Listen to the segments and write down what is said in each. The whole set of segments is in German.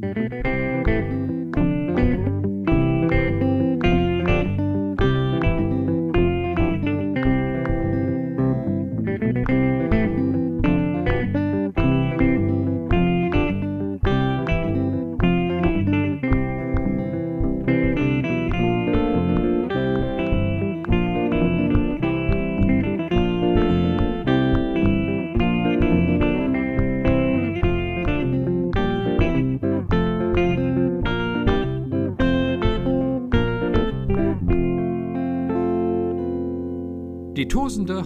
Die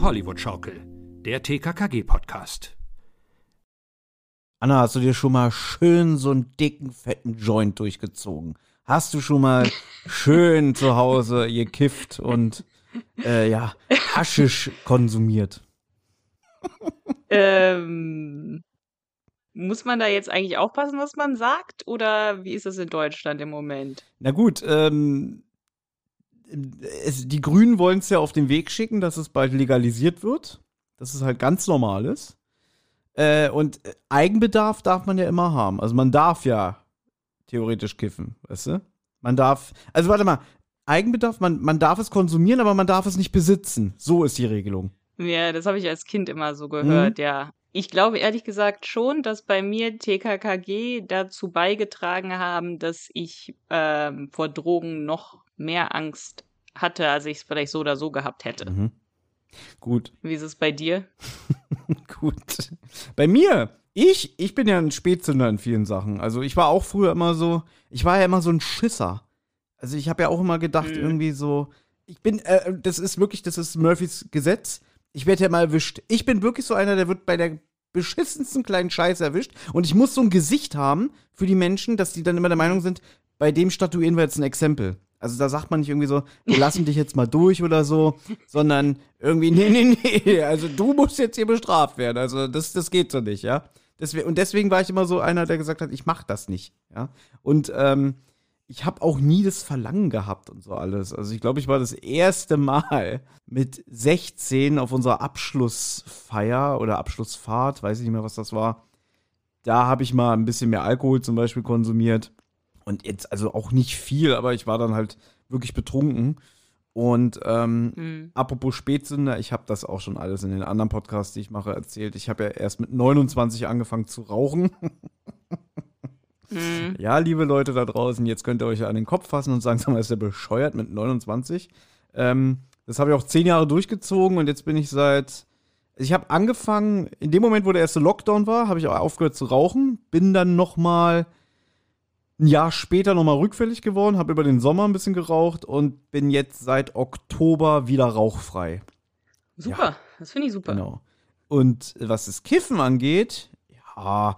Hollywood-Schaukel, der TKKG-Podcast. Anna, hast du dir schon mal schön so einen dicken, fetten Joint durchgezogen? Hast du schon mal schön zu Hause gekifft und äh, ja, Haschisch konsumiert? Ähm, muss man da jetzt eigentlich aufpassen, was man sagt? Oder wie ist das in Deutschland im Moment? Na gut, ähm, es, die Grünen wollen es ja auf den Weg schicken, dass es bald legalisiert wird. Dass es halt ganz normal ist. Äh, und Eigenbedarf darf man ja immer haben. Also man darf ja theoretisch kiffen, weißt du? Man darf, also warte mal, Eigenbedarf, man, man darf es konsumieren, aber man darf es nicht besitzen. So ist die Regelung. Ja, das habe ich als Kind immer so gehört, Mhm. ja. Ich glaube ehrlich gesagt schon, dass bei mir TKKG dazu beigetragen haben, dass ich ähm, vor Drogen noch mehr Angst hatte, als ich es vielleicht so oder so gehabt hätte. Mhm. Gut, Wie ist es bei dir? gut. Bei mir, ich, ich bin ja ein Spätzünder in vielen Sachen. Also ich war auch früher immer so, ich war ja immer so ein Schisser. Also ich habe ja auch immer gedacht, Mhm. irgendwie so, ich bin, äh, das ist wirklich, das ist Murphys Gesetz. Ich werde ja mal erwischt. Ich bin wirklich so einer, der wird bei der beschissensten kleinen Scheiße erwischt. Und ich muss so ein Gesicht haben für die Menschen, dass die dann immer der Meinung sind, bei dem statuieren wir jetzt ein Exempel. Also da sagt man nicht irgendwie so, wir lassen dich jetzt mal durch oder so, sondern irgendwie, nee, nee, nee, also du musst jetzt hier bestraft werden. Also das, das geht so nicht, ja. Deswegen, und deswegen war ich immer so einer, der gesagt hat, ich mach das nicht, ja. Und ähm, ich habe auch nie das Verlangen gehabt und so alles. Also ich glaube, ich war das erste Mal mit 16 auf unserer Abschlussfeier oder Abschlussfahrt, weiß ich nicht mehr, was das war. Da habe ich mal ein bisschen mehr Alkohol zum Beispiel konsumiert. Und jetzt, also auch nicht viel, aber ich war dann halt wirklich betrunken. Und ähm, Hm. apropos Spätsünder, ich habe das auch schon alles in den anderen Podcasts, die ich mache, erzählt. Ich habe ja erst mit 29 angefangen zu rauchen. Hm. Ja, liebe Leute da draußen, jetzt könnt ihr euch an den Kopf fassen und sagen, sag mal, ist der bescheuert mit 29? Ähm, das habe ich auch zehn Jahre durchgezogen und jetzt bin ich seit. Ich habe angefangen, in dem Moment, wo der erste Lockdown war, habe ich auch aufgehört zu rauchen, bin dann noch mal ein Jahr später noch mal rückfällig geworden, habe über den Sommer ein bisschen geraucht und bin jetzt seit Oktober wieder rauchfrei. Super, das finde ich super. Genau. Und was das Kiffen angeht, ja,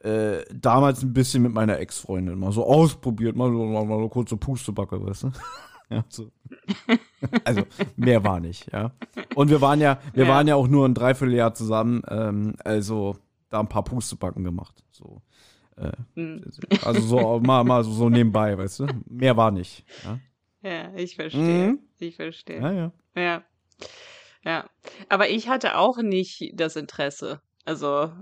äh, damals ein bisschen mit meiner Ex-Freundin mal so ausprobiert, mal so, mal, mal so kurz so Pustebacke, weißt du? Ja, so. Also, mehr war nicht, ja. Und wir waren ja, wir Ja. waren ja auch nur ein Dreivierteljahr zusammen, ähm, also da ein paar Pustebacken gemacht. So. Äh, Hm. also so mal, mal so, so nebenbei, weißt du? Mehr war nicht. Ja, Ja, ich verstehe. Mhm. Ich verstehe. ja. ja. Ja. Ja. Aber ich hatte auch nicht das Interesse. Also,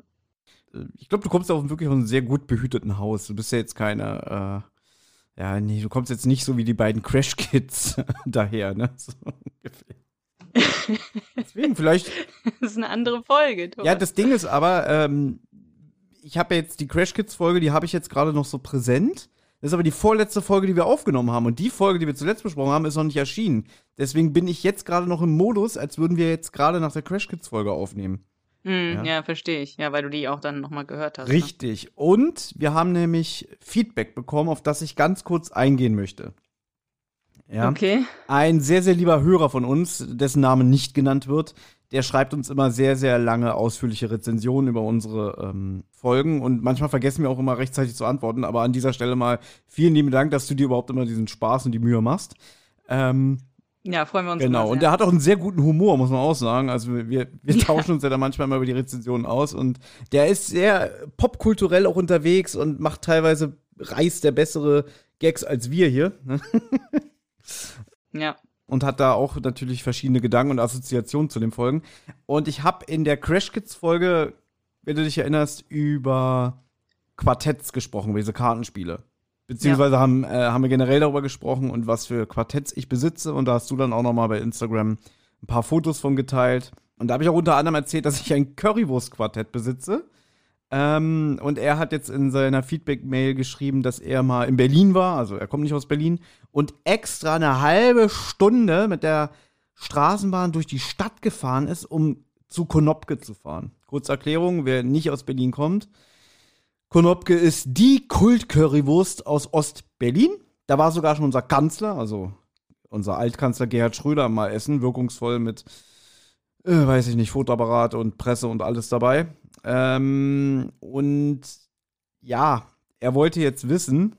ich glaube, du kommst ja auch wirklich aus einem sehr gut behüteten Haus. Du bist ja jetzt keine, äh, ja, nee, du kommst jetzt nicht so wie die beiden Crash Kids daher, ne? So ungefähr. Deswegen vielleicht. das ist eine andere Folge. Thomas. Ja, das Ding ist aber, ähm, ich habe ja jetzt die Crash Kids Folge, die habe ich jetzt gerade noch so präsent. Das ist aber die vorletzte Folge, die wir aufgenommen haben. Und die Folge, die wir zuletzt besprochen haben, ist noch nicht erschienen. Deswegen bin ich jetzt gerade noch im Modus, als würden wir jetzt gerade nach der Crash Kids Folge aufnehmen. Hm, Ja. ja, verstehe ich. Ja, weil du die auch dann nochmal gehört hast. Ne? Richtig. Und wir haben nämlich Feedback bekommen, auf das ich ganz kurz eingehen möchte. Ja. Okay. Ein sehr, sehr lieber Hörer von uns, dessen Name nicht genannt wird, der schreibt uns immer sehr, sehr lange, ausführliche Rezensionen über unsere ähm, Folgen und manchmal vergessen wir auch immer rechtzeitig zu antworten, aber an dieser Stelle mal vielen lieben Dank, dass du dir überhaupt immer diesen Spaß und die Mühe machst. Ähm, Ja, freuen wir uns Genau, und der hat auch einen sehr guten Humor, muss man auch sagen. Also wir, wir, tauschen uns ja da manchmal mal über die Rezensionen aus und der ist sehr popkulturell auch unterwegs und macht teilweise reißt der bessere Gags als wir hier. Ne? Ja. Und hat da auch natürlich verschiedene Gedanken und Assoziationen zu den Folgen. Und ich habe in der Crash Kids Folge, wenn du dich erinnerst, über Quartetts gesprochen, über diese Kartenspiele. Beziehungsweise ja. haben, äh, haben wir generell darüber gesprochen und was für Quartetts ich besitze. Und da hast du dann auch noch mal bei Instagram ein paar Fotos von geteilt. Und da habe ich auch unter anderem erzählt, dass ich ein Currywurst-Quartett besitze. Ähm, und er hat jetzt in seiner Feedback-Mail geschrieben, dass er mal in Berlin war, also er kommt nicht aus Berlin, und extra eine halbe Stunde mit der Straßenbahn durch die Stadt gefahren ist, um zu Konopke zu fahren. Kurze Erklärung, wer nicht aus Berlin kommt. Konopke ist die Kult-Currywurst aus Ost-Berlin. Da war sogar schon unser Kanzler, also unser Altkanzler Gerhard Schröder mal essen, wirkungsvoll mit, äh, weiß ich nicht, Fotoapparat und Presse und alles dabei. Ähm, und ja, er wollte jetzt wissen,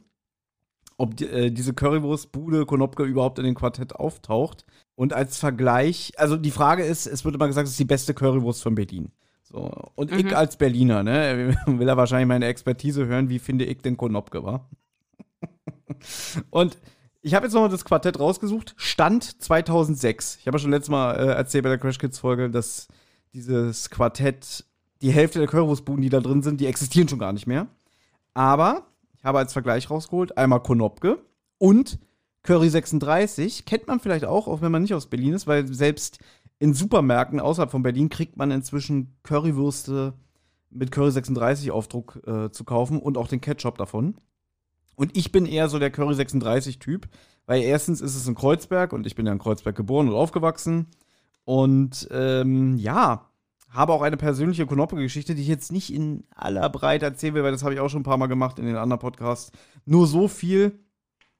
ob die, äh, diese Currywurstbude Konopke überhaupt in dem Quartett auftaucht. Und als Vergleich, also die Frage ist, es wird immer gesagt, es ist die beste Currywurst von Berlin. So, und mhm. ich als Berliner, ne, will er wahrscheinlich meine Expertise hören, wie finde ich den Konopke, war. und ich habe jetzt noch mal das Quartett rausgesucht. Stand 2006. Ich habe ja schon letztes Mal äh, erzählt bei der Crash Kids Folge, dass dieses Quartett, die Hälfte der Currywurstbuden, die da drin sind, die existieren schon gar nicht mehr. Aber ich habe als Vergleich rausgeholt einmal Konopke und Curry 36 kennt man vielleicht auch, auch wenn man nicht aus Berlin ist, weil selbst in Supermärkten außerhalb von Berlin kriegt man inzwischen Currywürste mit Curry 36 Aufdruck äh, zu kaufen und auch den Ketchup davon. Und ich bin eher so der Curry 36 Typ, weil erstens ist es in Kreuzberg und ich bin ja in Kreuzberg geboren und aufgewachsen. Und ähm, ja, habe auch eine persönliche Konoppe-Geschichte, die ich jetzt nicht in aller Breite erzählen will, weil das habe ich auch schon ein paar Mal gemacht in den anderen Podcasts. Nur so viel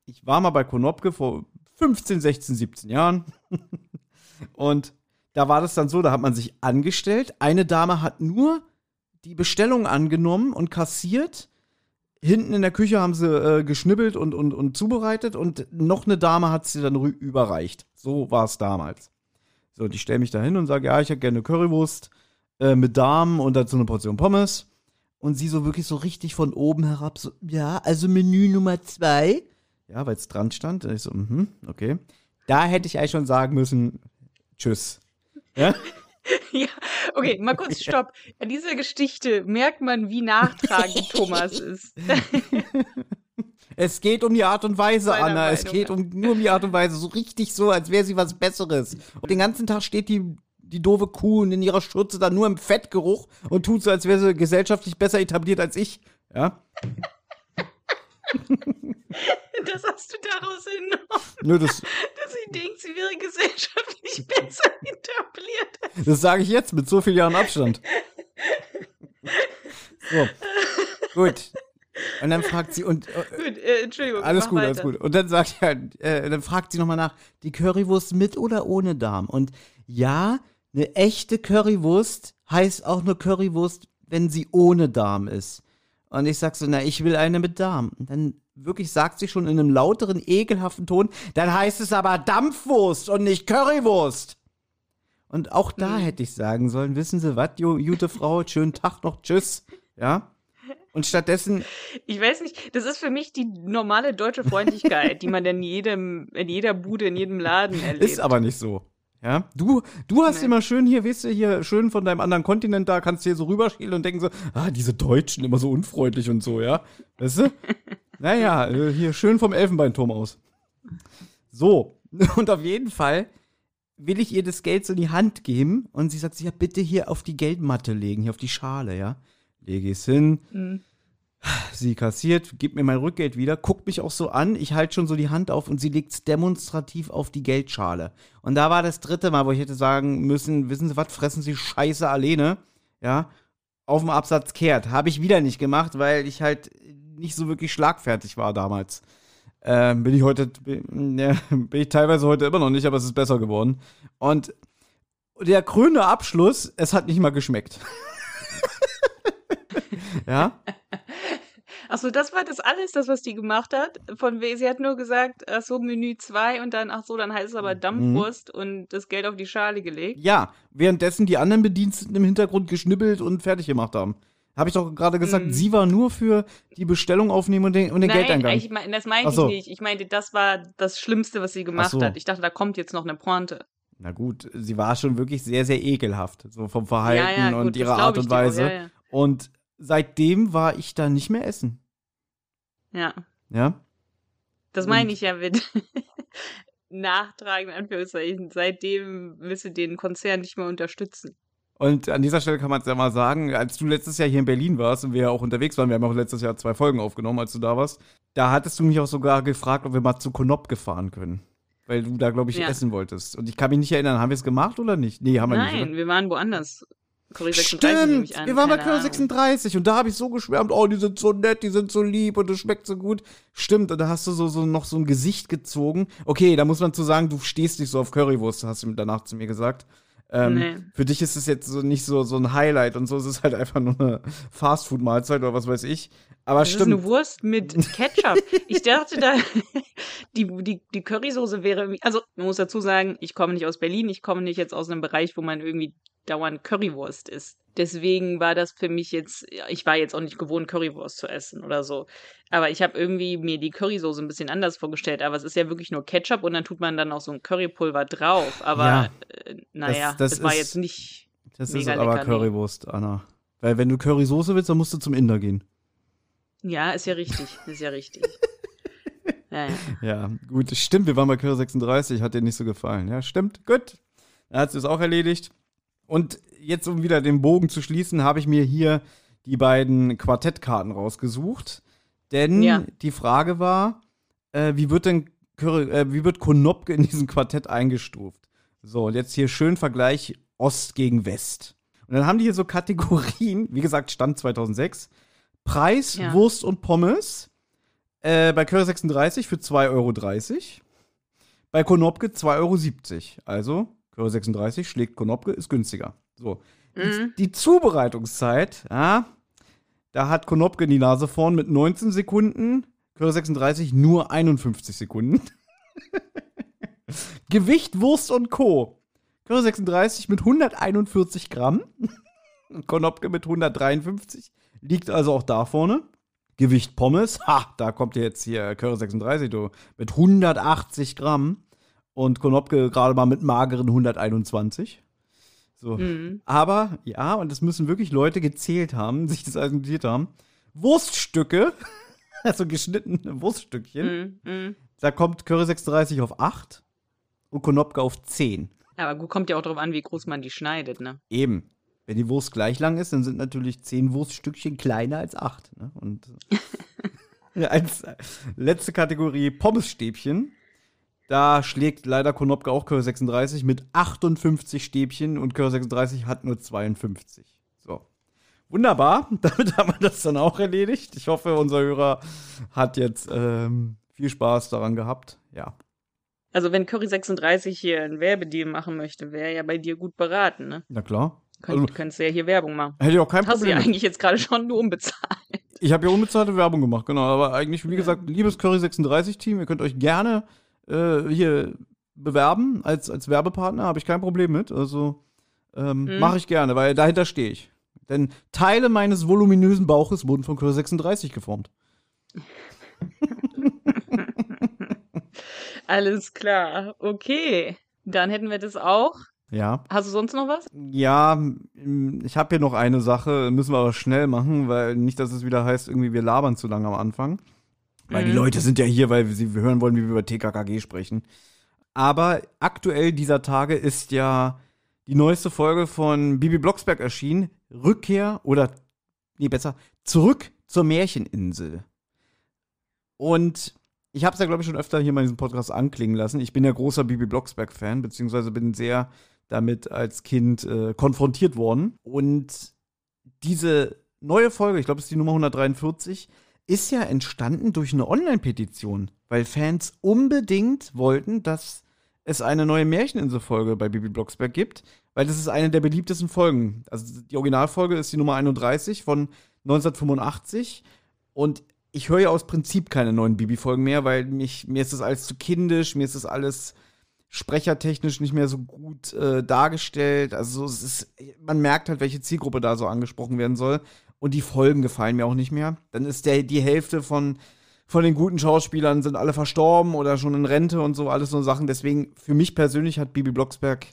ich war mal bei Konopke vor 15, 16, 17 Jahren. und da war das dann so, da hat man sich angestellt. Eine Dame hat nur die Bestellung angenommen und kassiert. Hinten in der Küche haben sie äh, geschnibbelt und, und, und zubereitet und noch eine Dame hat sie dann überreicht. So war es damals. So, und ich stelle mich da hin und sage, ja, ich hätte gerne Currywurst äh, mit Darm und dazu eine Portion Pommes. Und sie so wirklich so richtig von oben herab, so, ja, also Menü Nummer zwei. Ja, weil es dran stand. Und ich so, mhm, okay. Da hätte ich eigentlich schon sagen müssen, tschüss. Ja? ja, okay, mal kurz Stopp. An dieser Geschichte merkt man, wie nachtragend Thomas ist. Es geht um die Art und Weise, Meiner Anna. Meinung, es geht um, nur um die Art und Weise. So richtig so, als wäre sie was Besseres. Und den ganzen Tag steht die, die doofe Kuh in ihrer Schürze da nur im Fettgeruch und tut so, als wäre sie gesellschaftlich besser etabliert als ich. Ja. Das hast du daraus entnommen. Nö, das, dass sie denkt, sie wäre gesellschaftlich besser etabliert. Das sage ich jetzt mit so vielen Jahren Abstand. So. Gut. Und dann fragt sie und. Äh, gut, äh, Entschuldigung. Alles gut, weiter. alles gut. Und dann sagt er, äh, dann fragt sie nochmal nach, die Currywurst mit oder ohne Darm? Und ja, eine echte Currywurst heißt auch nur Currywurst, wenn sie ohne Darm ist. Und ich sag so, na, ich will eine mit Darm. Und dann wirklich sagt sie schon in einem lauteren, ekelhaften Ton, dann heißt es aber Dampfwurst und nicht Currywurst. Und auch da mhm. hätte ich sagen sollen, wissen Sie was, gute Frau, schönen Tag noch, tschüss. Ja. Und stattdessen. Ich weiß nicht, das ist für mich die normale deutsche Freundlichkeit, die man in jedem, in jeder Bude, in jedem Laden erlebt. Ist aber nicht so. Ja, du, du hast nee. immer schön hier, weißt du, hier schön von deinem anderen Kontinent da, kannst hier so rüberschielen und denken so, ah, diese Deutschen immer so unfreundlich und so, ja. Weißt du? naja, äh, hier schön vom Elfenbeinturm aus. So, und auf jeden Fall will ich ihr das Geld so in die Hand geben und sie sagt, ja, bitte hier auf die Geldmatte legen, hier auf die Schale, ja. Lege ich es hin. Mhm. Sie kassiert, gibt mir mein Rückgeld wieder, guckt mich auch so an. Ich halte schon so die Hand auf und sie legt es demonstrativ auf die Geldschale. Und da war das dritte Mal, wo ich hätte sagen müssen: Wissen Sie was, fressen Sie Scheiße alleine. Ja, auf dem Absatz kehrt. Habe ich wieder nicht gemacht, weil ich halt nicht so wirklich schlagfertig war damals. Ähm, bin ich heute, bin, ja, bin ich teilweise heute immer noch nicht, aber es ist besser geworden. Und der grüne Abschluss, es hat nicht mal geschmeckt. ja. Achso, das war das alles, das, was die gemacht hat. Von sie hat nur gesagt, ach so, Menü 2 und dann, ach so, dann heißt es aber mhm. Dampfwurst mhm. und das Geld auf die Schale gelegt. Ja, währenddessen die anderen Bediensteten im Hintergrund geschnibbelt und fertig gemacht haben. Habe ich doch gerade gesagt, mhm. sie war nur für die Bestellung aufnehmen und den, und den Nein, Geldeingang. Ich mein, das meinte so. ich nicht. Ich meinte, das war das Schlimmste, was sie gemacht so. hat. Ich dachte, da kommt jetzt noch eine Pointe. Na gut, sie war schon wirklich sehr, sehr ekelhaft, so vom Verhalten ja, ja, gut, und ihrer Art und Weise. Auch, ja, und seitdem war ich da nicht mehr essen. Ja. Ja. Das meine ich ja mit Nachtragen, in Anführungszeichen. Seitdem willst du den Konzern nicht mehr unterstützen. Und an dieser Stelle kann man es ja mal sagen, als du letztes Jahr hier in Berlin warst und wir ja auch unterwegs waren, wir haben auch letztes Jahr zwei Folgen aufgenommen, als du da warst, da hattest du mich auch sogar gefragt, ob wir mal zu Konop gefahren können. Weil du da, glaube ich, ja. essen wolltest. Und ich kann mich nicht erinnern, haben wir es gemacht oder nicht? Nee, haben wir Nein, nicht. Nein, wir waren woanders. Curry 36 Stimmt, an, wir waren bei Curry 36 und da habe ich so geschwärmt, oh, die sind so nett, die sind so lieb und es schmeckt so gut. Stimmt, und da hast du so, so noch so ein Gesicht gezogen. Okay, da muss man zu sagen, du stehst nicht so auf Currywurst, hast du danach zu mir gesagt. Ähm, nee. Für dich ist es jetzt so nicht so, so ein Highlight und so, es ist halt einfach nur eine Fastfood-Mahlzeit oder was weiß ich. Aber das stimmt. ist eine Wurst mit Ketchup. ich dachte da, die, die, die Currysoße wäre, also man muss dazu sagen, ich komme nicht aus Berlin, ich komme nicht jetzt aus einem Bereich, wo man irgendwie dauernd Currywurst isst. Deswegen war das für mich jetzt, ich war jetzt auch nicht gewohnt, Currywurst zu essen oder so. Aber ich habe irgendwie mir die Currysoße ein bisschen anders vorgestellt. Aber es ist ja wirklich nur Ketchup und dann tut man dann auch so ein Currypulver drauf. Aber ja, äh, naja, das, das, das war ist, jetzt nicht. Das mega ist aber lecker, Currywurst, Anna. Weil wenn du Currysoße willst, dann musst du zum Inder gehen. Ja, ist ja richtig. Ist ja richtig. ja, ja. ja, gut, stimmt. Wir waren bei Curry 36, hat dir nicht so gefallen. Ja, stimmt. Gut. Dann hat es auch erledigt. Und jetzt, um wieder den Bogen zu schließen, habe ich mir hier die beiden Quartettkarten rausgesucht. Denn ja. die Frage war, äh, wie wird denn äh, wie wird Konopke in diesem Quartett eingestuft? So, und jetzt hier schön Vergleich Ost gegen West. Und dann haben die hier so Kategorien, wie gesagt, Stand 2006. Preis, ja. Wurst und Pommes. Äh, bei Curry 36 für 2,30 Euro. Bei Konopke 2,70 Euro. Also Curry 36 schlägt Konopke, ist günstiger. So. Mhm. Die, die, Zubereitungszeit, ja, da hat Konopke die Nase vorn mit 19 Sekunden, Curry 36 nur 51 Sekunden. Gewicht, Wurst und Co. Curry 36 mit 141 Gramm. Konopke mit 153. Liegt also auch da vorne. Gewicht Pommes, ha, da kommt jetzt hier Curry 36, du, mit 180 Gramm und Konopke gerade mal mit mageren 121. So. Mhm. Aber ja, und das müssen wirklich Leute gezählt haben, sich das also notiert haben. Wurststücke, also geschnittene Wurststückchen. Mhm. Mhm. Da kommt Curry 36 auf 8 und Konopke auf 10. Aber gut, kommt ja auch darauf an, wie groß man die schneidet, ne? Eben. Wenn die Wurst gleich lang ist, dann sind natürlich 10 Wurststückchen kleiner als 8. Ne? Und als letzte Kategorie Pommesstäbchen. Da schlägt leider Konopka auch Curry 36 mit 58 Stäbchen und Curry 36 hat nur 52. So. Wunderbar, damit haben wir das dann auch erledigt. Ich hoffe, unser Hörer hat jetzt ähm, viel Spaß daran gehabt. Ja. Also, wenn Curry 36 hier ein Werbedeal machen möchte, wäre er ja bei dir gut beraten, ne? Na klar. Könnt, also, könntest du ja hier Werbung machen. Hätte ich auch kein Hast Problem. Hast du ja eigentlich jetzt gerade schon nur unbezahlt. Ich habe ja unbezahlte Werbung gemacht, genau. Aber eigentlich, wie gesagt, liebes Curry 36 Team, ihr könnt euch gerne äh, hier bewerben als, als Werbepartner, habe ich kein Problem mit. Also ähm, mhm. mache ich gerne, weil dahinter stehe ich. Denn Teile meines voluminösen Bauches wurden von Curry 36 geformt. Alles klar. Okay. Dann hätten wir das auch. Ja. Hast du sonst noch was? Ja, ich habe hier noch eine Sache, müssen wir aber schnell machen, weil nicht, dass es wieder heißt, irgendwie wir labern zu lange am Anfang. Weil mhm. die Leute sind ja hier, weil sie hören wollen, wie wir über TKKG sprechen. Aber aktuell dieser Tage ist ja die neueste Folge von Bibi Blocksberg erschienen. Rückkehr oder, nee, besser, zurück zur Märcheninsel. Und ich habe es ja, glaube ich, schon öfter hier mal in diesem Podcast anklingen lassen. Ich bin ja großer Bibi Blocksberg-Fan, beziehungsweise bin sehr damit als Kind äh, konfrontiert worden. Und diese neue Folge, ich glaube, es ist die Nummer 143, ist ja entstanden durch eine Online-Petition, weil Fans unbedingt wollten, dass es eine neue Märcheninsel-Folge bei Bibi Blocksberg gibt, weil das ist eine der beliebtesten Folgen. Also die Originalfolge ist die Nummer 31 von 1985 und ich höre ja aus Prinzip keine neuen Bibi-Folgen mehr, weil mich, mir ist das alles zu kindisch, mir ist das alles sprechertechnisch nicht mehr so gut äh, dargestellt. Also es ist, man merkt halt, welche Zielgruppe da so angesprochen werden soll und die Folgen gefallen mir auch nicht mehr. Dann ist der, die Hälfte von, von den guten Schauspielern sind alle verstorben oder schon in Rente und so, alles so Sachen. Deswegen, für mich persönlich hat Bibi Blocksberg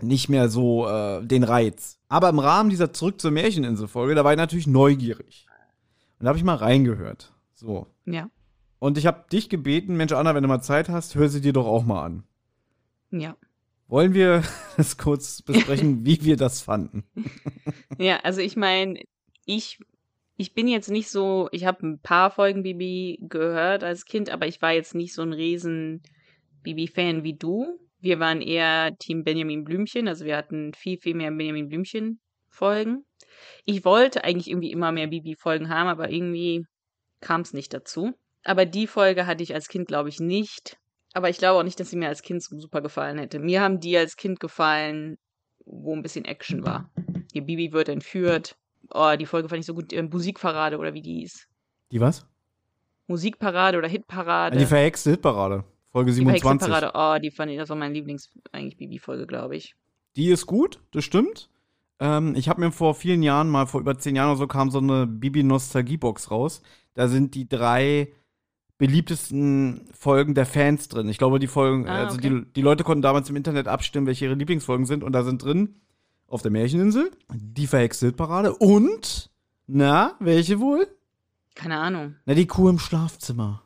nicht mehr so äh, den Reiz. Aber im Rahmen dieser Zurück zur Märcheninsel-Folge, da war ich natürlich neugierig. Und da habe ich mal reingehört. So. Ja. Und ich habe dich gebeten, Mensch, Anna, wenn du mal Zeit hast, hör sie dir doch auch mal an. Ja. Wollen wir das kurz besprechen, wie wir das fanden? Ja, also ich meine, ich, ich bin jetzt nicht so, ich habe ein paar Folgen Bibi gehört als Kind, aber ich war jetzt nicht so ein riesen Bibi-Fan wie du. Wir waren eher Team Benjamin Blümchen, also wir hatten viel, viel mehr Benjamin Blümchen-Folgen. Ich wollte eigentlich irgendwie immer mehr Bibi-Folgen haben, aber irgendwie kam es nicht dazu. Aber die Folge hatte ich als Kind, glaube ich, nicht. Aber ich glaube auch nicht, dass sie mir als Kind so super gefallen hätte. Mir haben die als Kind gefallen, wo ein bisschen Action war. Hier Bibi wird entführt. Oh, die Folge fand ich so gut. Äh, Musikparade oder wie die hieß. Die was? Musikparade oder Hitparade. Die verhexte Hitparade. Folge Die 27. Hitparade. Oh, die fand ich, das war mein Lieblings, eigentlich Bibi-Folge, glaube ich. Die ist gut, das stimmt. Ähm, ich habe mir vor vielen Jahren, mal vor über zehn Jahren oder so, kam so eine Bibi-Nostalgie-Box raus. Da sind die drei beliebtesten Folgen der Fans drin. Ich glaube, die Folgen, Ah, also okay. die, die Leute konnten damals im Internet abstimmen, welche ihre Lieblingsfolgen sind. Und da sind drin auf der Märcheninsel, die verhexte Hitparade und, na, welche wohl? Keine Ahnung. Na, die Kuh im Schlafzimmer.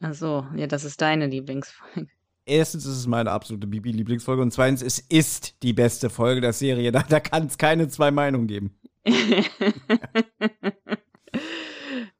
Ach so, ja, das ist deine Lieblingsfolge. Erstens ist es meine absolute Bibi-Lieblingsfolge und zweitens, es ist die beste Folge der Serie. Da, da kann es keine zwei Meinungen geben.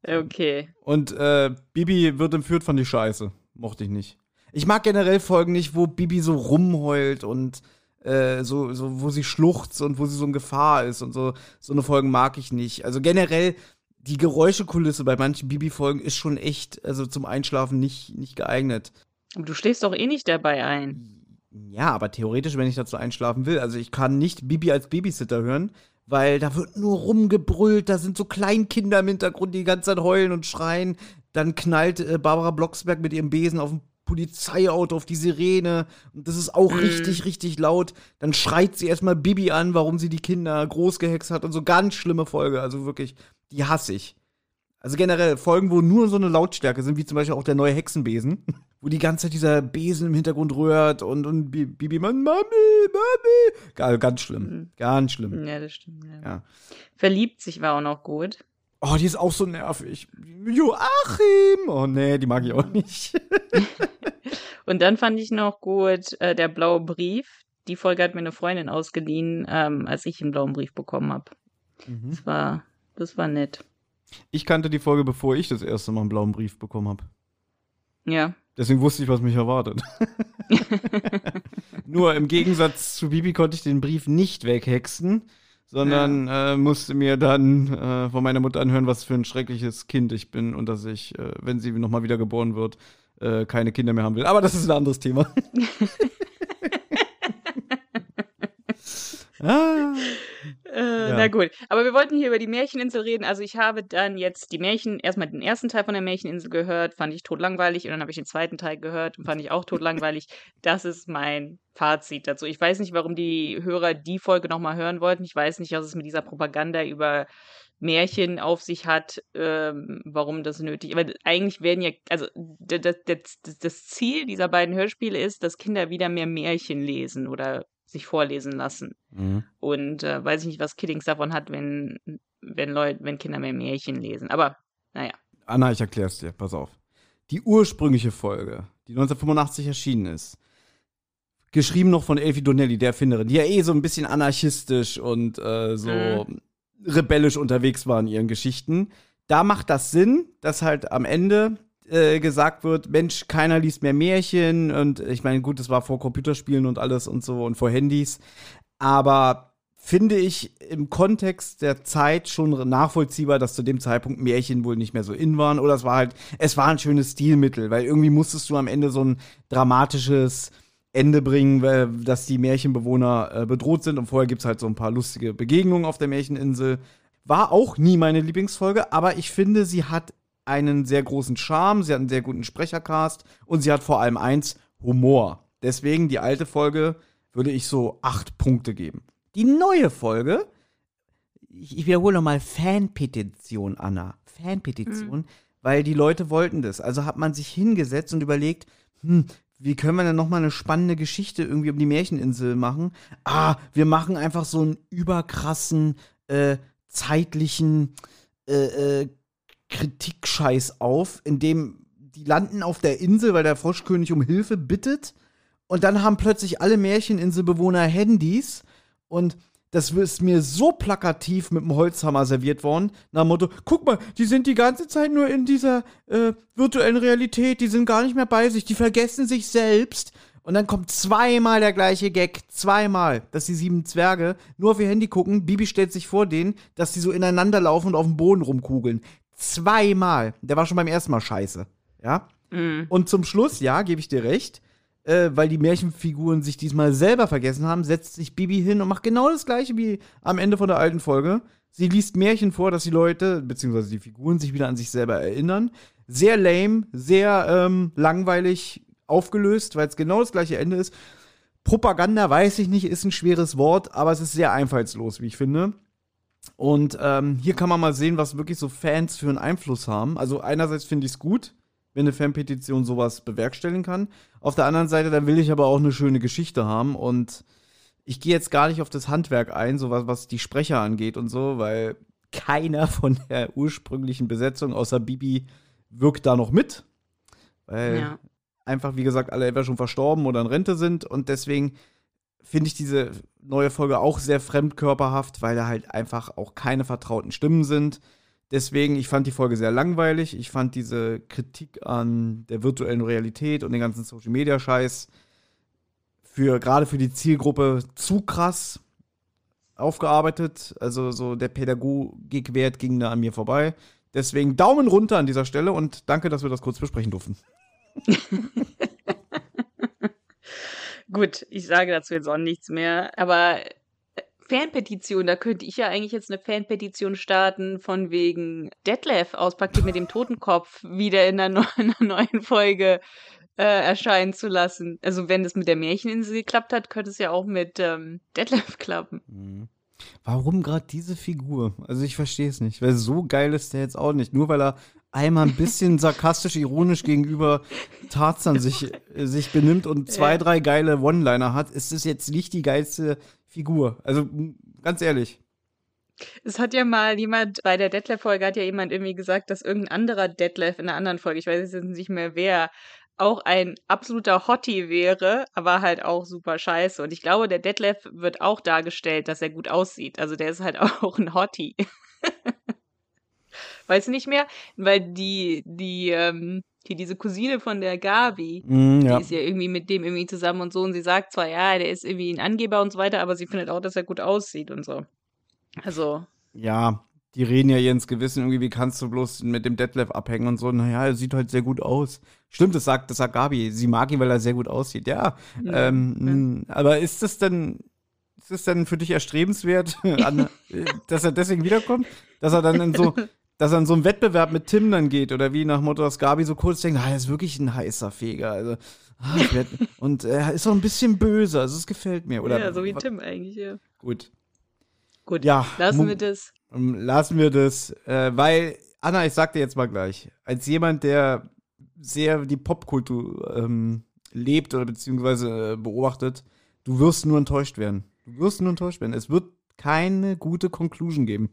okay. Und äh, Bibi wird entführt, fand ich scheiße. Mochte ich nicht. Ich mag generell Folgen nicht, wo Bibi so rumheult und äh, so, so, wo sie schluchzt und wo sie so in Gefahr ist und so. So eine Folgen mag ich nicht. Also generell, die Geräuschekulisse bei manchen Bibi-Folgen ist schon echt, also zum Einschlafen nicht, nicht geeignet. Aber du schläfst doch eh nicht dabei ein. Ja, aber theoretisch, wenn ich dazu einschlafen will, also ich kann nicht Bibi als Babysitter hören, weil da wird nur rumgebrüllt, da sind so Kleinkinder im Hintergrund, die die ganze Zeit heulen und schreien. Dann knallt äh, Barbara Blocksberg mit ihrem Besen auf ein Polizeiauto, auf die Sirene. Und das ist auch Mhm. richtig, richtig laut. Dann schreit sie erstmal Bibi an, warum sie die Kinder großgehext hat und so ganz schlimme Folge. Also wirklich, die hasse ich. Also generell Folgen, wo nur so eine Lautstärke sind, wie zum Beispiel auch der neue Hexenbesen, wo die ganze Zeit dieser Besen im Hintergrund rührt und, und Bi- Bibi man, Mami, Mami. Ga- Ganz schlimm. Mhm. Ganz schlimm. Ja, das stimmt. Ja. Ja. Verliebt sich war auch noch gut. Oh, die ist auch so nervig. Joachim! Oh nee, die mag ich auch nicht. Und dann fand ich noch gut äh, der blaue Brief. Die Folge hat mir eine Freundin ausgeliehen, ähm, als ich einen blauen Brief bekommen habe. Das war, das war nett. Ich kannte die Folge, bevor ich das erste Mal einen blauen Brief bekommen habe. Ja. Deswegen wusste ich, was mich erwartet. Nur im Gegensatz zu Bibi konnte ich den Brief nicht weghexen, sondern äh, musste mir dann äh, von meiner Mutter anhören, was für ein schreckliches Kind ich bin und dass ich, äh, wenn sie nochmal wieder geboren wird, äh, keine Kinder mehr haben will. Aber das ist ein anderes Thema. ah. Ja. Na gut, aber wir wollten hier über die Märcheninsel reden. Also ich habe dann jetzt die Märchen, erstmal den ersten Teil von der Märcheninsel gehört, fand ich totlangweilig und dann habe ich den zweiten Teil gehört und fand ich auch totlangweilig. Das ist mein Fazit dazu. Ich weiß nicht, warum die Hörer die Folge nochmal hören wollten. Ich weiß nicht, was es mit dieser Propaganda über Märchen auf sich hat, ähm, warum das nötig Aber eigentlich werden ja, also d- d- d- das Ziel dieser beiden Hörspiele ist, dass Kinder wieder mehr Märchen lesen oder sich vorlesen lassen. Mhm. Und äh, weiß ich nicht, was Kiddings davon hat, wenn, wenn Leute, wenn Kinder mehr Märchen lesen. Aber naja. Anna, ich erklär's dir, pass auf. Die ursprüngliche Folge, die 1985 erschienen ist, geschrieben noch von Elfie Donnelly, der Erfinderin, die ja eh so ein bisschen anarchistisch und äh, so rebellisch unterwegs war in ihren Geschichten. Da macht das Sinn, dass halt am Ende äh, gesagt wird, Mensch, keiner liest mehr Märchen. Und ich meine, gut, das war vor Computerspielen und alles und so und vor Handys, aber finde ich im Kontext der Zeit schon nachvollziehbar, dass zu dem Zeitpunkt Märchen wohl nicht mehr so in waren. Oder es war halt, es war ein schönes Stilmittel, weil irgendwie musstest du am Ende so ein dramatisches Ende bringen, dass die Märchenbewohner äh, bedroht sind. Und vorher gibt's halt so ein paar lustige Begegnungen auf der Märcheninsel. War auch nie meine Lieblingsfolge, aber ich finde, sie hat einen sehr großen Charme, sie hat einen sehr guten Sprechercast und sie hat vor allem eins, Humor. Deswegen die alte Folge würde ich so acht Punkte geben. Die neue Folge, ich, ich wiederhole nochmal, Fanpetition, Anna. Fanpetition, weil die Leute wollten das. Also hat man sich hingesetzt und überlegt, hm, wie können wir denn noch mal eine spannende Geschichte irgendwie um die Märcheninsel machen? Ah, wir machen einfach so einen überkrassen äh, zeitlichen äh, äh, Kritikscheiß auf, in dem die landen auf der Insel, weil der Froschkönig um Hilfe bittet. Und dann haben plötzlich alle Märcheninselbewohner Handys. Und das ist mir so plakativ mit dem Holzhammer serviert worden. Nach dem Motto: guck mal, die sind die ganze Zeit nur in dieser äh, virtuellen Realität. Die sind gar nicht mehr bei sich. Die vergessen sich selbst. Und dann kommt zweimal der gleiche Gag. Zweimal, dass die sieben Zwerge nur auf ihr Handy gucken. Bibi stellt sich vor denen, dass die so ineinander laufen und auf dem Boden rumkugeln. Zweimal. Der war schon beim ersten Mal scheiße. Ja? Mhm. Und zum Schluss, ja, gebe ich dir recht, äh, weil die Märchenfiguren sich diesmal selber vergessen haben, setzt sich Bibi hin und macht genau das gleiche wie am Ende von der alten Folge. Sie liest Märchen vor, dass die Leute, beziehungsweise die Figuren, sich wieder an sich selber erinnern. Sehr lame, sehr ähm, langweilig aufgelöst, weil es genau das gleiche Ende ist. Propaganda, weiß ich nicht, ist ein schweres Wort, aber es ist sehr einfallslos, wie ich finde. Und ähm, hier kann man mal sehen, was wirklich so Fans für einen Einfluss haben. Also einerseits finde ich es gut, wenn eine Fanpetition sowas bewerkstelligen kann. Auf der anderen Seite, dann will ich aber auch eine schöne Geschichte haben. Und ich gehe jetzt gar nicht auf das Handwerk ein, so was, was die Sprecher angeht und so, weil keiner von der ursprünglichen Besetzung außer Bibi wirkt da noch mit. Weil Ja. einfach, wie gesagt, alle entweder schon verstorben oder in Rente sind. Und deswegen finde ich diese neue Folge auch sehr fremdkörperhaft, weil da halt einfach auch keine vertrauten Stimmen sind. Deswegen, ich fand die Folge sehr langweilig. Ich fand diese Kritik an der virtuellen Realität und den ganzen Social Media Scheiß für gerade für die Zielgruppe zu krass aufgearbeitet. Also so der Pädagogikwert ging da an mir vorbei. Deswegen Daumen runter an dieser Stelle und danke, dass wir das kurz besprechen durften. Gut, ich sage dazu jetzt auch nichts mehr, aber äh, Fanpetition, da könnte ich ja eigentlich jetzt eine Fanpetition starten, von wegen Detlef aus Paket mit dem Totenkopf wieder in einer, neu- in einer neuen Folge äh, erscheinen zu lassen. Also wenn das mit der Märcheninsel geklappt hat, könnte es ja auch mit ähm, Detlef klappen. Warum gerade diese Figur? Also ich verstehe es nicht, weil so geil ist der jetzt auch nicht. Nur weil er einmal ein bisschen sarkastisch, ironisch gegenüber Tarzan sich, äh, sich benimmt und zwei, drei geile One-Liner hat, ist es jetzt nicht die geilste Figur. Also ganz ehrlich. Es hat ja mal jemand, bei der Detlef-Folge hat ja jemand irgendwie gesagt, dass irgendein anderer Detlef in einer anderen Folge, ich weiß jetzt nicht mehr wer, auch ein absoluter Hottie wäre, aber halt auch super scheiße. Und ich glaube, der Detlef wird auch dargestellt, dass er gut aussieht. Also der ist halt auch ein Hottie. weißt du nicht mehr? Weil die, die, ähm, hier diese Cousine von der Gabi, Mm, ja. die ist ja irgendwie mit dem irgendwie zusammen und so. Und sie sagt zwar, ja, der ist irgendwie ein Angeber und so weiter, aber sie findet auch, dass er gut aussieht und so. Also, ja, die reden ja ins Gewissen irgendwie, wie kannst du bloß mit dem Detlef abhängen und so. Naja, er sieht halt sehr gut aus. Stimmt, das sagt, das sagt Gabi. Sie mag ihn, weil er sehr gut aussieht. Ja, Ja, ähm, mh, aber ist das denn, ist das denn für dich erstrebenswert, an, äh, dass er deswegen wiederkommt? Dass er dann in so, dass er in so einen Wettbewerb mit Tim dann geht oder wie nach Motto, dass Gabi so kurz denkt, ah, er ist wirklich ein heißer Feger. Also, ah, werd, und er ist auch ein bisschen böse, also es gefällt mir. Oder, ja, so wie Tim eigentlich, ja. Gut. Gut, Ja, lassen wir das. Ähm, Lassen wir das, äh, weil, Anna, ich sag dir jetzt mal gleich, als jemand, der sehr die Popkultur ähm, lebt oder beziehungsweise äh, beobachtet, du wirst nur enttäuscht werden. Du wirst nur enttäuscht werden. Es wird keine gute Conclusion geben.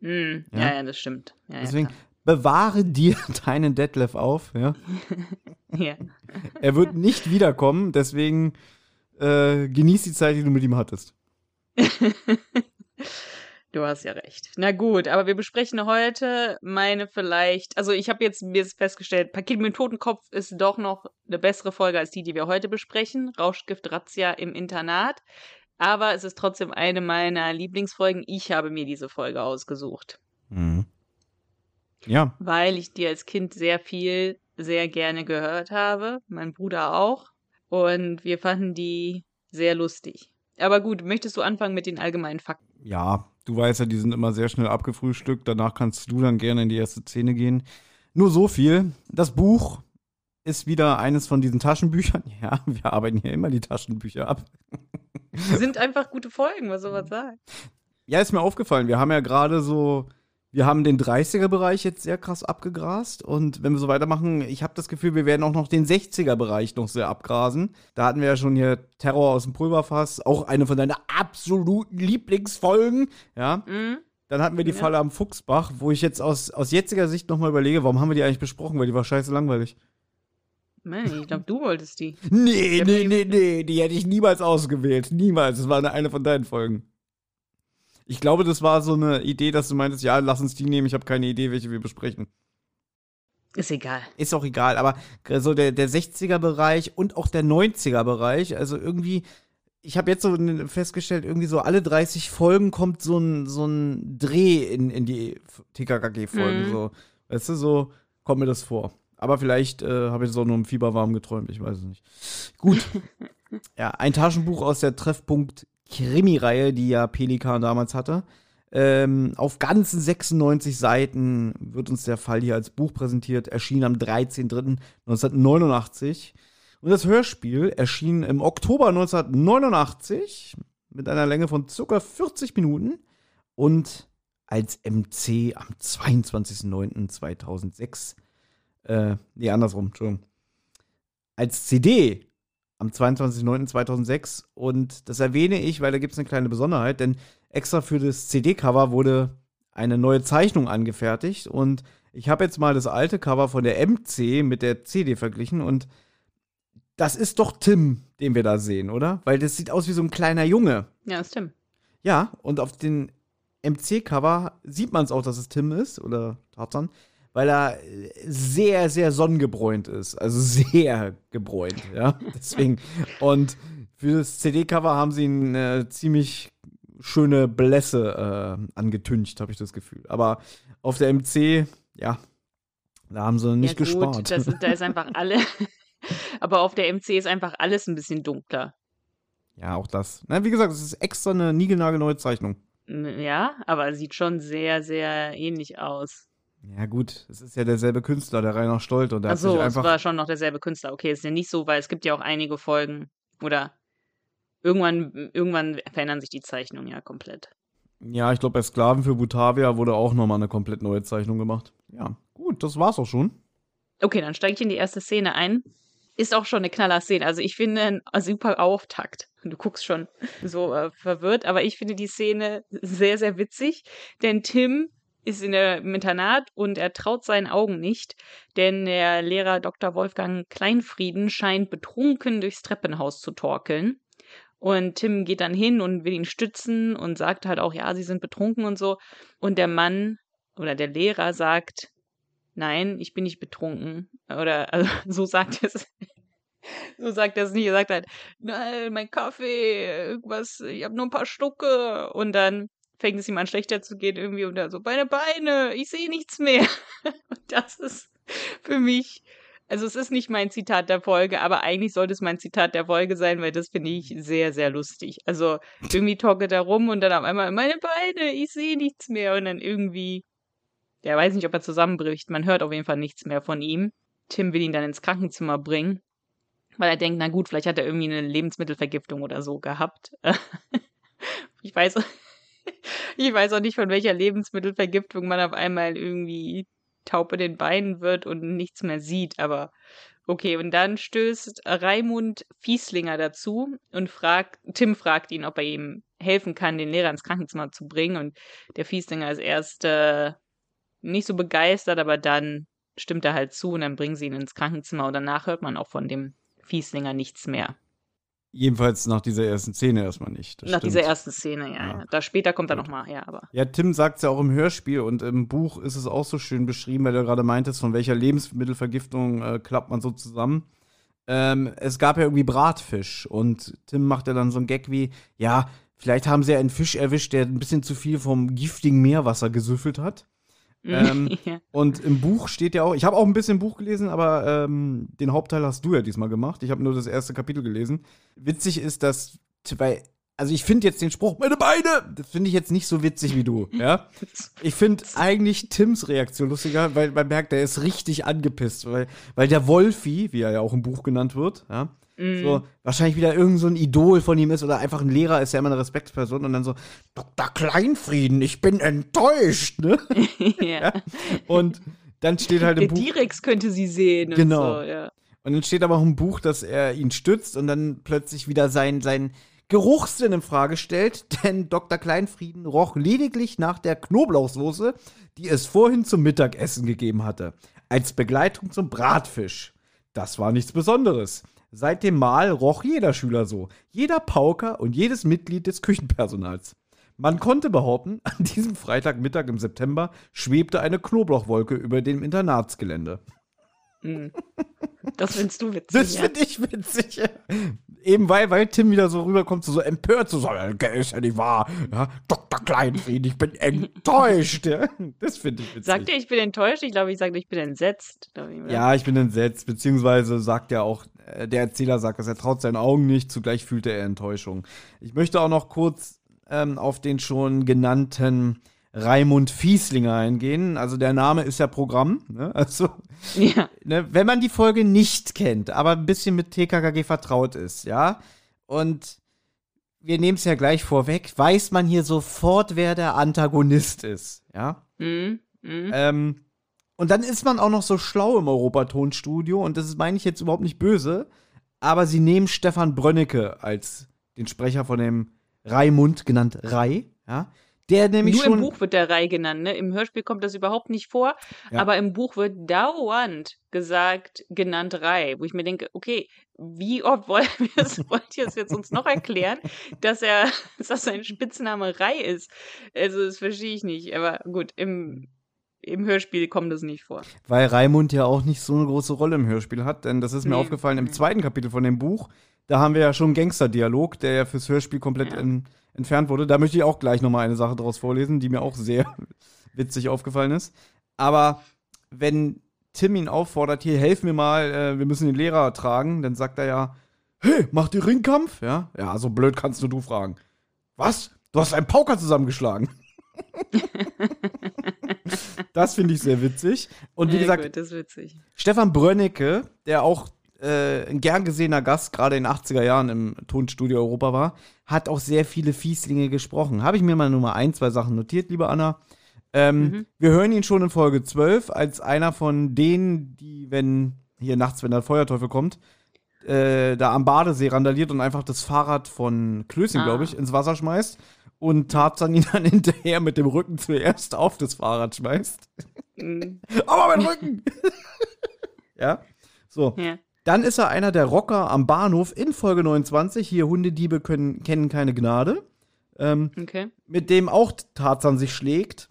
Hm, Ja. ja. ja, das stimmt. Ja, Deswegen ja, bewahre dir deinen Detlef auf. Ja? ja. Er wird nicht wiederkommen, deswegen äh, genieß die Zeit, die du mit ihm hattest. Du hast ja recht. Na gut, aber wir besprechen heute meine vielleicht, also ich habe jetzt mir festgestellt, Paket mit dem Totenkopf ist doch noch eine bessere Folge als die, die wir heute besprechen. Rauschgift Razzia im Internat. Aber es ist trotzdem eine meiner Lieblingsfolgen. Ich habe mir diese Folge ausgesucht, Ja, weil ich die als Kind sehr viel, sehr gerne gehört habe. Mein Bruder auch. Und wir fanden die sehr lustig. Aber gut, möchtest du anfangen mit den allgemeinen Fakten? ja, du weißt ja, die sind immer sehr schnell abgefrühstückt. Danach kannst du dann gerne in die erste Szene gehen. Nur so viel. Das Buch ist wieder eines von diesen Taschenbüchern. Ja, wir arbeiten hier immer die Taschenbücher ab. Sind einfach gute Folgen, was soll man sagen? Ja, ist mir aufgefallen. Wir haben ja gerade so Wir haben den 30er-Bereich jetzt sehr krass abgegrast und wenn wir so weitermachen, ich habe das Gefühl, wir werden auch noch den 60er-Bereich noch sehr abgrasen. Da hatten wir ja schon hier Terror aus dem Pulverfass, auch eine von deinen absoluten Lieblingsfolgen, ja. Mhm. Dann hatten wir die Ja. Falle am Fuchsbach, wo ich jetzt aus, aus jetziger Sicht nochmal überlege, warum haben wir die eigentlich besprochen, weil die war scheiße langweilig. Mann, ich glaube, du wolltest die. Nee, nee, nee, nee, die hätte ich niemals ausgewählt. Niemals. Das war eine, eine von deinen Folgen. Ich glaube, das war so eine Idee, dass du meintest, ja, lass uns die nehmen, ich habe keine Idee, welche wir besprechen. Ist egal. Ist auch egal, aber so der, der 60er-Bereich und auch der 90er-Bereich, also irgendwie, ich habe jetzt so festgestellt, irgendwie so alle 30 Folgen kommt so ein, so ein Dreh in, in die TKKG-Folgen. Mhm. So, weißt du, so kommt mir das vor. Aber vielleicht äh, habe ich so nur im Fieberwarm geträumt, ich weiß es nicht. Gut. ja, ein Taschenbuch aus der Treffpunkt Krimi-Reihe, die ja Pelikan damals hatte. Ähm, auf ganzen 96 Seiten wird uns der Fall hier als Buch präsentiert, erschien am 13.03.1989. Und das Hörspiel erschien im Oktober 1989 mit einer Länge von circa 40 Minuten und als MC am 22.09.2006. Äh, nee, andersrum, Entschuldigung. Als CD am 22.09.2006 und das erwähne ich, weil da gibt es eine kleine Besonderheit, denn extra für das CD-Cover wurde eine neue Zeichnung angefertigt und ich habe jetzt mal das alte Cover von der MC mit der CD verglichen und das ist doch Tim, den wir da sehen, oder? Weil das sieht aus wie so ein kleiner Junge. Ja, ist Tim. Ja, und auf den MC-Cover sieht man es auch, dass es Tim ist oder Tarzan, weil er äh, sehr, sehr sonnengebräunt ist. Also sehr gebräunt, ja. Deswegen. Und für das CD-Cover haben sie eine ziemlich schöne Blässe äh, angetüncht, habe ich das Gefühl. Aber auf der MC, ja, da haben sie nicht ja, gut, gespart. Das, da ist einfach alle. Aber auf der MC ist einfach alles ein bisschen dunkler. ja, auch das. Na, wie gesagt, es ist extra eine niegelnagelneue Zeichnung. Ja, aber sieht schon sehr, sehr ähnlich aus. Ja, gut, es ist ja derselbe Künstler, der Rainer Stolt, und der hat Achso, sich es einfach war schon noch derselbe Künstler. Okay, ist ja nicht so, weil es gibt ja auch einige Folgen. Oder irgendwann, irgendwann verändern sich die Zeichnungen ja komplett. Ja, ich glaube, bei Sklaven für Butavia wurde auch nochmal eine komplett neue Zeichnung gemacht. Ja, gut, das war's auch schon. Okay, dann steige ich in die erste Szene ein. Ist auch schon eine Knaller-Szene. Also ich finde ein super Auftakt. Du guckst schon so äh, verwirrt, aber ich finde die Szene sehr, sehr witzig, denn Tim ist in der, im Internat und er traut seinen Augen nicht, denn der Lehrer Dr. Wolfgang Kleinfrieden scheint betrunken durchs Treppenhaus zu torkeln. Und Tim geht dann hin und will ihn stützen und sagt halt auch, ja, sie sind betrunken und so. Und der Mann oder der Lehrer sagt, nein, ich bin nicht betrunken. Oder also, so sagt er es. so sagt er es nicht. Er sagt halt, nein, mein Kaffee, irgendwas, ich habe nur ein paar Schlucke. Und dann fängt es ihm an schlechter zu gehen irgendwie und er so, meine Beine, ich sehe nichts mehr. und das ist für mich, also es ist nicht mein Zitat der Folge, aber eigentlich sollte es mein Zitat der Folge sein, weil das finde ich sehr, sehr lustig. Also irgendwie torkelt er rum und dann auf einmal, meine Beine, ich sehe nichts mehr. Und dann irgendwie der weiß nicht, ob er zusammenbricht. Man hört auf jeden Fall nichts mehr von ihm. Tim will ihn dann ins Krankenzimmer bringen, weil er denkt, na gut, vielleicht hat er irgendwie eine Lebensmittelvergiftung oder so gehabt. ich weiß, ich weiß auch nicht, von welcher Lebensmittelvergiftung man auf einmal irgendwie taub in den Beinen wird und nichts mehr sieht, aber okay, und dann stößt Raimund Fieslinger dazu und fragt, Tim fragt ihn, ob er ihm helfen kann, den Lehrer ins Krankenzimmer zu bringen und der Fieslinger ist erst äh, nicht so begeistert, aber dann stimmt er halt zu und dann bringen sie ihn ins Krankenzimmer und danach hört man auch von dem Fieslinger nichts mehr. Jedenfalls nach dieser ersten Szene erstmal nicht. Nach stimmt. dieser ersten Szene, ja. Ja. ja. Da später kommt er nochmal, ja, aber. Ja, Tim sagt es ja auch im Hörspiel und im Buch ist es auch so schön beschrieben, weil du gerade meintest, von welcher Lebensmittelvergiftung äh, klappt man so zusammen. Ähm, es gab ja irgendwie Bratfisch und Tim macht ja dann so einen Gag wie, ja, vielleicht haben sie ja einen Fisch erwischt, der ein bisschen zu viel vom giftigen Meerwasser gesüffelt hat. Ähm, ja. Und im Buch steht ja auch, ich habe auch ein bisschen Buch gelesen, aber ähm, den Hauptteil hast du ja diesmal gemacht. Ich habe nur das erste Kapitel gelesen. Witzig ist, dass, weil, also ich finde jetzt den Spruch, meine Beine, das finde ich jetzt nicht so witzig wie du, ja. Ich finde eigentlich Tims Reaktion lustiger, weil man merkt, der ist richtig angepisst, weil, weil der Wolfi, wie er ja auch im Buch genannt wird, ja, Mm. So, wahrscheinlich wieder irgend so ein Idol von ihm ist oder einfach ein Lehrer ist ja immer eine Respektsperson und dann so, Dr. Kleinfrieden, ich bin enttäuscht, ne? ja. Und dann steht halt im Der Buch. T-Rex könnte sie sehen. Genau. Und so, ja. Und dann steht aber auch im Buch, dass er ihn stützt und dann plötzlich wieder sein, sein Geruchssinn in Frage stellt, denn Dr. Kleinfrieden roch lediglich nach der Knoblauchsoße, die es vorhin zum Mittagessen gegeben hatte, als Begleitung zum Bratfisch. Das war nichts Besonderes. Seit dem Mahl roch jeder Schüler so, jeder Pauker und jedes Mitglied des Küchenpersonals. Man konnte behaupten, an diesem Freitagmittag im September schwebte eine Knoblauchwolke über dem Internatsgelände. Mm. Das findest du witzig. Das ja. finde ich witzig. Eben weil, weil Tim wieder so rüberkommt, so, so empört zu sein. Ist ja nicht wahr. Ja, Dr. Kleinfried, ich bin enttäuscht. Ja, das finde ich witzig. Sagt ihr, ich bin enttäuscht? Ich glaube, ich sagte, ich bin entsetzt. ich, ja, ich bin entsetzt, beziehungsweise sagt er auch, äh, der Erzähler sagt, dass er traut seinen Augen nicht, zugleich fühlte er Enttäuschung. Ich möchte auch noch kurz ähm, auf den schon genannten Raimund Fieslinger eingehen. Also der Name ist ja Programm. Ne? Also Ja. ne, wenn man die Folge nicht kennt, aber ein bisschen mit TKKG vertraut ist, ja, und wir nehmen es ja gleich vorweg, weiß man hier sofort, wer der Antagonist ist, ja. Mm, mm. Ähm, und dann ist man auch noch so schlau im Europatonstudio, und das ist, meine ich jetzt überhaupt nicht böse, aber sie nehmen Stefan Brönnecke als den Sprecher von dem Raimund, genannt Rai, ja. Der nämlich Nur schon. im Buch wird der Rai genannt, ne? Im Hörspiel kommt das überhaupt nicht vor, Ja. aber im Buch wird dauernd gesagt, genannt Rai, wo ich mir denke, okay, wie oft wollen wir es, wollt ihr es jetzt uns noch erklären, dass er, dass das sein Spitzname Rai ist? Also, das verstehe ich nicht, aber gut, im, im Hörspiel kommt das nicht vor. Weil Raimund ja auch nicht so eine große Rolle im Hörspiel hat, denn das ist mir Nee, aufgefallen im zweiten Kapitel von dem Buch. Da haben wir ja schon einen Gangster-Dialog, der ja fürs Hörspiel komplett Ja. en- entfernt wurde. Da möchte ich auch gleich nochmal eine Sache daraus vorlesen, die mir auch sehr witzig aufgefallen ist. Aber wenn Tim ihn auffordert, hier, helf mir mal, äh, wir müssen den Lehrer tragen, dann sagt er ja, hey, macht ihr Ringkampf? Ja, ja, so blöd kannst nur du fragen. Was? Du hast einen Pauker zusammengeschlagen. das finde ich sehr witzig. Und wie Ja, gesagt, gut, das ist witzig. Stefan Brönnecke, der auch äh, ein gern gesehener Gast gerade in den 80er Jahren im Tonstudio Europa war, hat auch sehr viele Fieslinge gesprochen. Habe ich mir mal nur mal ein, zwei Sachen notiert, liebe Anna. Ähm, Mhm. Wir hören ihn schon in Folge 12 als einer von denen, die, wenn hier nachts, wenn der Feuerteufel kommt, äh, da am Badesee randaliert und einfach das Fahrrad von Klößchen, Ah. glaube ich, ins Wasser schmeißt und Tarzan ihn dann hinterher mit dem Rücken zuerst auf das Fahrrad schmeißt. Mm, Aber mein Rücken! ja, so. Ja. Dann ist er einer der Rocker am Bahnhof in Folge 29. Hier Hundediebe können, kennen keine Gnade. Ähm, Okay. mit dem auch Tarzan sich schlägt.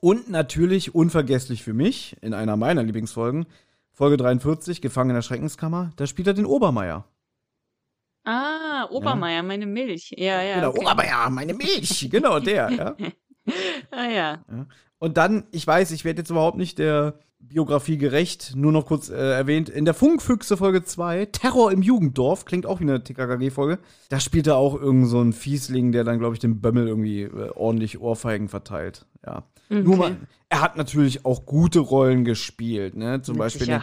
Und natürlich unvergesslich für mich, in einer meiner Lieblingsfolgen, Folge 43, Gefangen in der Schreckenskammer, da spielt er den Obermeier. Ah, Obermeier, meine Milch. Ja, ja. genau, okay. Obermeier, meine Milch. genau, der, ja. Ah ja. Und dann, ich weiß, ich werde jetzt überhaupt nicht der Biografie gerecht, nur noch kurz äh, erwähnt, in der Funkfüchse Folge 2, Terror im Jugenddorf, klingt auch wie eine TKKG-Folge, da spielt er auch irgend so ein Fiesling, der dann, glaube ich, dem Bömmel irgendwie äh, ordentlich Ohrfeigen verteilt. Ja. Nur mal, er hat natürlich auch gute Rollen gespielt, ne? Zum Mit Beispiel den,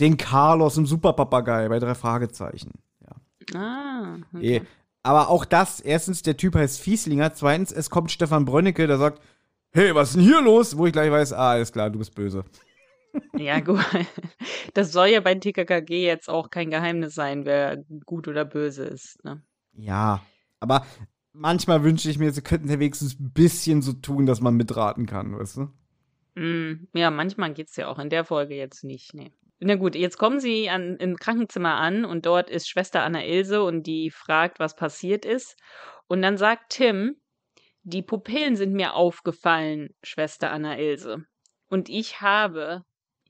den Carlos im Superpapagei bei drei Fragezeichen. Ja. Ah, Eh. okay. Aber auch das, erstens, der Typ heißt Fieslinger, zweitens, es kommt Stefan Brönnecke, der sagt, hey, was ist denn hier los? Wo ich gleich weiß, ah, alles klar, du bist böse. Ja, gut. Das soll ja bei TKKG jetzt auch kein Geheimnis sein, wer gut oder böse ist. Ne? Ja, aber manchmal wünsche ich mir, sie könnten ja wenigstens ein bisschen so tun, dass man mitraten kann, weißt du? Mm, ja, manchmal geht's ja auch. In der Folge jetzt nicht. Nee. Na gut, jetzt kommen sie an, im Krankenzimmer an und dort ist Schwester Anna Ilse und die fragt, was passiert ist. Und dann sagt Tim, die Pupillen sind mir aufgefallen, Schwester Anna Ilse. Und ich habe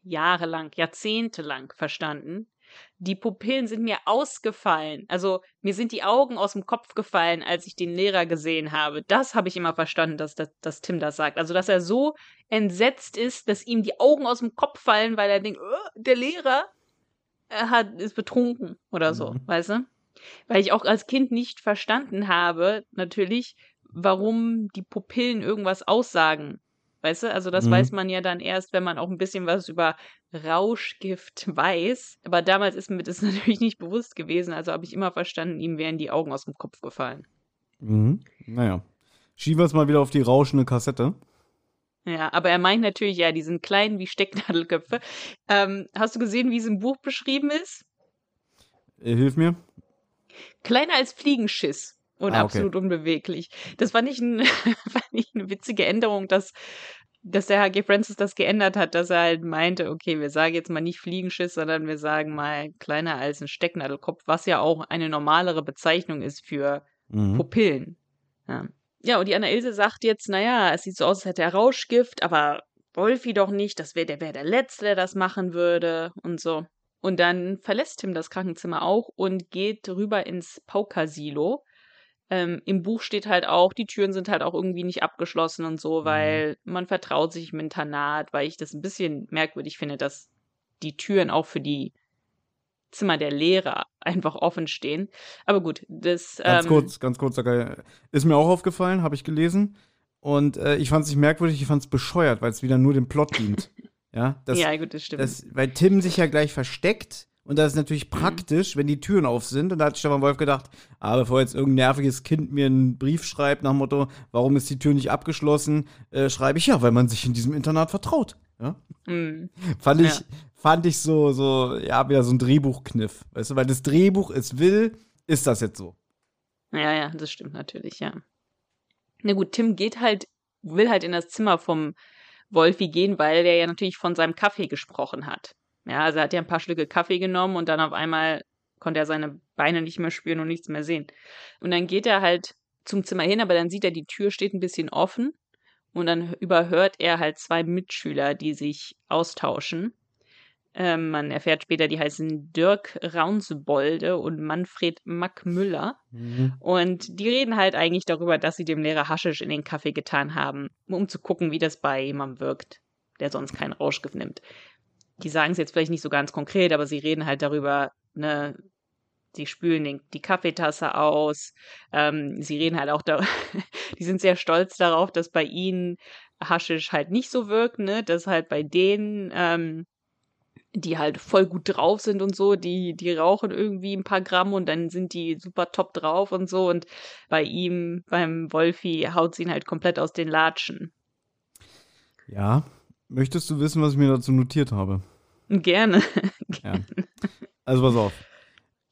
jahrelang, jahrzehntelang verstanden, die Pupillen sind mir ausgefallen. Also mir sind die Augen aus dem Kopf gefallen, als ich den Lehrer gesehen habe. Das habe ich immer verstanden, dass, dass, dass Tim das sagt. Also dass er so entsetzt ist, dass ihm die Augen aus dem Kopf fallen, weil er denkt, "Oh, der Lehrer er hat, ist betrunken oder so, Mhm. weißt du? Weil ich auch als Kind nicht verstanden habe, natürlich, warum die Pupillen irgendwas aussagen. Weißt du, also das Mhm. weiß man ja dann erst, wenn man auch ein bisschen was über Rauschgift weiß. Aber damals ist mir das natürlich nicht bewusst gewesen, also habe ich immer verstanden, ihm wären die Augen aus dem Kopf gefallen. Mhm. Naja. Schieben wir es mal wieder auf die rauschende Kassette. Ja, aber er meint natürlich, ja, die sind klein wie Stecknadelköpfe. Ähm, hast du gesehen, wie es im Buch beschrieben ist? Äh, hilf mir. Kleiner als Fliegenschiss und Ah, okay. absolut unbeweglich. Das fand ich, ein, fand ich eine witzige Änderung, dass, dass der HG Francis das geändert hat, dass er halt meinte, okay, wir sagen jetzt mal nicht Fliegenschiss, sondern wir sagen mal kleiner als ein Stecknadelkopf, was ja auch eine normalere Bezeichnung ist für Mhm. Pupillen. Ja. ja, und die Anna-Ilse sagt jetzt, naja, es sieht so aus, als hätte er Rauschgift, aber Wolfi doch nicht, das wär, der wäre der Letzte, der das machen würde und so. Und dann verlässt Tim das Krankenzimmer auch und geht rüber ins Paukersilo. Ähm, Im Buch steht halt auch, die Türen sind halt auch irgendwie nicht abgeschlossen und so, Mhm. weil man vertraut sich im Internat, weil ich das ein bisschen merkwürdig finde, dass die Türen auch für die Zimmer der Lehrer einfach offen stehen. Aber gut, das. Ganz ähm, kurz, ganz kurz. Ist mir auch aufgefallen, habe ich gelesen. Und äh, ich fand es nicht merkwürdig, ich fand es bescheuert, weil es wieder nur dem Plot dient. ja, das, ja, gut, das stimmt. das, weil Tim sich ja gleich versteckt. Und das ist natürlich Mhm. praktisch, wenn die Türen auf sind. Und da hat Stefan Wolf gedacht, ah, bevor jetzt irgendein nerviges Kind mir einen Brief schreibt nach dem Motto, warum ist die Tür nicht abgeschlossen, äh, schreibe ich ja, weil man sich in diesem Internat vertraut. Ja? Mm. Fand ich, Ja. fand ich so, so, ja, wieder so ein Drehbuchkniff. Weißt du, weil das Drehbuch es will, ist das jetzt so. Ja, ja, das stimmt natürlich, ja. Na gut, Tim geht halt, will halt in das Zimmer vom Wolfi gehen, weil der ja natürlich von seinem Kaffee gesprochen hat. Ja, also er hat ja ein paar Schlücke Kaffee genommen und dann auf einmal konnte er seine Beine nicht mehr spüren und nichts mehr sehen. Und dann geht er halt zum Zimmer hin, aber dann sieht er, die Tür steht ein bisschen offen und dann überhört er halt zwei Mitschüler, die sich austauschen. Ähm, man erfährt später, die heißen Dirk Raunsbolde und Manfred Mackmüller. Und die reden halt eigentlich darüber, dass sie dem Lehrer Haschisch in den Kaffee getan haben, um zu gucken, wie das bei jemandem wirkt, der sonst keinen Rauschgift nimmt. Die sagen es jetzt vielleicht nicht so ganz konkret, aber sie reden halt darüber, ne, sie spülen den, die Kaffeetasse aus, ähm, sie reden halt auch da, die sind sehr stolz darauf, dass bei ihnen Haschisch halt nicht so wirkt, ne, dass halt bei denen, ähm, die halt voll gut drauf sind und so, die, die rauchen irgendwie ein paar Gramm und dann sind die super top drauf und so und bei ihm, beim Wolfi, haut sie ihn halt komplett aus den Latschen. Ja. Möchtest du wissen, was ich mir dazu notiert habe? Gerne. Ja. Also pass auf.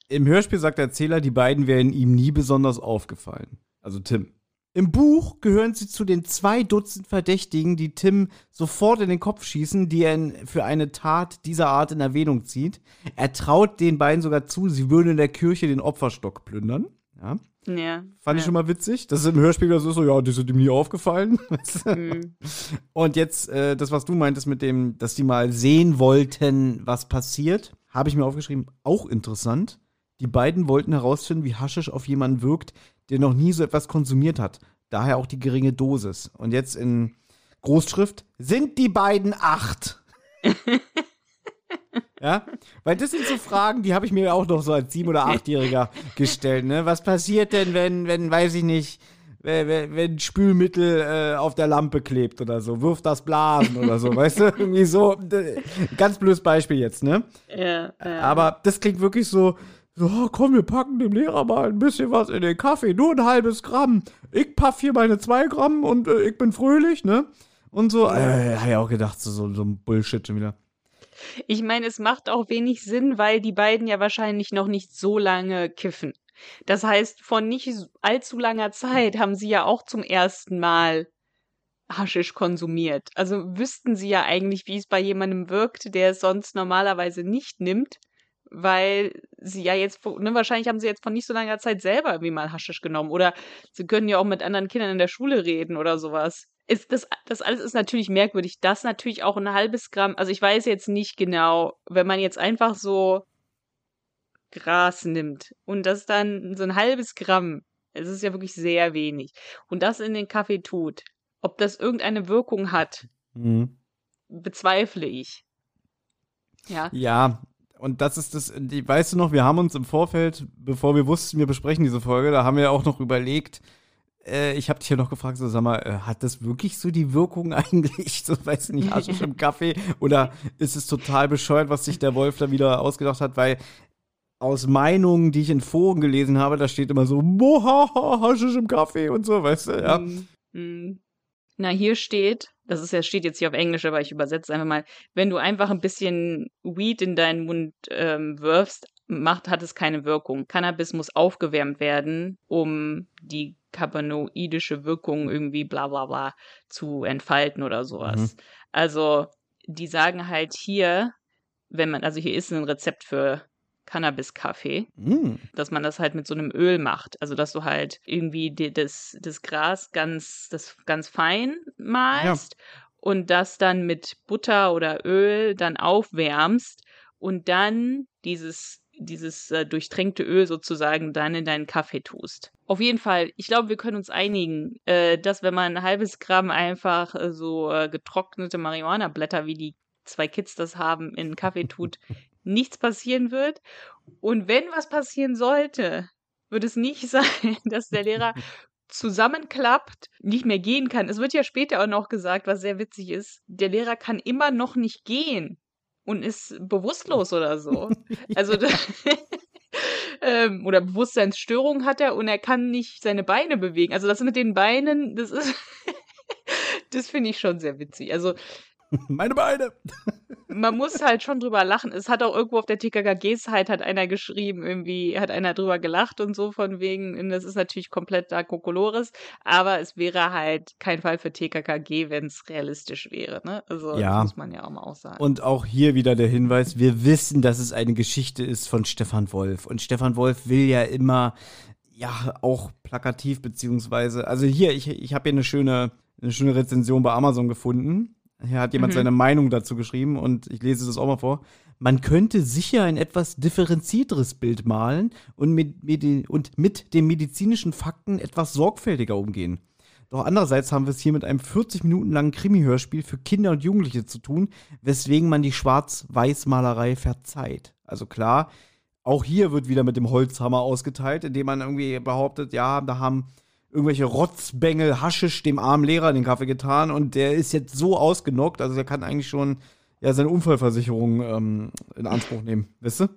Im Hörspiel sagt der Erzähler, die beiden wären ihm nie besonders aufgefallen. Also Tim. Im Buch gehören sie zu den zwei Dutzend Verdächtigen, die Tim sofort in den Kopf schießen, die er in, für eine Tat dieser Art in Erwähnung zieht. Er traut den beiden sogar zu, sie würden in der Kirche den Opferstock plündern. Ja. Ja. Fand ja. ich schon mal witzig. Das ist im Hörspiel das ist so, ja, die sind ihm nie aufgefallen. Mhm. Und jetzt, äh, das, was du meintest mit dem, dass die mal sehen wollten, was passiert, habe ich mir aufgeschrieben, auch interessant. Die beiden wollten herausfinden, wie Haschisch auf jemanden wirkt, der noch nie so etwas konsumiert hat. Daher auch die geringe Dosis. Und jetzt in Großschrift, sind die beiden acht? ja, weil das sind so Fragen, die habe ich mir auch noch so als sieben- oder achtjähriger gestellt. Ne? Was passiert denn, wenn, wenn, weiß ich nicht, wenn, wenn Spülmittel äh, auf der Lampe klebt oder so, wirft das Blasen oder so, weißt du? Irgendwie so, ganz blödes Beispiel jetzt, ne? Ja, ja. Aber das klingt wirklich so, so, oh, komm, wir packen dem Lehrer mal ein bisschen was in den Kaffee, nur ein halbes Gramm. Ich paff hier meine zwei Gramm und äh, ich bin fröhlich, ne? Und so, äh, hab ich auch gedacht, so, so, so ein Bullshit schon wieder. Ich meine, es macht auch wenig Sinn, weil die beiden ja wahrscheinlich noch nicht so lange kiffen. Das heißt, vor nicht allzu langer Zeit haben sie ja auch zum ersten Mal Haschisch konsumiert. Also wüssten sie ja eigentlich, wie es bei jemandem wirkt, der es sonst normalerweise nicht nimmt, weil sie ja jetzt, vor- ne, wahrscheinlich haben sie jetzt von nicht so langer Zeit selber irgendwie mal Haschisch genommen oder sie können ja auch mit anderen Kindern in der Schule reden oder sowas. Ist das, das alles ist natürlich merkwürdig. Das natürlich auch ein halbes Gramm. Also ich weiß jetzt nicht genau, wenn man jetzt einfach so Gras nimmt und das dann so ein halbes Gramm, es ist ja wirklich sehr wenig, und das in den Kaffee tut, ob das irgendeine Wirkung hat, Mhm. bezweifle ich. Ja. Ja, und das ist das, die, weißt du noch, wir haben uns im Vorfeld, bevor wir wussten, wir besprechen diese Folge, da haben wir auch noch überlegt, äh, ich habe dich ja noch gefragt, so sag mal, äh, hat das wirklich so die Wirkung eigentlich, so weiß nicht, Haschisch im Kaffee? Oder ist es total bescheuert, was sich der Wolf da wieder ausgedacht hat? Weil aus Meinungen, die ich in Foren gelesen habe, da steht immer so, boah, Haschisch im Kaffee und so, weißt du, ja. Mm, mm. Na, hier steht, das ist ja, steht jetzt hier auf Englisch, aber ich übersetze einfach mal, wenn du einfach ein bisschen Weed in deinen Mund ähm, wirfst, macht, hat es keine Wirkung. Cannabis muss aufgewärmt werden, um die cannabinoidische Wirkung irgendwie bla bla bla zu entfalten oder sowas. Mhm. Also, die sagen halt hier, wenn man, also hier ist ein Rezept für Cannabis-Kaffee, mm. dass man das halt mit so einem Öl macht. Also dass du halt irgendwie die, das, das Gras ganz, das ganz fein malst ja. und das dann mit Butter oder Öl dann aufwärmst und dann dieses dieses äh, durchtränkte Öl sozusagen dann in deinen Kaffee tust. Auf jeden Fall, ich glaube, wir können uns einigen, äh, dass wenn man ein halbes Gramm einfach äh, so äh, getrocknete Marihuana-Blätter, wie die zwei Kids das haben, in Kaffee tut, nichts passieren wird. Und wenn was passieren sollte, wird es nicht sein, dass der Lehrer zusammenklappt, nicht mehr gehen kann. Es wird ja später auch noch gesagt, was sehr witzig ist, der Lehrer kann immer noch nicht gehen und ist bewusstlos oder so. Also ähm, oder Bewusstseinsstörung hat er und er kann nicht seine Beine bewegen. Also das mit den Beinen, das ist das finde ich schon sehr witzig. Also Meine Beine. Man muss halt schon drüber lachen. Es hat auch irgendwo auf der TKKG-Site hat einer geschrieben, irgendwie hat einer drüber gelacht und so von wegen, und das ist natürlich komplett da Kokolores, aber es wäre halt kein Fall für TKKG, wenn es realistisch wäre, ne? Also ja. das muss man ja auch mal auch sagen. Und auch hier wieder der Hinweis, wir wissen, dass es eine Geschichte ist von Stefan Wolf und Stefan Wolf will ja immer ja auch plakativ beziehungsweise, also hier, ich, ich habe hier eine schöne, eine schöne Rezension bei Amazon gefunden hier hat jemand mhm. seine Meinung dazu geschrieben und ich lese das auch mal vor. Man könnte sicher ein etwas differenzierteres Bild malen und mit, mit, und mit den medizinischen Fakten etwas sorgfältiger umgehen. Doch andererseits haben wir es hier mit einem 40 Minuten langen Krimi-Hörspiel für Kinder und Jugendliche zu tun, weswegen man die Schwarz-Weiß-Malerei verzeiht. Also klar, auch hier wird wieder mit dem Holzhammer ausgeteilt, indem man irgendwie behauptet, ja, da haben irgendwelche Rotzbengel Haschisch dem armen Lehrer den Kaffee getan und der ist jetzt so ausgenockt, also der kann eigentlich schon ja seine Unfallversicherung ähm, in Anspruch nehmen, weißt du?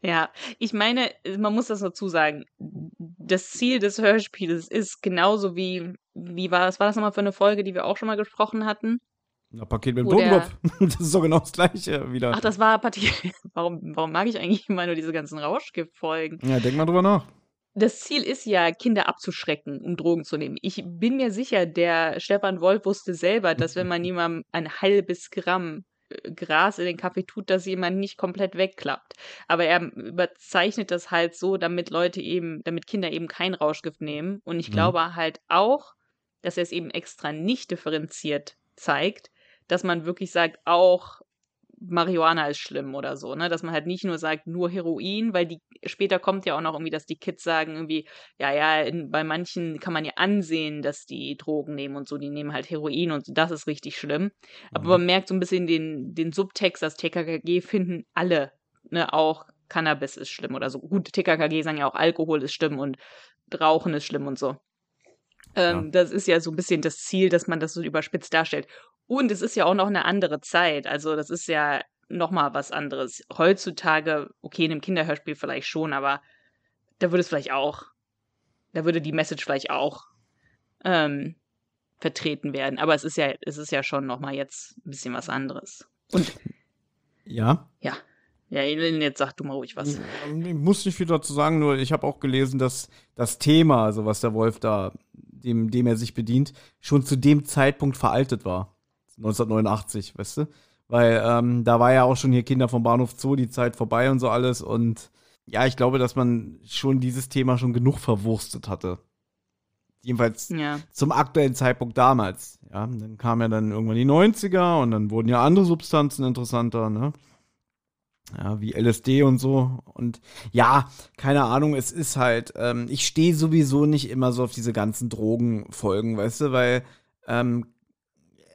Ja, ich meine, man muss das dazu sagen. Das Ziel des Hörspiels ist genauso wie, wie war das, war das nochmal für eine Folge, die wir auch schon mal gesprochen hatten? Na, Paket mit Bodengopf. Das ist doch genau das gleiche wieder. Ach, das war Paket. Warum, warum mag ich eigentlich immer nur diese ganzen Rauschgiftfolgen? Ja, denk mal drüber nach das Ziel ist ja, Kinder abzuschrecken, um Drogen zu nehmen. Ich bin mir sicher, der Stefan Wolf wusste selber, dass wenn man jemandem ein halbes Gramm äh, Gras in den Kaffee tut, dass jemand nicht komplett wegklappt. Aber er überzeichnet das halt so, damit Leute eben, damit Kinder eben kein Rauschgift nehmen. Und ich mhm. glaube halt auch, dass er es eben extra nicht differenziert zeigt, dass man wirklich sagt, auch Marihuana ist schlimm oder so, ne? Dass man halt nicht nur sagt, nur Heroin, weil die später kommt ja auch noch irgendwie, dass die Kids sagen irgendwie, ja, ja, in, bei manchen kann man ja ansehen, dass die Drogen nehmen und so, die nehmen halt Heroin und so, das ist richtig schlimm. Aber mhm. man merkt so ein bisschen den, den Subtext, dass TKKG finden alle, ne, auch Cannabis ist schlimm oder so. Gut, TKKG sagen ja auch Alkohol ist schlimm und Rauchen ist schlimm und so. Ähm, ja. Das ist ja so ein bisschen das Ziel, dass man das so überspitzt darstellt. Und es ist ja auch noch eine andere Zeit. Also das ist ja noch mal was anderes. Heutzutage, okay, in einem Kinderhörspiel vielleicht schon, aber da würde es vielleicht auch, da würde die Message vielleicht auch ähm, vertreten werden. Aber es ist ja, es ist ja schon noch mal jetzt ein bisschen was anderes. Und ja. Ja. Ja, jetzt sag du mal ruhig was. Ich muss nicht viel dazu sagen, nur ich habe auch gelesen, dass das Thema, also was der Wolf da, dem, dem er sich bedient, schon zu dem Zeitpunkt veraltet war. 1989, weißt du? Weil ähm, da war ja auch schon hier Kinder vom Bahnhof Zoo die Zeit vorbei und so alles. Und ja, ich glaube, dass man schon dieses Thema schon genug verwurstet hatte. Jedenfalls ja. zum aktuellen Zeitpunkt damals. Ja, dann kamen ja dann irgendwann die 90er und dann wurden ja andere Substanzen interessanter, ne? Ja, wie LSD und so. Und ja, keine Ahnung, es ist halt, ähm, ich stehe sowieso nicht immer so auf diese ganzen Drogenfolgen, weißt du, weil ähm,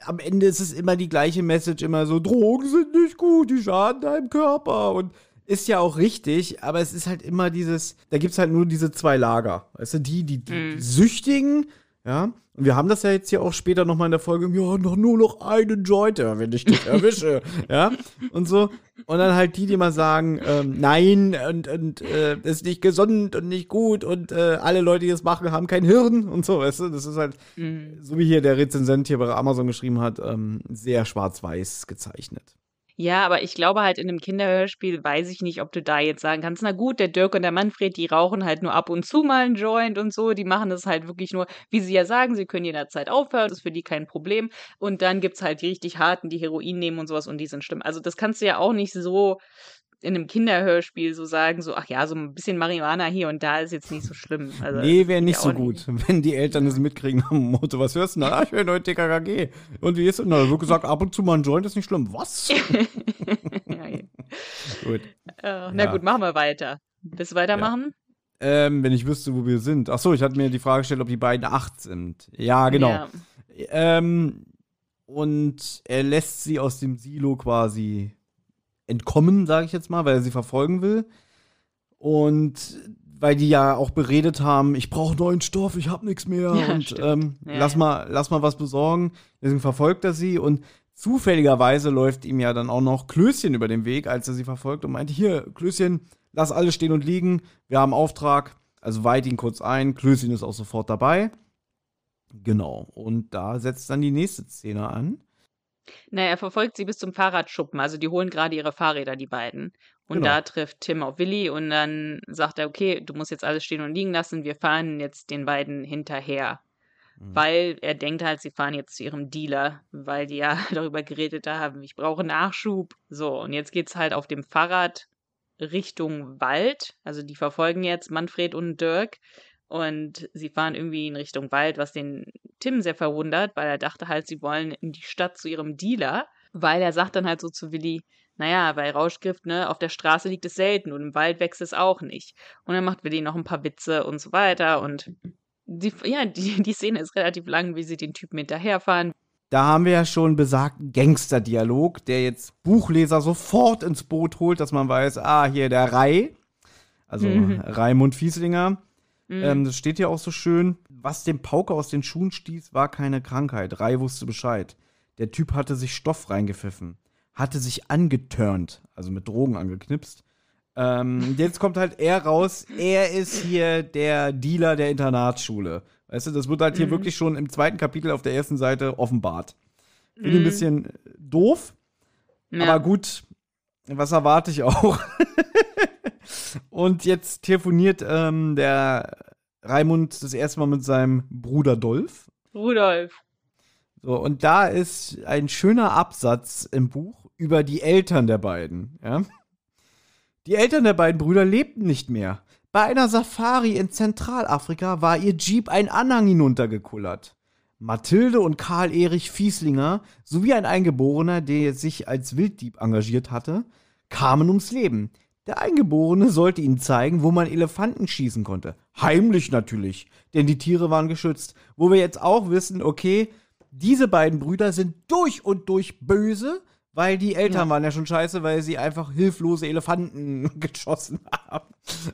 am Ende ist es immer die gleiche Message, immer so, Drogen sind nicht gut, die schaden deinem Körper. Und ist ja auch richtig, aber es ist halt immer dieses, da gibt es halt nur diese zwei Lager. Weißt du, die, die, die Mhm. Süchtigen, ja, und wir haben das ja jetzt hier auch später nochmal in der Folge, ja, noch nur noch einen Joint, ja, wenn ich dich erwische, ja, und so. Und dann halt die, die mal sagen, ähm, nein, und, und äh, ist nicht gesund und nicht gut und äh, alle Leute, die das machen, haben kein Hirn und so, weißt du, das ist halt, Mhm. so wie hier der Rezensent hier bei Amazon geschrieben hat, ähm, sehr schwarz-weiß gezeichnet. Ja, aber ich glaube halt in einem Kinderhörspiel weiß ich nicht, ob du da jetzt sagen kannst, na gut, der Dirk und der Manfred, die rauchen halt nur ab und zu mal einen Joint und so, die machen das halt wirklich nur, wie sie ja sagen, sie können jederzeit aufhören, das ist für die kein Problem. Und dann gibt's halt die richtig harten, die Heroin nehmen und sowas und die sind schlimm. Also das kannst du ja auch nicht so in einem Kinderhörspiel so sagen, so, ach ja, so ein bisschen Marihuana hier und da ist jetzt nicht so schlimm. Also, nee, wäre nicht so gut, wenn die Eltern das mitkriegen am Motto, was hörst du denn? Ah, ich höre heute TKKG. Und wie ist es? Na, wird gesagt, ab und zu mal ein Joint ist nicht schlimm. Was? ja, ja. gut. Äh, na Ja. gut, machen wir weiter. Willst du weitermachen? Ähm, wenn ich wüsste, wo wir sind. Ach so, ich hatte mir die Frage gestellt, ob die beiden acht sind. Ja, genau. Ähm, und er lässt sie aus dem Silo quasi entkommen, sage ich jetzt mal, weil er sie verfolgen will. Und weil die ja auch beredet haben, ich brauche neuen Stoff, ich habe nichts mehr Ja, und ähm, Ja, lass mal, lass mal was besorgen. Deswegen verfolgt er sie und zufälligerweise läuft ihm ja dann auch noch Klößchen über den Weg, als er sie verfolgt und meinte, hier, Klößchen, lass alles stehen und liegen, wir haben Auftrag. Also weit ihn kurz ein, Klößchen ist auch sofort dabei. Genau. Und da setzt dann die nächste Szene an. Naja, er verfolgt sie bis zum Fahrradschuppen. Also die holen gerade ihre Fahrräder, die beiden. Und Genau. da trifft Tim auf Willi und dann sagt er, okay, du musst jetzt alles stehen und liegen lassen. Wir fahren jetzt den beiden hinterher. Mhm. Weil er denkt halt, sie fahren jetzt zu ihrem Dealer, weil die ja darüber geredet haben, ich brauche Nachschub. So, und jetzt geht's halt auf dem Fahrrad Richtung Wald. Also die verfolgen jetzt Manfred und Dirk. Und sie fahren irgendwie in Richtung Wald, was den Tim sehr verwundert, weil er dachte halt, sie wollen in die Stadt zu ihrem Dealer. Weil er sagt dann halt so zu Willi, naja, bei Rauschgift, ne, auf der Straße liegt es selten und im Wald wächst es auch nicht. Und dann macht Willi noch ein paar Witze und so weiter. Und die, ja, die, die Szene ist relativ lang, wie sie den Typen hinterherfahren. Da haben wir ja schon besagten Gangster-Dialog, der jetzt Buchleser sofort ins Boot holt, dass man weiß, ah, hier der Rai, also Mhm. Raimund Fieslinger. Mhm. Ähm, das steht ja auch so schön. Was dem Pauke aus den Schuhen stieß, war keine Krankheit. Rai wusste Bescheid. Der Typ hatte sich Stoff reingepfiffen, hatte sich angeturnt, also mit Drogen angeknipst. Ähm, jetzt kommt halt er raus, er ist hier der Dealer der Internatsschule. Weißt du, das wird halt hier Mhm. wirklich schon im zweiten Kapitel auf der ersten Seite offenbart. Finde ich ein Mhm. bisschen äh, doof, ja. aber gut, was erwarte ich auch? Und jetzt telefoniert ähm, der Raimund das erste Mal mit seinem Bruder Dolf. Rudolf. So, und da ist ein schöner Absatz im Buch über die Eltern der beiden. Ja? Die Eltern der beiden Brüder lebten nicht mehr. Bei einer Safari in Zentralafrika war ihr Jeep ein Anhang hinuntergekullert. Mathilde und Karl Erich Fieslinger sowie ein Eingeborener, der sich als Wilddieb engagiert hatte, kamen ums Leben. Der Eingeborene sollte ihnen zeigen, wo man Elefanten schießen konnte. Heimlich natürlich, denn die Tiere waren geschützt. Wo wir jetzt auch wissen, okay, diese beiden Brüder sind durch und durch böse, weil die Eltern Ja. waren ja schon scheiße, weil sie einfach hilflose Elefanten geschossen haben.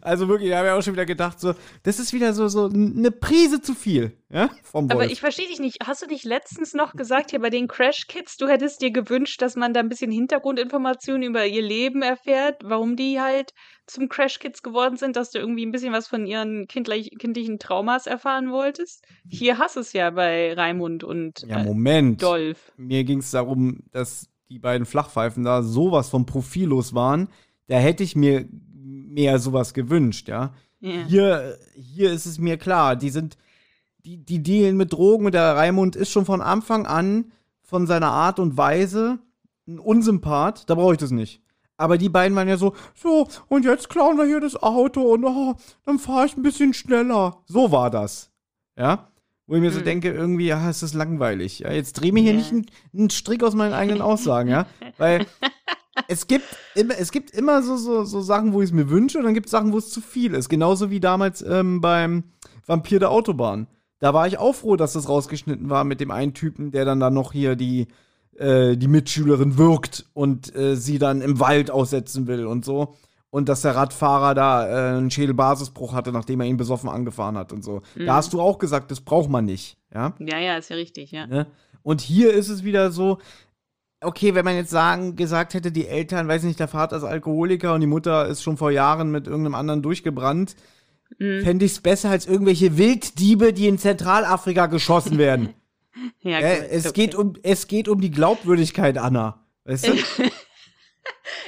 Also wirklich, da habe ich auch schon wieder gedacht, so, das ist wieder so, so eine Prise zu viel, ja, vom Wolf. Aber ich verstehe dich nicht. Hast du nicht letztens noch gesagt, hier bei den Crash Kids, du hättest dir gewünscht, dass man da ein bisschen Hintergrundinformationen über ihr Leben erfährt, warum die halt zum Crash Kids geworden sind, dass du irgendwie ein bisschen was von ihren kindlich, kindlichen Traumas erfahren wolltest? Hier hast du es ja bei Raimund und ja, äh, Moment. Dolph. Mir ging es darum, dass die beiden Flachpfeifen da sowas von profillos waren. Da hätte ich mir mehr sowas gewünscht, ja. Ja. Hier, hier ist es mir klar, die sind, die, die dealen mit Drogen und der Raimund ist schon von Anfang an von seiner Art und Weise ein Unsympath, da brauche ich das nicht. Aber die beiden waren ja so, so, und jetzt klauen wir hier das Auto und oh, dann fahre ich ein bisschen schneller. So war das. Ja? Wo ich mir so Mhm. denke, irgendwie, ja, es ist langweilig. Ja, jetzt dreh mir hier Ja. nicht einen, einen Strick aus meinen eigenen Aussagen, ja. Weil es gibt immer, es gibt immer so, so, so Sachen, wo ich es mir wünsche, und dann gibt es Sachen, wo es zu viel ist. Genauso wie damals ähm, beim Vampir der Autobahn. Da war ich auch froh, dass das rausgeschnitten war mit dem einen Typen, der dann da noch hier die, äh, die Mitschülerin wirkt und äh, sie dann im Wald aussetzen will und so. Und dass der Radfahrer da äh, einen Schädelbasisbruch hatte, nachdem er ihn besoffen angefahren hat und so. Mhm. Da hast du auch gesagt, das braucht man nicht, ja? Ja, ja, ist ja richtig, ja. Ne? Und hier ist es wieder so, okay, wenn man jetzt sagen, gesagt hätte, die Eltern, weiß nicht, der Vater ist Alkoholiker und die Mutter ist schon vor Jahren mit irgendeinem anderen durchgebrannt, mhm. fände ich es besser als irgendwelche Wilddiebe, die in Zentralafrika geschossen werden. ja, äh, es, okay. geht um, es geht um die Glaubwürdigkeit, Anna. Weißt du?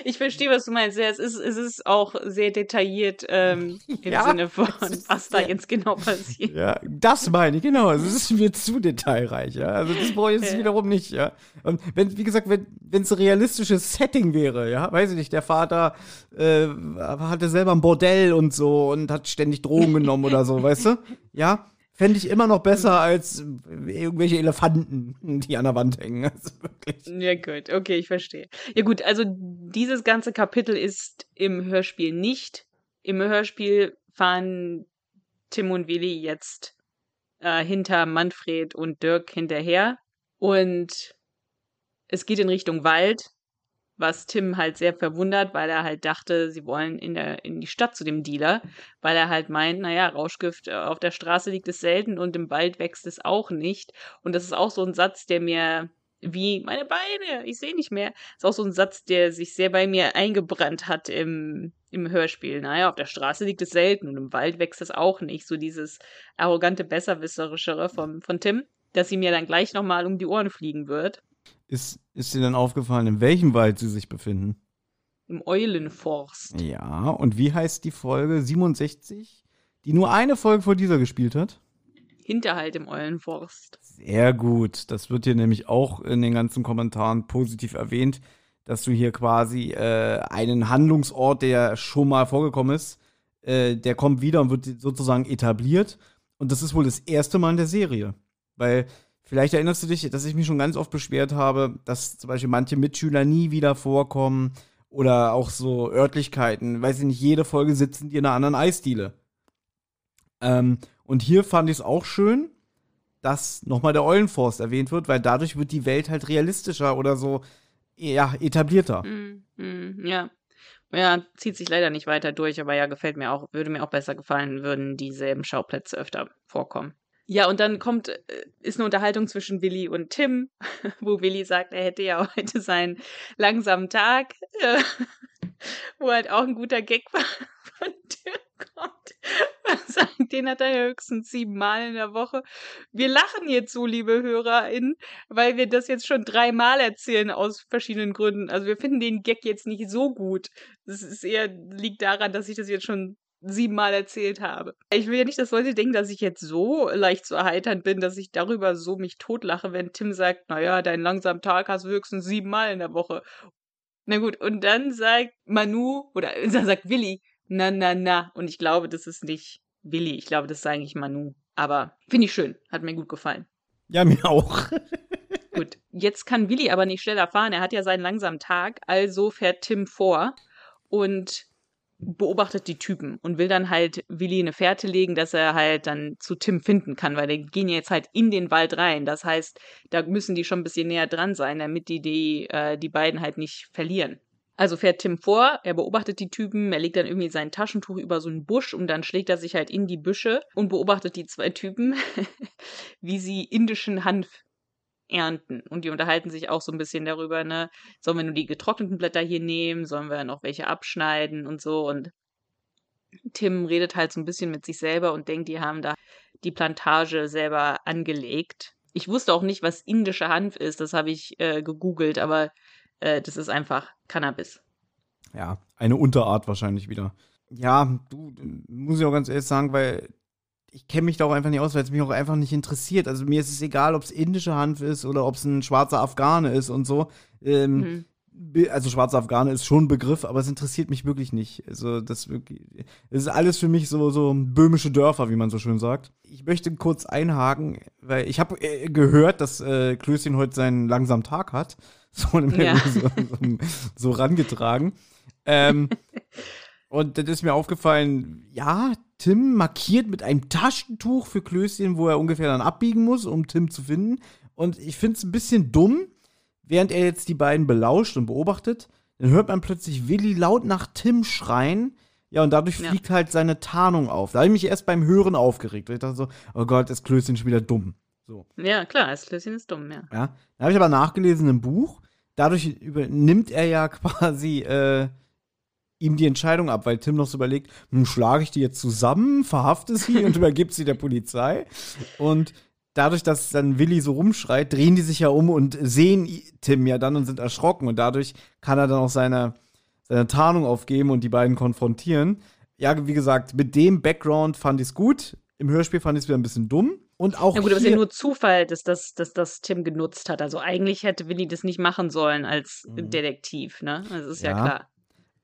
ich verstehe, was du meinst. Ja, es, ist, es ist auch sehr detailliert ähm, im ja, Sinne von, was da jetzt genau passiert. Ja, das meine ich, genau. Es ist mir zu detailreich. Ja? Also das brauche ich jetzt ja. wiederum nicht. Ja? Und wenn, wie gesagt, wenn es ein realistisches Setting wäre, ja, weiß ich nicht, der Vater äh, hatte selber ein Bordell und so und hat ständig Drogen genommen oder so, weißt du? Ja, fände ich immer noch besser als irgendwelche Elefanten, die an der Wand hängen. Also wirklich. Ja, gut, okay, ich verstehe. Ja, gut, also dieses ganze Kapitel ist im Hörspiel nicht. Im Hörspiel fahren Tim und Willi jetzt äh, hinter Manfred und Dirk hinterher. Und es geht in Richtung Wald was Tim halt sehr verwundert, weil er halt dachte, sie wollen in, der, in die Stadt zu dem Dealer, weil er halt meint, naja, Rauschgift äh, auf der Straße liegt es selten und im Wald wächst es auch nicht. Und das ist auch so ein Satz, der mir wie meine Beine, ich sehe nicht mehr. Ist auch so ein Satz, der sich sehr bei mir eingebrannt hat im, im Hörspiel. Naja, auf der Straße liegt es selten und im Wald wächst es auch nicht. So dieses arrogante, besserwisserischere von, von Tim, dass sie mir dann gleich nochmal um die Ohren fliegen wird. Ist, ist dir dann aufgefallen, in welchem Wald sie sich befinden? Im Eulenforst. Ja, und wie heißt die Folge 67, die nur eine Folge vor dieser gespielt hat? Hinterhalt im Eulenforst. Sehr gut. Das wird hier nämlich auch in den ganzen Kommentaren positiv erwähnt, dass du hier quasi äh, einen Handlungsort, der schon mal vorgekommen ist, äh, der kommt wieder und wird sozusagen etabliert. Und das ist wohl das erste Mal in der Serie. Weil Vielleicht erinnerst du dich, dass ich mich schon ganz oft beschwert habe, dass zum Beispiel manche Mitschüler nie wieder vorkommen oder auch so Örtlichkeiten. Weiß ich nicht, jede Folge sitzen die in einer anderen Eisdiele. Ähm, und hier fand ich es auch schön, dass nochmal der Eulenforst erwähnt wird, weil dadurch wird die Welt halt realistischer oder so, ja, etablierter. Mm, mm, ja. Ja, zieht sich leider nicht weiter durch, aber ja, gefällt mir auch, würde mir auch besser gefallen, würden dieselben Schauplätze öfter vorkommen. Ja, und dann kommt, äh, ist eine Unterhaltung zwischen Willi und Tim, wo Willi sagt, er hätte ja heute seinen langsamen Tag, äh, wo halt auch ein guter Gag war von Tim kommt. Den hat er ja höchstens siebenmal in der Woche. Wir lachen jetzt so, liebe HörerInnen, weil wir das jetzt schon dreimal erzählen aus verschiedenen Gründen. Also wir finden den Gag jetzt nicht so gut. Das ist eher, liegt daran, dass ich das jetzt schon siebenmal erzählt habe. Ich will ja nicht, dass Leute denken, dass ich jetzt so leicht zu erheitern bin, dass ich darüber so mich totlache, wenn Tim sagt, naja, deinen langsamen Tag hast du höchstens siebenmal in der Woche. Na gut, und dann sagt Manu, oder dann sagt Willi, na, na, na. Und ich glaube, das ist nicht Willi, ich glaube, das ist eigentlich Manu. Aber finde ich schön, hat mir gut gefallen. Ja, mir auch. gut, jetzt kann Willi aber nicht schneller fahren, er hat ja seinen langsamen Tag, also fährt Tim vor und beobachtet die Typen und will dann halt Willi eine Fährte legen, dass er halt dann zu Tim finden kann, weil die gehen jetzt halt in den Wald rein. Das heißt, da müssen die schon ein bisschen näher dran sein, damit die die, äh, die beiden halt nicht verlieren. Also fährt Tim vor, er beobachtet die Typen, er legt dann irgendwie sein Taschentuch über so einen Busch und dann schlägt er sich halt in die Büsche und beobachtet die zwei Typen, wie sie indischen Hanf ernten. Und die unterhalten sich auch so ein bisschen darüber, ne, sollen wir nur die getrockneten Blätter hier nehmen, sollen wir noch welche abschneiden und so. Und Tim redet halt so ein bisschen mit sich selber und denkt, die haben da die Plantage selber angelegt. Ich wusste auch nicht, was indischer Hanf ist, das habe ich äh, gegoogelt, aber äh, das ist einfach Cannabis. Ja, eine Unterart wahrscheinlich wieder. Ja, du, muss ich auch ganz ehrlich sagen, weil ich kenne mich da auch einfach nicht aus, weil es mich auch einfach nicht interessiert. Also mir ist es egal, ob es indische Hanf ist oder ob es ein schwarzer Afghane ist und so. Ähm, mhm. Also schwarzer Afghane ist schon ein Begriff, aber es interessiert mich wirklich nicht. Also das, das ist alles für mich so, so böhmische Dörfer, wie man so schön sagt. Ich möchte kurz einhaken, weil ich habe äh, gehört, dass äh, Klößchen heute seinen langsamen Tag hat. So, ja. so, so, so rangetragen. Ähm, und das ist mir aufgefallen, ja, Tim markiert mit einem Taschentuch für Klößchen, wo er ungefähr dann abbiegen muss, um Tim zu finden. Und ich finde es ein bisschen dumm, während er jetzt die beiden belauscht und beobachtet, dann hört man plötzlich Willi laut nach Tim schreien. Ja, und dadurch Ja. fliegt halt seine Tarnung auf. Da habe ich mich erst beim Hören aufgeregt. Ich dachte so, oh Gott, ist Klößchen schon wieder dumm. So. Ja, klar, das Klößchen ist dumm, ja. Ja. Da habe ich aber nachgelesen im Buch. Dadurch übernimmt er ja quasi äh, ihm die Entscheidung ab, weil Tim noch so überlegt, hm, schlage ich die jetzt zusammen, verhafte sie und übergibt sie der Polizei. Und dadurch, dass dann Willi so rumschreit, drehen die sich ja um und sehen Tim ja dann und sind erschrocken. Und dadurch kann er dann auch seine, seine Tarnung aufgeben und die beiden konfrontieren. Ja, wie gesagt, mit dem Background fand ich es gut. Im Hörspiel fand ich es wieder ein bisschen dumm. Und auch Ja gut, aber es ist ja nur Zufall, dass das, dass das Tim genutzt hat. Also eigentlich hätte Willi das nicht machen sollen als Mhm. Detektiv, ne? Das ist ja, Ja. klar.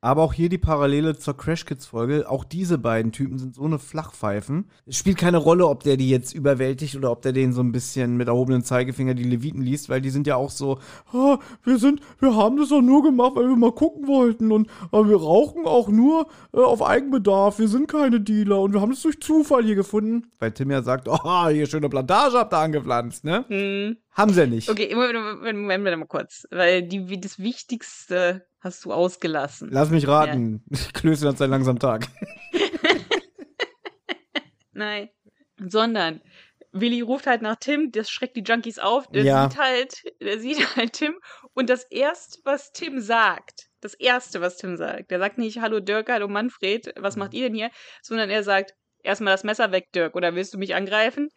Aber auch hier die Parallele zur Crash Kids Folge. Auch diese beiden Typen sind so eine Flachpfeifen. Es spielt keine Rolle, ob der die jetzt überwältigt oder ob der denen so ein bisschen mit erhobenen Zeigefinger die Leviten liest, weil die sind ja auch so, "Ah, wir sind, wir haben das doch nur gemacht, weil wir mal gucken wollten und aber wir rauchen auch nur äh, auf Eigenbedarf. Wir sind keine Dealer und wir haben es durch Zufall hier gefunden. Weil Tim ja sagt, oh, hier schöne Plantage habt ihr angepflanzt, ne? Hm. Haben sie ja nicht. Okay, Moment, Moment, mal kurz. Weil die, das Wichtigste hast du ausgelassen. Lass mich raten. Klößchen hat seinen langsam Tag. Nein. Sondern Willi ruft halt nach Tim, das schreckt die Junkies auf, der Ja. sieht halt, der sieht halt Tim und das erste, was Tim sagt, das erste, was Tim sagt, der sagt nicht, hallo Dirk, hallo Manfred, was macht ihr denn hier? Sondern er sagt, erstmal das Messer weg, Dirk, oder willst du mich angreifen?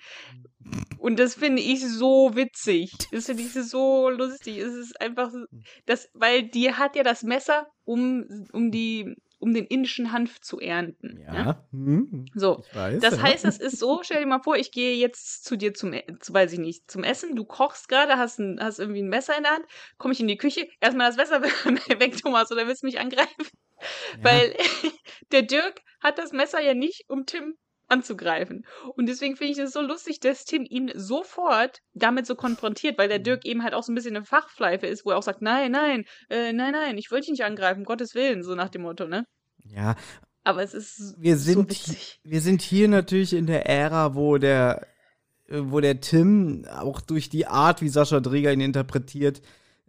Und das finde ich so witzig. Das finde ich so lustig. Es ist einfach, so- das, weil die hat ja das Messer, um, um die, um den indischen Hanf zu ernten. ne? Ja. Hm, So. weiß. Das ja. heißt, es ist so, stell dir mal vor, ich gehe jetzt zu dir zum, E- zu, weiß ich nicht, zum Essen, du kochst gerade, hast, ein, hast irgendwie ein Messer in der Hand, komme ich in die Küche, erstmal das Messer weg, Thomas, oder willst du mich angreifen? Ja. Weil der Dirk hat das Messer ja nicht, um Tim anzugreifen. Und deswegen finde ich es so lustig, dass Tim ihn sofort damit so konfrontiert, weil der Dirk eben halt auch so ein bisschen eine Fachpfeife ist, wo er auch sagt, nein, nein, äh, nein, nein, ich wollte dich nicht angreifen, um Gottes Willen, so nach dem Motto, ne? Ja, Aber es ist wir so sind, witzig. wir sind hier natürlich in der Ära, wo der, wo der Tim auch durch die Art, wie Sascha Dreger ihn interpretiert,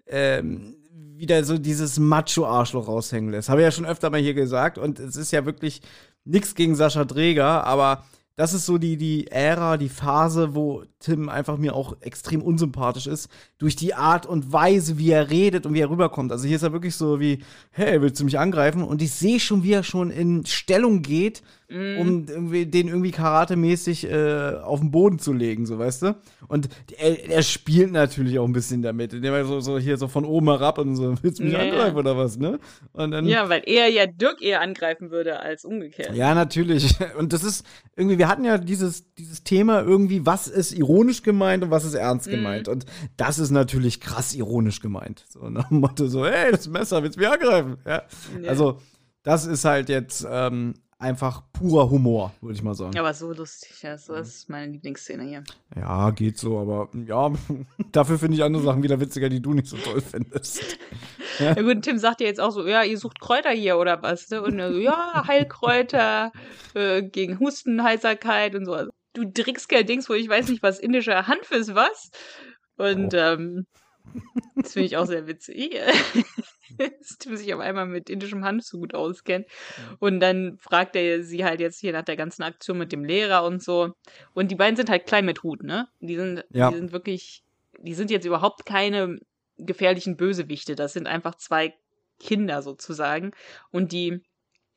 ähm, wieder so dieses Macho-Arschloch raushängen lässt. Habe ich ja schon öfter mal hier gesagt und es ist ja wirklich nichts gegen Sascha Dreger, aber das ist so die, die Ära, die Phase, wo Tim einfach mir auch extrem unsympathisch ist, durch die Art und Weise, wie er redet und wie er rüberkommt. Also hier ist er wirklich so wie, hey, willst du mich angreifen? Und ich sehe schon, wie er schon in Stellung geht, Mhm. um irgendwie, den irgendwie karatemäßig äh, auf den Boden zu legen, so weißt du? Und er, er spielt natürlich auch ein bisschen damit, indem er so, so hier so von oben herab und so, willst du mich Ja, ja. angreifen oder was, ne? Und dann, Ja, weil er ja Dirk eher angreifen würde als umgekehrt. ja, natürlich. Und das ist irgendwie, wir hatten ja dieses, dieses Thema irgendwie, was ist ironisch gemeint und was ist ernst Mhm. gemeint. Und das ist natürlich krass ironisch gemeint. So nach dem Motto so, hey, das Messer, willst du mich angreifen? Ja. Ja. Also, das ist halt jetzt ähm, einfach purer Humor, würde ich mal sagen. Aber so lustig, ja, so das ist meine Lieblingsszene hier. Ja, geht so, aber ja, dafür finde ich andere Sachen wieder witziger, die du nicht so toll findest. Ja gut, Tim sagt ja jetzt auch so, ja, ihr sucht Kräuter hier oder was, ne? Und er so, ja, Heilkräuter äh, gegen Husten, Heiserkeit und so. Also, Du Dreckskerl-Dings, wo ich weiß nicht, was indischer Hanf ist, was? Und ähm, das finde ich auch sehr witzig. dass Tim sich auf einmal mit indischem gut auskennt. Und dann fragt er sie halt jetzt hier nach der ganzen Aktion mit dem Lehrer und so. Und die beiden sind halt klein mit Hut, ne? Die sind, Ja. die sind wirklich, die sind jetzt überhaupt keine gefährlichen Bösewichte. Das sind einfach zwei Kinder sozusagen. Und die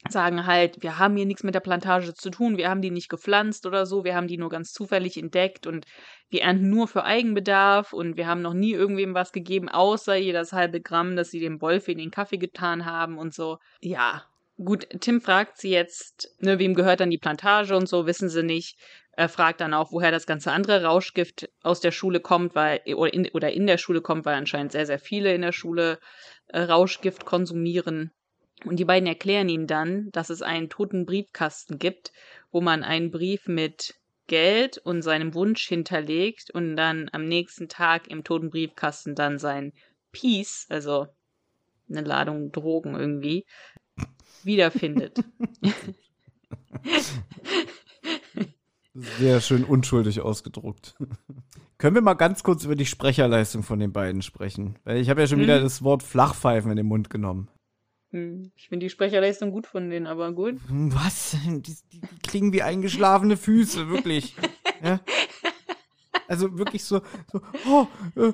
sagen halt, wir haben hier nichts mit der Plantage zu tun, wir haben die nicht gepflanzt oder so, wir haben die nur ganz zufällig entdeckt und wir ernten nur für Eigenbedarf und wir haben noch nie irgendwem was gegeben, außer hier das halbe Gramm, das sie dem Wolf in den Kaffee getan haben und so. Ja. Gut, Tim fragt sie jetzt, ne, wem gehört dann die Plantage und so, wissen sie nicht. Er fragt dann auch, woher das ganze andere Rauschgift aus der Schule kommt, weil, oder in, oder in der Schule kommt, weil anscheinend sehr, sehr viele in der Schule äh, Rauschgift konsumieren. Und die beiden erklären ihm dann, dass es einen toten Briefkasten gibt, wo man einen Brief mit Geld und seinem Wunsch hinterlegt und dann am nächsten Tag im toten Briefkasten dann sein Peace, also eine Ladung Drogen irgendwie, wiederfindet. Sehr schön unschuldig ausgedruckt. Können wir mal ganz kurz über die Sprecherleistung von den beiden sprechen? Weil ich habe ja schon Mhm. wieder das Wort Flachpfeifen in den Mund genommen. Hm, Ich finde die Sprecherleistung gut von denen, aber gut. Was? Die, die, klingen wie eingeschlafene Füße, wirklich. ja? Also wirklich so, so oh, äh,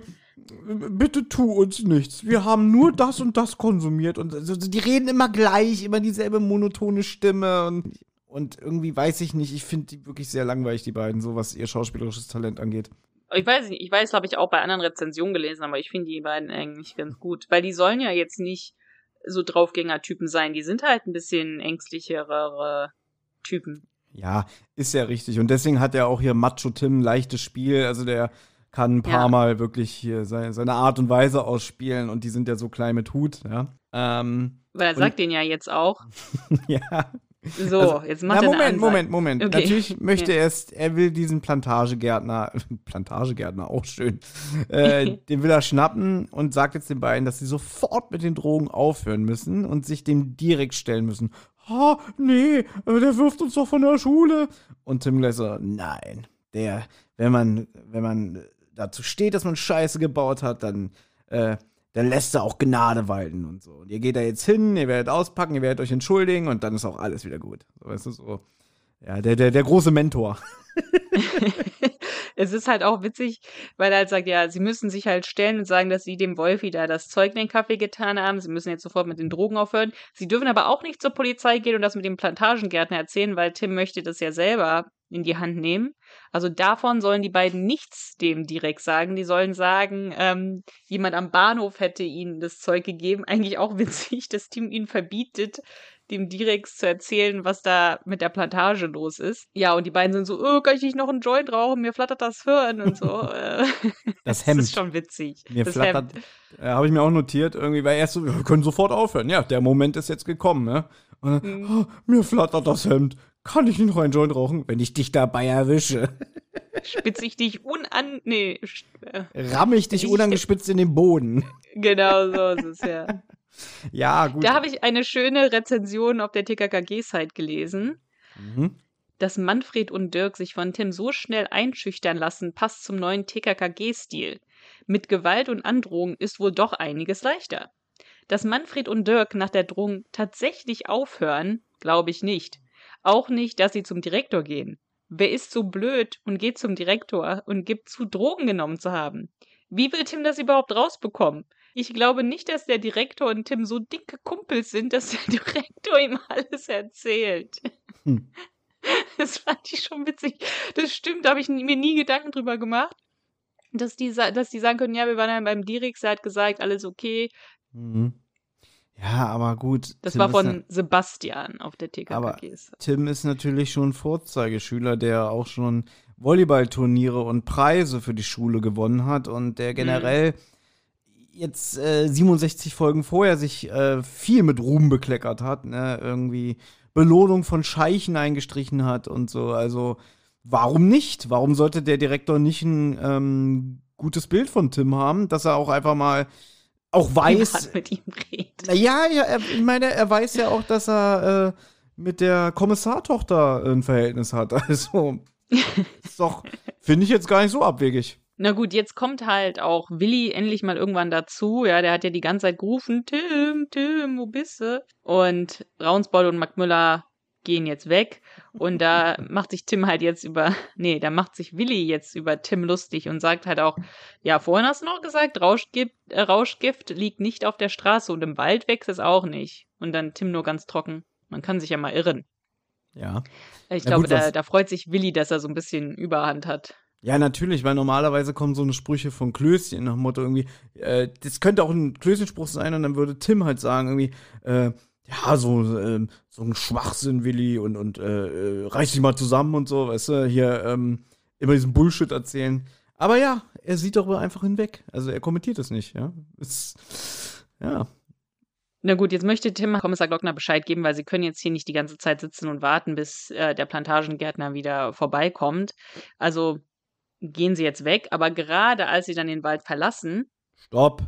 bitte tu uns nichts. Wir haben nur das und das konsumiert. Und so, die reden immer gleich, immer dieselbe monotone Stimme. Und, und irgendwie weiß ich nicht, ich finde die wirklich sehr langweilig, die beiden, so was ihr schauspielerisches Talent angeht. Ich weiß nicht, ich weiß, habe ich auch bei anderen Rezensionen gelesen, aber ich finde die beiden eigentlich ganz gut. Weil die sollen ja jetzt nicht so Draufgänger-Typen sein. Die sind halt ein bisschen ängstlichere Typen. Ja, ist ja richtig. Und deswegen hat er auch hier Macho Tim ein leichtes Spiel. Also der kann ein paar Ja. Mal wirklich hier seine, seine Art und Weise ausspielen und die sind ja so klein mit Hut, ja. Ähm, Weil er sagt denen ja jetzt auch. ja. So, Also, jetzt macht Na, er Moment, Ansage. Moment, Moment. Okay. Natürlich möchte er es, er will diesen Plantagegärtner, Plantagegärtner, auch schön, äh, den will er schnappen und sagt jetzt den beiden, dass sie sofort mit den Drogen aufhören müssen und sich dem direkt stellen müssen. Ha, nee, aber der wirft uns doch von der Schule. Und Tim gleich so, nein, der, wenn man, wenn man dazu steht, dass man Scheiße gebaut hat, dann, äh, dann lässt er auch Gnade walten und so. Und ihr geht da jetzt hin, ihr werdet auspacken, ihr werdet euch entschuldigen und dann ist auch alles wieder gut. Weißt du, so. Ja, der, der, der große Mentor. es ist halt auch witzig, weil er halt sagt, ja, sie müssen sich halt stellen und sagen, dass sie dem Wolfi da das Zeug in den Kaffee getan haben. Sie müssen jetzt sofort mit den Drogen aufhören. Sie dürfen aber auch nicht zur Polizei gehen und das mit dem Plantagengärtner erzählen, weil Tim möchte das ja selber in die Hand nehmen. Also davon sollen die beiden nichts dem direkt sagen. Die sollen sagen, ähm, jemand am Bahnhof hätte ihnen das Zeug gegeben. Eigentlich auch witzig, dass Tim ihnen verbietet, dem Direx zu erzählen, was da mit der Plantage los ist. Ja, und die beiden sind so, oh, kann ich nicht noch einen Joint rauchen? Mir flattert das Hirn und so. Äh, Das Das Hemd. ist schon witzig. Mir das flattert, äh, habe ich mir auch notiert, irgendwie, weil erst so, wir können sofort aufhören. Ja, der Moment ist jetzt gekommen, ne? Und dann, Mhm. oh, mir flattert das Hemd. Kann ich nicht noch einen Joint rauchen, wenn ich dich dabei erwische? Spitze ich dich unan... Nee, äh, Ramme ich dich Ich- unangespitzt in den Boden. genau so ist es, ja. Ja, gut. Da habe ich eine schöne Rezension auf der TKKG-Site gelesen. mhm. Dass Manfred und Dirk sich von Tim so schnell einschüchtern lassen, passt zum neuen TKKG-Stil. Mit Gewalt und Androhung ist wohl doch einiges leichter. Dass Manfred und Dirk nach der Drohung tatsächlich aufhören, glaube ich nicht. Auch nicht, dass sie zum Direktor gehen. Wer ist so blöd und geht zum Direktor und gibt zu, Drogen genommen zu haben? Wie will Tim das überhaupt rausbekommen? Ich glaube nicht, dass der Direktor und Tim so dicke Kumpels sind, dass der Direktor ihm alles erzählt. Hm. Das fand ich schon witzig. Das stimmt, da habe ich mir nie Gedanken drüber gemacht. Dass die, dass die sagen können, ja, wir waren ja beim Dirix, er hat gesagt, alles okay. Mhm. Ja, aber gut. Das Tim war von Sebastian auf der Aber- TKKGs. Tim ist natürlich schon Vorzeigeschüler, der auch schon Volleyballturniere und Preise für die Schule gewonnen hat und Mhm. der generell jetzt äh, 67 Folgen vorher sich äh, viel mit Ruhm bekleckert hat, ne? Irgendwie Belohnung von Scheichen eingestrichen hat und so. Also, warum nicht? Warum sollte der Direktor nicht ein ähm, gutes Bild von Tim haben, dass er auch einfach mal auch weiß, mit ihm redet. na ja, ja er, ich meine, er weiß ja auch, dass er äh, mit der Kommissartochter ein Verhältnis hat. Also, ist doch, finde ich jetzt gar nicht so abwegig. Na gut, jetzt kommt halt auch Willi endlich mal irgendwann dazu. Ja, der hat ja die ganze Zeit gerufen, Tim, Tim, wo bist du? Und Braunsbold und Macmüller gehen jetzt weg. Und da macht sich Tim halt jetzt über, nee, da macht sich Willi jetzt über Tim lustig und sagt halt auch, ja, vorhin hast du noch gesagt, Rauschgift, äh, Rauschgift liegt nicht auf der Straße und im Wald wächst es auch nicht. Und dann Tim nur ganz trocken. Man kann sich ja mal irren. Ja. Ich Na glaube, gut, da, da freut sich Willi, dass er so ein bisschen Überhand hat. Ja, natürlich, weil normalerweise kommen so eine Sprüche von Klößchen nach dem Motto irgendwie, äh, das könnte auch ein Klößchenspruch sein und dann würde Tim halt sagen irgendwie, äh, ja, so, ähm, so ein Schwachsinn, Willi, und, und äh, äh, reiß dich mal zusammen und so, weißt du, hier ähm, immer diesen Bullshit erzählen. Aber ja, er sieht darüber einfach hinweg. Also er kommentiert es nicht, ja. Ist, ja. Na gut, jetzt möchte Tim Kommissar Glockner Bescheid geben, weil sie können jetzt hier nicht die ganze Zeit sitzen und warten, bis äh, der Plantagengärtner wieder vorbeikommt. Also gehen sie jetzt weg, aber gerade als sie dann den Wald verlassen, Stopp.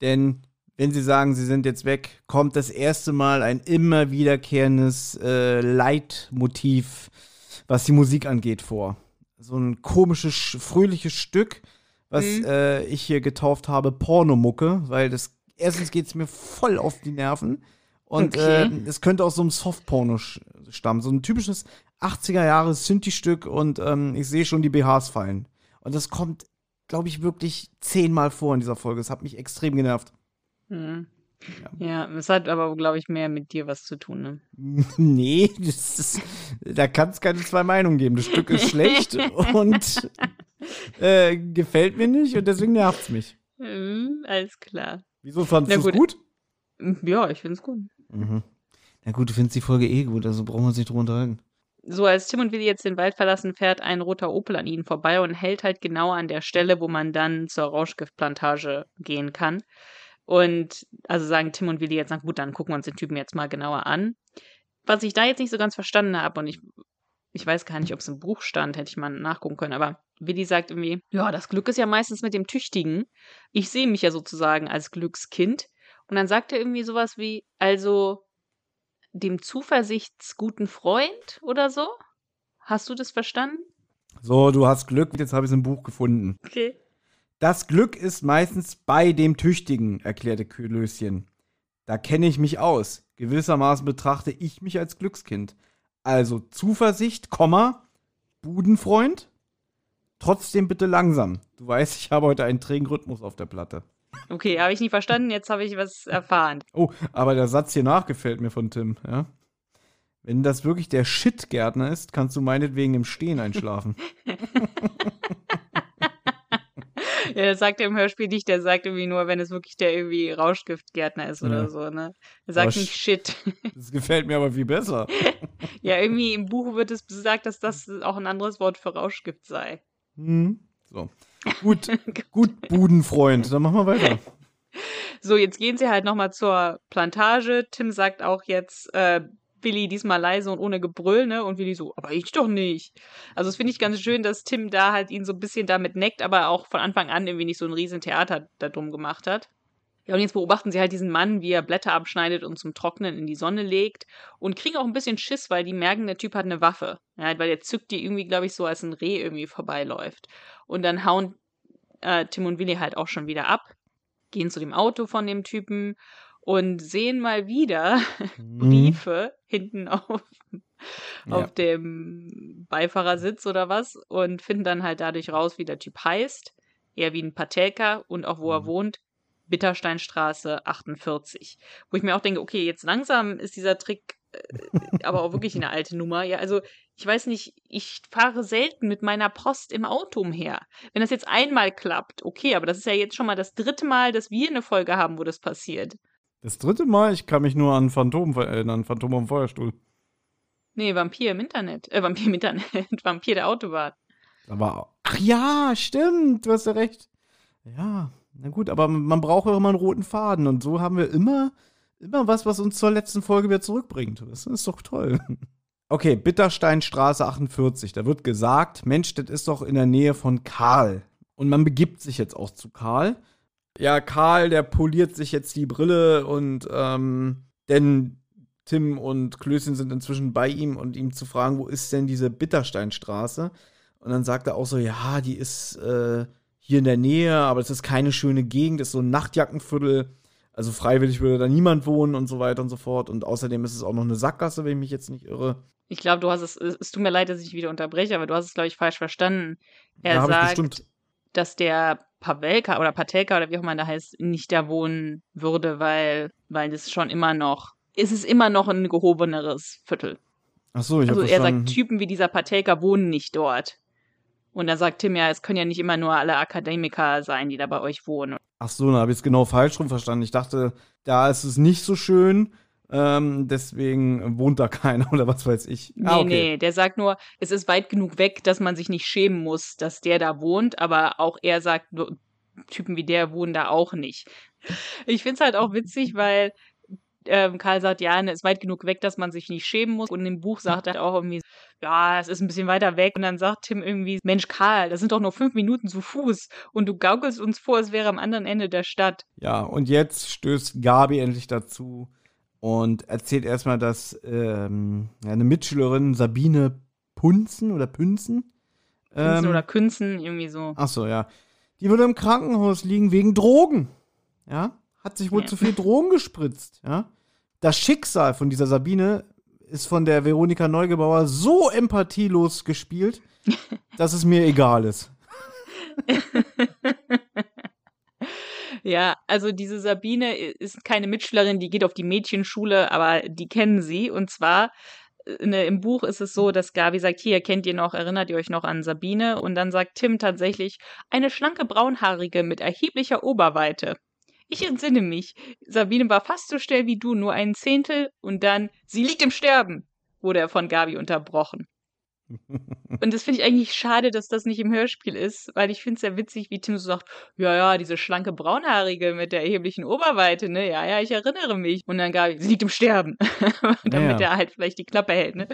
Denn wenn sie sagen, sie sind jetzt weg, kommt das erste Mal ein immer wiederkehrendes äh, Leitmotiv, was die Musik angeht, vor. So ein komisches, sch- fröhliches Stück, was Mhm. äh, ich hier getauft habe, Pornomucke, weil das erstens geht es mir voll auf die Nerven Und Okay. äh, es könnte aus so einem Softporno stammen. So ein typisches 80er Jahre Synthi-Stück und ähm, ich sehe schon die BHs fallen. Und das kommt, glaube ich, wirklich zehnmal vor in dieser Folge. Das hat mich extrem genervt. Hm. Ja, es hat aber, glaube ich, mehr mit dir was zu tun, ne? nee, das ist, da kann es keine zwei Meinungen geben. Das Stück ist schlecht und äh, gefällt mir nicht und deswegen nervt es mich. Hm, alles klar. Wieso fandest du es gut. gut? Ja, ich finde es gut. Mhm. Na gut, du findest die Folge eh gut, also brauchen wir uns nicht drüber unterhalten. So, als Tim und Willi jetzt den Wald verlassen, fährt ein roter Opel an ihnen vorbei und hält halt genau an der Stelle, wo man dann zur Rauschgiftplantage gehen kann. Und also sagen Tim und Willi jetzt, na gut, dann gucken wir uns den Typen jetzt mal genauer an. Was ich da jetzt nicht so ganz verstanden habe und ich, ich weiß gar nicht, ob es im Buch stand, hätte ich mal nachgucken können, aber Willi sagt irgendwie, ja, das Glück ist ja meistens mit dem Tüchtigen. Ich sehe mich ja sozusagen als Glückskind. Und dann sagt er irgendwie sowas wie, also dem zuversichtsguten Freund oder so? Hast du das verstanden? So, du hast Glück, jetzt habe ich es im Buch gefunden. Okay. Das Glück ist meistens bei dem Tüchtigen, erklärte Klößchen. Da kenne ich mich aus. Gewissermaßen betrachte ich mich als Glückskind. Also Zuversicht, Komma, Budenfreund. Trotzdem bitte langsam. Du weißt, ich habe heute einen trägen Rhythmus auf der Platte. Okay, habe ich nicht verstanden, jetzt habe ich was erfahren. Oh, aber der Satz hier nach gefällt mir von Tim, ja. Wenn das wirklich der Shit-Gärtner ist, kannst du meinetwegen im Stehen einschlafen. Ja, das sagt er im Hörspiel nicht, der sagt irgendwie nur, wenn es wirklich der irgendwie Rauschgiftgärtner ist oder Ja. so, ne? Er sagt Rausch- nicht Shit. Das gefällt mir aber viel besser. Ja, irgendwie im Buch wird es gesagt, dass das auch ein anderes Wort für Rauschgift sei. Hm. So. Gut, gut, Budenfreund. Dann machen wir weiter. So, jetzt gehen sie halt nochmal zur Plantage. Tim sagt auch jetzt, äh, Willi diesmal leise und ohne Gebrüll, ne? Und Willi so, aber ich doch nicht. Also, das finde ich ganz schön, dass Tim da halt ihn so ein bisschen damit neckt, aber auch von Anfang an irgendwie nicht so ein riesen Theater darum gemacht hat. Ja, und jetzt beobachten sie halt diesen Mann, wie er Blätter abschneidet und zum Trocknen in die Sonne legt und kriegen auch ein bisschen Schiss, weil die merken, der Typ hat eine Waffe. Ja, weil der zückt die irgendwie, glaube ich, so als ein Reh irgendwie vorbeiläuft. Und dann hauen äh, Tim und Willi halt auch schon wieder ab, gehen zu dem Auto von dem Typen und sehen mal wieder Mhm. Briefe hinten auf, Ja. auf dem Beifahrersitz oder was und finden dann halt dadurch raus, wie der Typ heißt. Er wie ein Patelka und auch wo er Mhm. wohnt. Bittersteinstraße 48. Wo ich mir auch denke, okay, jetzt langsam ist dieser Trick äh, aber auch wirklich eine alte Nummer. Ja, also ich weiß nicht, ich fahre selten mit meiner Post im Auto umher. Wenn das jetzt einmal klappt, okay, aber das ist ja jetzt schon mal das dritte Mal, dass wir eine Folge haben, wo das passiert. Das dritte Mal, ich kann mich nur an Phantom erinnern, Phantom am Feuerstuhl. Nee, Vampir im Internet. Äh, Vampir im Internet. Vampir der Autobahn. Aber, ach ja, stimmt, du hast ja recht. Ja, na gut, aber man braucht ja immer einen roten Faden und so haben wir immer, immer was, was uns zur letzten Folge wieder zurückbringt. Das ist doch toll. Okay, Bittersteinstraße 48. Da wird gesagt, Mensch, das ist doch in der Nähe von Karl. Und man begibt sich jetzt auch zu Karl. Ja, Karl, der poliert sich jetzt die Brille und ähm, denn Tim und Klößchen sind inzwischen bei ihm und ihm zu fragen, wo ist denn diese Bittersteinstraße? Und dann sagt er auch so, ja, die ist äh, hier in der Nähe, aber es ist keine schöne Gegend, ist so ein Nachtjackenviertel. Also freiwillig würde da niemand wohnen und so weiter und so fort. Und außerdem ist es auch noch eine Sackgasse, wenn ich mich jetzt nicht irre. Ich glaube, du hast es, es tut mir leid, dass ich wieder unterbreche, aber du hast es, glaube ich, falsch verstanden. Er ich sagt, dass der Pavelka oder Patelka oder wie auch immer der heißt, nicht da wohnen würde, weil, weil das schon immer noch, es ist immer noch ein gehobeneres Viertel. Ach so, ich Also er sagt, Typen wie dieser Patelka wohnen nicht dort. Und dann sagt Tim ja, es können ja nicht immer nur alle Akademiker sein, die da bei euch wohnen. Ach so, dann habe ich es genau falsch rum verstanden. Ich dachte, da ist es nicht so schön, ähm, deswegen wohnt da keiner oder was weiß ich. Nee, ah, okay. nee, der sagt nur, es ist weit genug weg, dass man sich nicht schämen muss, dass der da wohnt, aber auch er sagt, Typen wie der wohnen da auch nicht. Ich find's halt auch witzig, weil ähm, Karl sagt, ja, ne, ist weit genug weg, dass man sich nicht schämen muss. Und im Buch sagt er auch irgendwie, ja, es ist ein bisschen weiter weg. Und dann sagt Tim irgendwie, Mensch, Karl, das sind doch nur fünf Minuten zu Fuß. Und du gaukelst uns vor, es wäre am anderen Ende der Stadt. Ja, und jetzt stößt Gabi endlich dazu und erzählt erstmal, dass ähm, eine Mitschülerin Sabine Punzen oder Pünzen. Ähm, oder Künzen, irgendwie so. Ach so, ja. Die würde im Krankenhaus liegen wegen Drogen. Ja, hat sich wohl Ja. zu viel Drogen gespritzt. Ja, das Schicksal von dieser Sabine ist von der Veronika Neugebauer so empathielos gespielt, dass es mir egal ist. Ja, also diese Sabine ist keine Mitschülerin, die geht auf die Mädchenschule, aber die kennen sie. Und zwar äh, ne, im Buch ist es so, dass Gabi sagt, hier, kennt ihr noch, erinnert ihr euch noch an Sabine? Und dann sagt Tim tatsächlich, eine schlanke Braunhaarige mit erheblicher Oberweite. Ich entsinne mich, Sabine war fast so schnell wie du, nur ein Zehntel und dann, sie liegt im Sterben, wurde er von Gabi unterbrochen. Und das finde ich eigentlich schade, dass das nicht im Hörspiel ist, weil ich finde es sehr witzig, wie Tim so sagt, ja, ja, diese schlanke Braunhaarige mit der erheblichen Oberweite, ne, ja, ja, ich erinnere mich. Und dann Gabi, sie liegt im Sterben, damit ja, er halt vielleicht die Klappe hält, ne.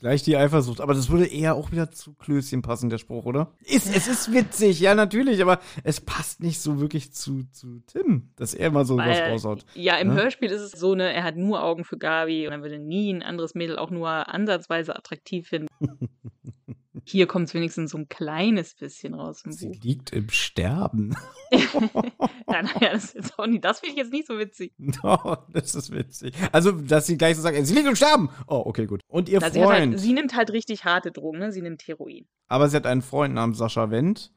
Gleich die Eifersucht, aber das würde eher auch wieder zu Klößchen passen, der Spruch, oder? Ist, es ist witzig, ja, natürlich, aber es passt nicht so wirklich zu, zu Tim, dass er mal so weil, was raushaut. Ja, im ne? Hörspiel ist es so, ne, er hat nur Augen für Gabi und er würde nie ein anderes Mädel auch nur ansatzweise attraktiv finden. Hier kommt es wenigstens so ein kleines bisschen raus im Sie Buch. liegt im Sterben. ja, naja, das, ist auch nicht, das finde ich jetzt nicht so witzig. Oh, das ist witzig. Also, dass sie gleich so sagt, sie liegt im Sterben. Oh, okay, gut. Und ihr Na, Freund. Sie, halt, sie, nimmt halt richtig harte Drogen, ne? Sie nimmt Heroin. Aber sie hat einen Freund namens Sascha Wendt,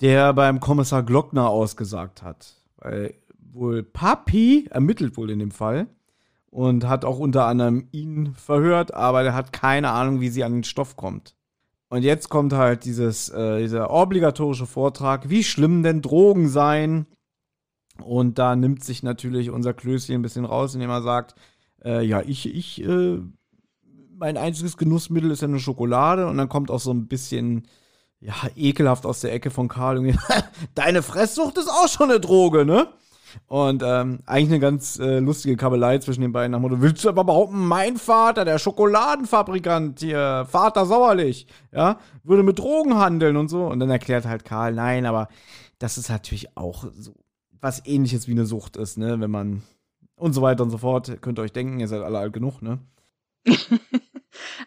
der beim Kommissar Glockner ausgesagt hat. Weil wohl Papi ermittelt wohl in dem Fall und hat auch unter anderem ihn verhört, aber der hat keine Ahnung, wie sie an den Stoff kommt. Und jetzt kommt halt dieses, äh, dieser obligatorische Vortrag, wie schlimm denn Drogen seien. Und da nimmt sich natürlich unser Klößchen ein bisschen raus, indem er sagt, äh, ja, ich, ich, äh, mein einziges Genussmittel ist ja eine Schokolade. Und dann kommt auch so ein bisschen, ja, ekelhaft aus der Ecke von Karl. Deine Fresssucht ist auch schon eine Droge, ne? Und ähm, eigentlich eine ganz äh, lustige Kabelei zwischen den beiden nach Motto, willst du aber behaupten, mein Vater, der Schokoladenfabrikant hier, Vater Sauerlich, ja, würde mit Drogen handeln und so. Und dann erklärt halt Karl, nein, aber das ist natürlich auch so was ähnliches wie eine Sucht ist, ne, wenn man und so weiter und so fort. Könnt ihr euch denken, ihr seid alle alt genug, ne?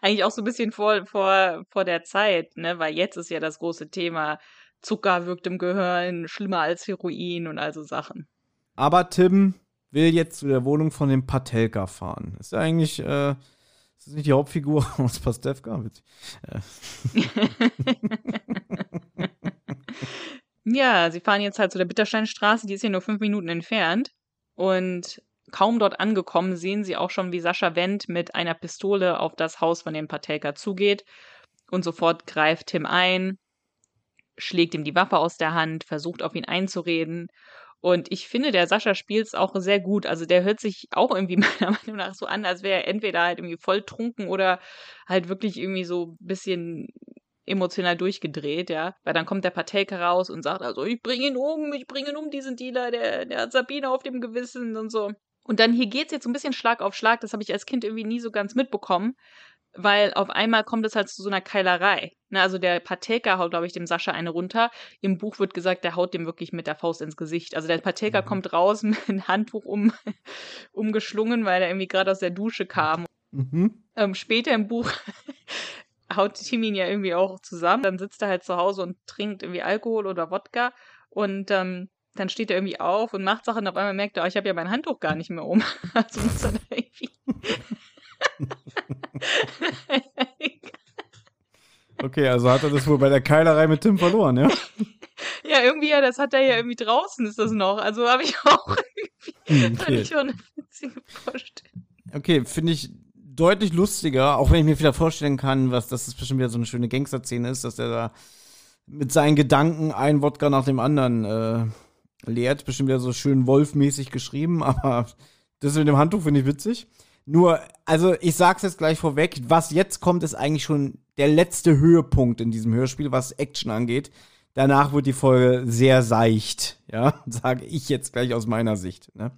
Eigentlich auch so ein bisschen vor, vor, vor der Zeit, ne? Weil jetzt ist ja das große Thema, Zucker wirkt im Gehirn schlimmer als Heroin und all so Sachen. Aber Tim will jetzt zu der Wohnung von dem Patelka fahren. Ist ja eigentlich, äh, ist das nicht die Hauptfigur aus Pastewka? Äh. ja, sie fahren jetzt halt zu der Bittersteinstraße, die ist hier nur fünf Minuten entfernt. Und kaum dort angekommen, sehen sie auch schon, wie Sascha Wendt mit einer Pistole auf das Haus von dem Patelka zugeht. Und sofort greift Tim ein, schlägt ihm die Waffe aus der Hand, versucht auf ihn einzureden. Und ich finde, der Sascha spielt es auch sehr gut. Also der hört sich auch irgendwie meiner Meinung nach so an, als wäre er entweder halt irgendwie voll trunken oder halt wirklich irgendwie so ein bisschen emotional durchgedreht, ja. Weil dann kommt der Patelke raus und sagt, also ich bringe ihn um, ich bringe ihn um, diesen Dealer, der, der hat Sabine auf dem Gewissen und so. Und dann hier geht es jetzt so ein bisschen Schlag auf Schlag, das habe ich als Kind irgendwie nie so ganz mitbekommen weil auf einmal kommt es halt zu so einer Keilerei. Ne, also der Patelka haut, glaube ich, dem Sascha eine runter. Im Buch wird gesagt, der haut dem wirklich mit der Faust ins Gesicht. Also der Patelka mhm. kommt raus mit einem Handtuch um, umgeschlungen, weil er irgendwie gerade aus der Dusche kam. Mhm. Ähm, später im Buch haut Timin ja irgendwie auch zusammen. Dann sitzt er halt zu Hause und trinkt irgendwie Alkohol oder Wodka. Und ähm, dann steht er irgendwie auf und macht Sachen. Und auf einmal merkt er, oh, ich habe ja mein Handtuch gar nicht mehr um. also muss er da irgendwie okay, also hat er das wohl bei der Keilerei mit Tim verloren, ja? ja, irgendwie, ja, das hat er ja irgendwie draußen, ist das noch. Also habe ich auch irgendwie okay. ich schon eine witzige Vorstellung. Okay, finde ich deutlich lustiger, auch wenn ich mir wieder vorstellen kann, was das ist bestimmt wieder so eine schöne Gangster-Szene ist, dass er da mit seinen Gedanken ein Wodka nach dem anderen äh, leert. Bestimmt wieder so schön wolfmäßig geschrieben, aber das mit dem Handtuch finde ich witzig. Nur, also ich sag's jetzt gleich vorweg, was jetzt kommt, ist eigentlich schon der letzte Höhepunkt in diesem Hörspiel, was Action angeht. Danach wird die Folge sehr seicht, ja, sage ich jetzt gleich aus meiner Sicht. Ne?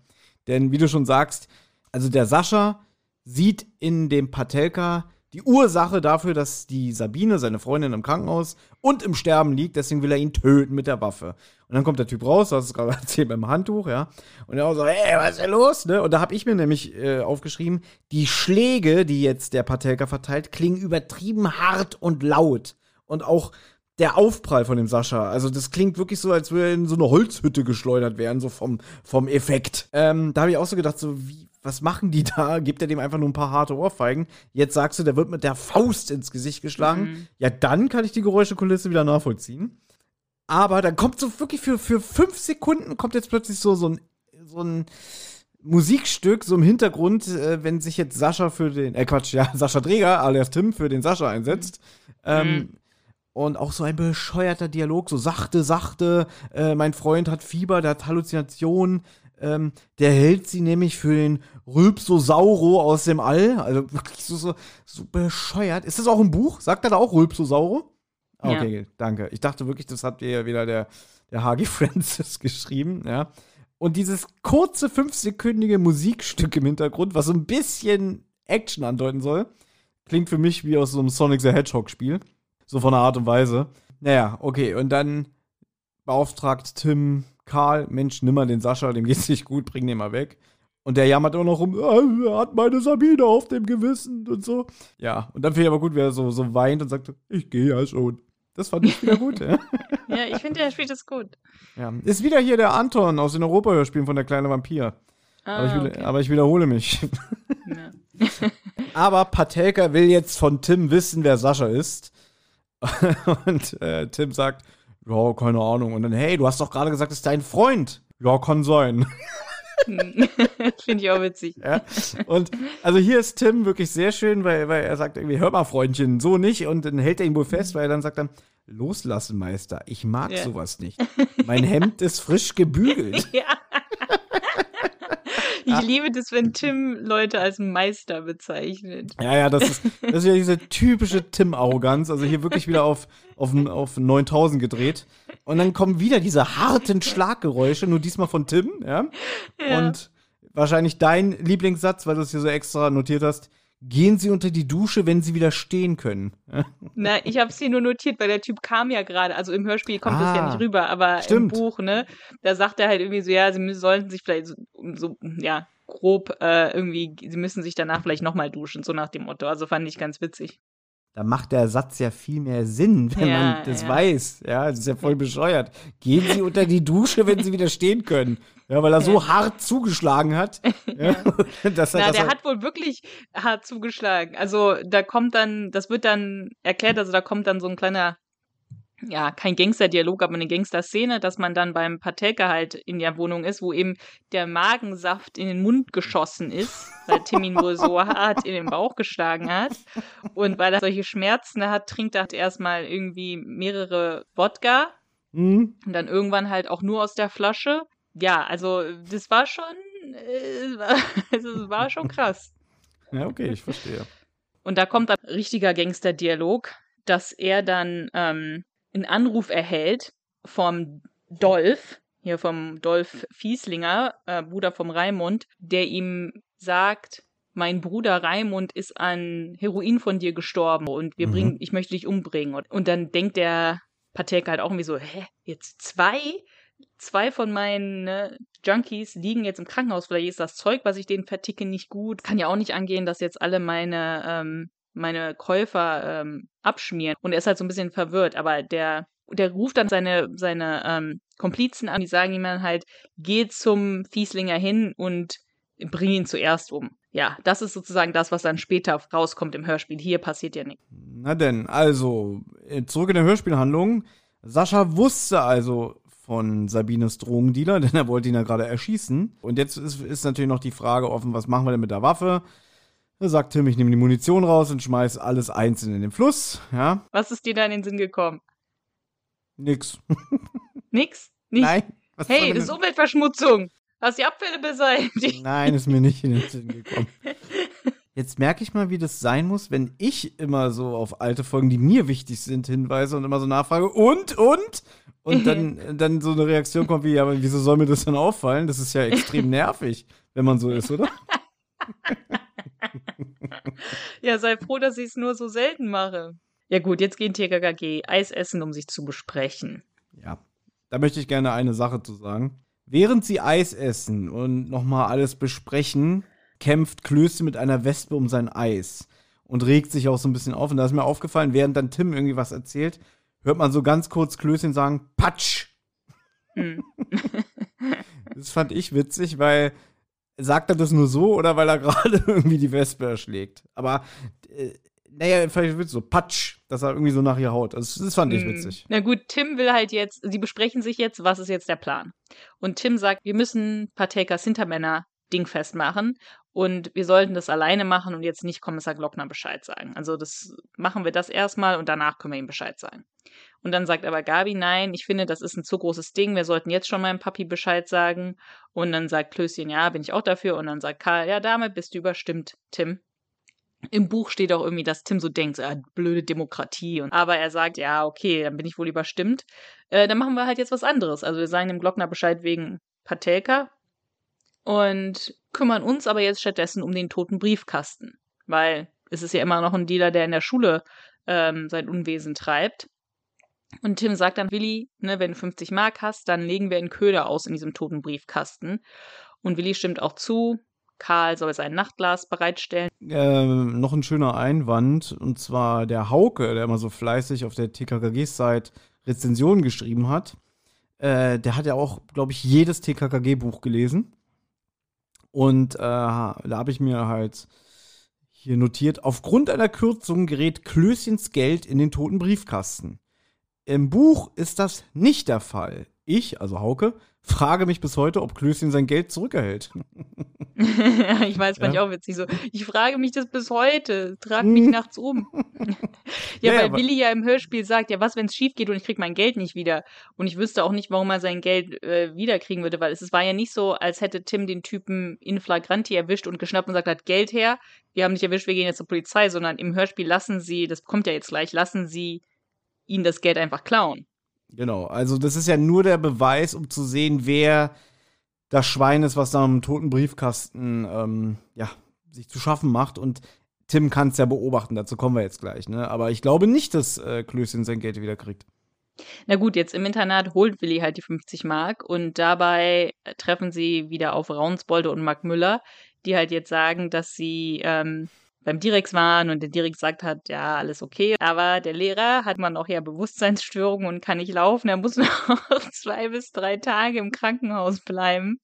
Denn wie du schon sagst, also der Sascha sieht in dem Patelka die Ursache dafür, dass die Sabine, seine Freundin, im Krankenhaus und im Sterben liegt. Deswegen will er ihn töten mit der Waffe. Und dann kommt der Typ raus, das ist gerade erzählt beim Handtuch, ja. Und er auch so, ey, was ist denn los? Ne? Und da habe ich mir nämlich äh, aufgeschrieben, die Schläge, die jetzt der Patelka verteilt, klingen übertrieben hart und laut. Und auch der Aufprall von dem Sascha. Also das klingt wirklich so, als würde er in so eine Holzhütte geschleudert werden, so vom, vom Effekt. Ähm, da habe ich auch so gedacht, so wie, was machen die da? Gibt er dem einfach nur ein paar harte Ohrfeigen? Jetzt sagst du, der wird mit der Faust ins Gesicht geschlagen. Mhm. Ja, dann kann ich die Geräuschekulisse wieder nachvollziehen. Aber dann kommt so wirklich für, für fünf Sekunden kommt jetzt plötzlich so, so, ein, so ein Musikstück, so im Hintergrund, äh, wenn sich jetzt Sascha für den, äh Quatsch, ja, Sascha Dreger, alias Tim, für den Sascha einsetzt. Ähm, Mhm. Und auch so ein bescheuerter Dialog, so sachte, sachte, äh, mein Freund hat Fieber, der hat Halluzinationen, ähm, der hält sie nämlich für den Rülpsosauro aus dem All. Also wirklich so, so, so bescheuert. Ist das auch ein Buch? Sagt er da auch Rülpsosauro? Ah, Ja. Okay, danke. Ich dachte wirklich, das hat dir wieder der, der Hagi Francis geschrieben, ja. Und dieses kurze, fünfsekündige Musikstück im Hintergrund, was so ein bisschen Action andeuten soll, klingt für mich wie aus so einem Sonic the Hedgehog-Spiel. So von der Art und Weise. Naja, okay, und dann beauftragt Tim Karl, Mensch, nimm mal den Sascha, dem geht's nicht gut, bring den mal weg. Und der jammert auch noch rum, "Ah, er hat meine Sabine auf dem Gewissen und so. Ja, und dann finde ich aber gut, wie er so, so weint und sagt, ich gehe ja schon. Das fand ich wieder gut, ja. Ja, ich finde, der spielt das gut. ja. Ist wieder hier der Anton aus den Europa-Hörspielen von der kleine Vampir. aber, ich Ah, will, okay. aber ich wiederhole mich. Ja. Aber Patelka will jetzt von Tim wissen, wer Sascha ist. Und äh, Tim sagt, ja, keine Ahnung. Und dann, hey, du hast doch gerade gesagt, es ist dein Freund. Ja, kann sein. Finde ich auch witzig. ja. Und also hier ist Tim wirklich sehr schön, weil, weil er sagt irgendwie, hör mal, Freundchen, so nicht. Und dann hält er ihn wohl fest, weil er dann sagt dann, loslassen, Meister. Ich mag Ja. sowas nicht. Mein Hemd ist frisch gebügelt. Ja. Ich liebe das, wenn Tim Leute als Meister bezeichnet. Ja, ja, das ist, das ist ja diese typische Tim-Arroganz. Also hier wirklich wieder auf, auf, auf 9000 gedreht. Und dann kommen wieder diese harten Schlaggeräusche, nur diesmal von Tim, ja. Ja. Und wahrscheinlich dein Lieblingssatz, weil du es hier so extra notiert hast. Gehen Sie unter die Dusche, wenn Sie wieder stehen können. Na, ich habe es hier nur notiert, weil der Typ kam ja gerade. Also im Hörspiel kommt das ja Ah, nicht rüber, aber stimmt. im Buch, ne, da sagt er halt irgendwie so, ja, sie sollten sich vielleicht so, so ja, grob äh, irgendwie, sie müssen sich danach vielleicht nochmal duschen, so nach dem Motto. Also fand ich ganz witzig. Da macht der Satz ja viel mehr Sinn, wenn Ja, man das ja. weiß. Ja, das ist ja voll bescheuert. Gehen Sie unter die Dusche, wenn Sie wieder stehen können. Ja, weil er so hart zugeschlagen hat. Ja, dass er, Na, der er, hat wohl wirklich hart zugeschlagen. Also da kommt dann, das wird dann erklärt, also da kommt dann so ein kleiner, ja, kein Gangster-Dialog, aber eine Gangster-Szene, dass man dann beim Patelka halt in der Wohnung ist, wo eben der Magensaft in den Mund geschossen ist, weil Tim ihn wohl so hart in den Bauch geschlagen hat. Und weil er solche Schmerzen hat, trinkt er halt erstmal irgendwie mehrere Wodka Hm? und dann irgendwann halt auch nur aus der Flasche. Ja, also das war schon, äh, war, also, es war schon krass. Ja, okay, ich verstehe. Und da kommt dann richtiger Gangster-Dialog, dass er dann ähm, einen Anruf erhält vom Dolph, hier vom Dolph Fieslinger, äh, Bruder vom Raimund, der ihm sagt, mein Bruder Raimund ist an Heroin von dir gestorben und wir Mhm. bringen, ich möchte dich umbringen. Und, und dann denkt der Patek halt auch irgendwie so, hä, jetzt zwei? Zwei von meinen ne, Junkies liegen jetzt im Krankenhaus. Vielleicht ist das Zeug, was ich denen verticke, nicht gut. Kann ja auch nicht angehen, dass jetzt alle meine, ähm, meine Käufer ähm, abschmieren. Und er ist halt so ein bisschen verwirrt. Aber der, der ruft dann seine, seine ähm, Komplizen an, die sagen ihm dann halt, geh zum Fieslinger hin und bring ihn zuerst um. Ja, das ist sozusagen das, was dann später rauskommt im Hörspiel. Hier passiert ja nichts. Na denn, also, äh, zurück in der Hörspielhandlung. Sascha wusste also von Sabines Drogendealer, denn er wollte ihn ja gerade erschießen. Und jetzt ist, ist natürlich noch die Frage offen, was machen wir denn mit der Waffe? Da sagt Tim, ich nehme die Munition raus und schmeiß alles einzeln in den Fluss. Ja, Was ist dir da in den Sinn gekommen? nix. Nix? Nicht? Nein. Hey, das ist Umweltverschmutzung. Hast die Abfälle beseitigt. Nein, ist mir nicht in den Sinn gekommen. Jetzt merke ich mal, wie das sein muss, wenn ich immer so auf alte Folgen, die mir wichtig sind, hinweise und immer so nachfrage, und, und? Und dann, dann so eine Reaktion kommt wie, ja, aber wieso soll mir das denn auffallen? Das ist ja extrem nervig, wenn man so ist, oder? Ja, sei froh, dass ich es nur so selten mache. Ja gut, jetzt gehen TKKG Eis essen, um sich zu besprechen. Ja, da möchte ich gerne eine Sache zu sagen. Während sie Eis essen und nochmal alles besprechen, kämpft Klöße mit einer Wespe um sein Eis und regt sich auch so ein bisschen auf. Und da ist mir aufgefallen, während dann Tim irgendwie was erzählt, hört man so ganz kurz Klößchen sagen, Patsch! Hm. Das fand ich witzig, weil sagt er das nur so oder weil er gerade irgendwie die Wespe erschlägt? Aber äh, naja, vielleicht wird so Patsch, dass er irgendwie so nach ihr haut. Also, das fand ich hm. witzig. Na gut, Tim will halt jetzt, sie besprechen sich jetzt, was ist jetzt der Plan? Und Tim sagt, wir müssen Partakers Hintermänner dingfest machen und wir sollten das alleine machen und jetzt nicht Kommissar Glockner Bescheid sagen. Also das machen wir das erstmal und danach können wir ihm Bescheid sagen. Und dann sagt aber Gabi, nein, ich finde, das ist ein zu großes Ding, wir sollten jetzt schon meinem Papi Bescheid sagen. Und dann sagt Klößchen, ja, bin ich auch dafür. Und dann sagt Karl, ja, damit bist du überstimmt, Tim. Im Buch steht auch irgendwie, dass Tim so denkt, ah, blöde Demokratie. aber er sagt, ja, okay, dann bin ich wohl überstimmt. Äh, dann machen wir halt jetzt was anderes. Also wir sagen dem Glockner Bescheid wegen Patelka und kümmern uns aber jetzt stattdessen um den toten Briefkasten. Weil es ist ja immer noch ein Dealer, der in der Schule ähm, sein Unwesen treibt. Und Tim sagt dann, Willi, ne, wenn du 50 Mark hast, dann legen wir einen Köder aus in diesem toten Briefkasten. Und Willi stimmt auch zu. Karl soll sein Nachtglas bereitstellen. Ähm, noch ein schöner Einwand, und zwar der Hauke, der immer so fleißig auf der TKKG-Site Rezensionen geschrieben hat. Äh, der hat ja auch, glaube ich, jedes TKKG-Buch gelesen. Und äh, da habe ich mir halt hier notiert, aufgrund einer Kürzung gerät Klößchens Geld in den toten Briefkasten. Im Buch ist das nicht der Fall. Ich, also Hauke, frage mich bis heute, ob Klößchen sein Geld zurückerhält. ja, ich weiß, fand ja. ich auch witzig so. Ich frage mich das bis heute. Trag mich nachts um. ja, ja, weil Willi ja im Hörspiel sagt, ja, was, wenn es schief geht und ich krieg mein Geld nicht wieder. Und ich wüsste auch nicht, warum er sein Geld äh, wiederkriegen würde, weil es, es war ja nicht so, als hätte Tim den Typen in Flagranti erwischt und geschnappt und sagt, hat Geld her. Wir haben dich erwischt, wir gehen jetzt zur Polizei, sondern im Hörspiel lassen sie, das kommt ja jetzt gleich, lassen sie ihn das Geld einfach klauen. Genau, also das ist ja nur der Beweis, um zu sehen, wer das Schwein ist, was da im toten Briefkasten ähm, ja, sich zu schaffen macht. Und Tim kann es ja beobachten, dazu kommen wir jetzt gleich. Ne? Aber ich glaube nicht, dass äh, Klößchen sein Geld wieder kriegt. Na gut, jetzt im Internat holt Willi halt die 50 Mark und dabei treffen sie wieder auf Raunsbolde und Mark Müller, die halt jetzt sagen, dass sie ähm, beim Direx waren und der Direx sagt hat, ja, alles okay. Aber der Lehrer hat man auch ja Bewusstseinsstörungen und kann nicht laufen. Er muss noch zwei bis drei Tage im Krankenhaus bleiben,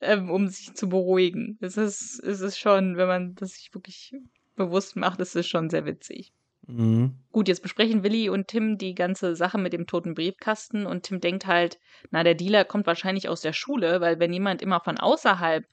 ähm, um sich zu beruhigen. Es ist, es ist schon, wenn man das sich wirklich bewusst macht, ist es schon sehr witzig. Mhm. Gut, jetzt besprechen Willi und Tim die ganze Sache mit dem toten Briefkasten und Tim denkt halt, na, der Dealer kommt wahrscheinlich aus der Schule, weil wenn jemand immer von außerhalb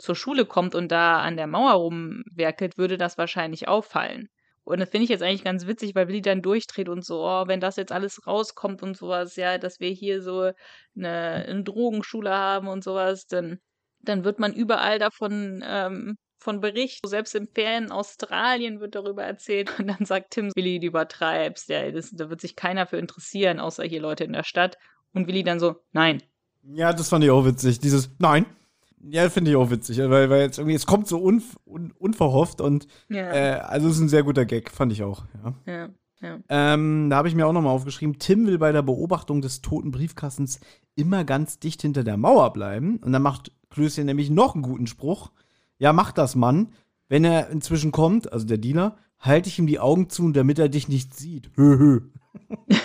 zur Schule kommt und da an der Mauer rumwerkelt, würde das wahrscheinlich auffallen. Und das finde ich jetzt eigentlich ganz witzig, weil Willi dann durchdreht und so, oh, wenn das jetzt alles rauskommt und sowas, ja, dass wir hier so eine, eine Drogenschule haben und sowas, dann, dann wird man überall davon ähm, von berichten. Selbst im fernen Australien wird darüber erzählt. Und dann sagt Tim, Willi, du übertreibst. Ja, das, da wird sich keiner für interessieren, außer hier Leute in der Stadt. Und Willi dann so, nein. Ja, das fand ich auch witzig. Dieses Nein. Ja, finde ich auch witzig, weil, weil jetzt irgendwie, es kommt so un, un, unverhofft und ja. äh, also es ist ein sehr guter Gag, fand ich auch, ja. ja, ja. Ähm, da habe ich mir auch nochmal aufgeschrieben, Tim will bei der Beobachtung des toten Briefkastens immer ganz dicht hinter der Mauer bleiben. Und dann macht Klößchen nämlich noch einen guten Spruch. Ja, mach das, Mann. Wenn er inzwischen kommt, also der Diener, halte ich ihm die Augen zu, damit er dich nicht sieht. Hö, hö.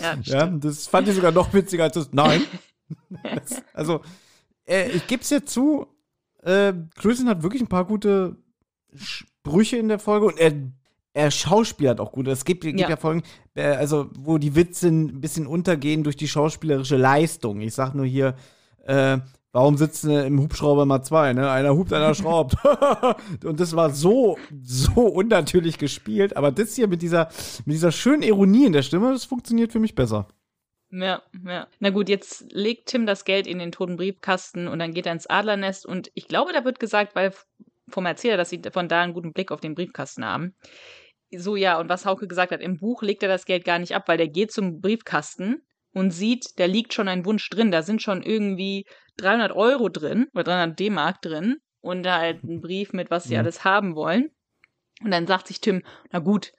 ja, ja, das fand ich sogar noch witziger als das. Nein. das, also, äh, ich gebe es ja zu, äh, Klößchen hat wirklich ein paar gute Sprüche in der Folge und er, er schauspielert auch gut. Es gibt, gibt ja. ja, Folgen, äh, also, wo die Witze ein bisschen untergehen durch die schauspielerische Leistung. Ich sag nur hier, äh, Warum sitzen im Hubschrauber mal zwei, ne? Einer hupt, einer schraubt. und das war so, so unnatürlich gespielt. Aber das hier mit dieser, mit dieser schönen Ironie in der Stimme, das funktioniert für mich besser. Ja, ja. Na gut, jetzt legt Tim das Geld in den toten Briefkasten und dann geht er ins Adlernest und ich glaube, da wird gesagt, weil vom Erzähler, dass sie von da einen guten Blick auf den Briefkasten haben. So ja, und was Hauke gesagt hat, im Buch legt er das Geld gar nicht ab, weil der geht zum Briefkasten und sieht, da liegt schon ein Wunsch drin, da sind schon irgendwie 300 Euro drin oder 300 D-Mark drin und da halt ein Brief mit, was sie ja. alles haben wollen. Und dann sagt sich Tim, na gut,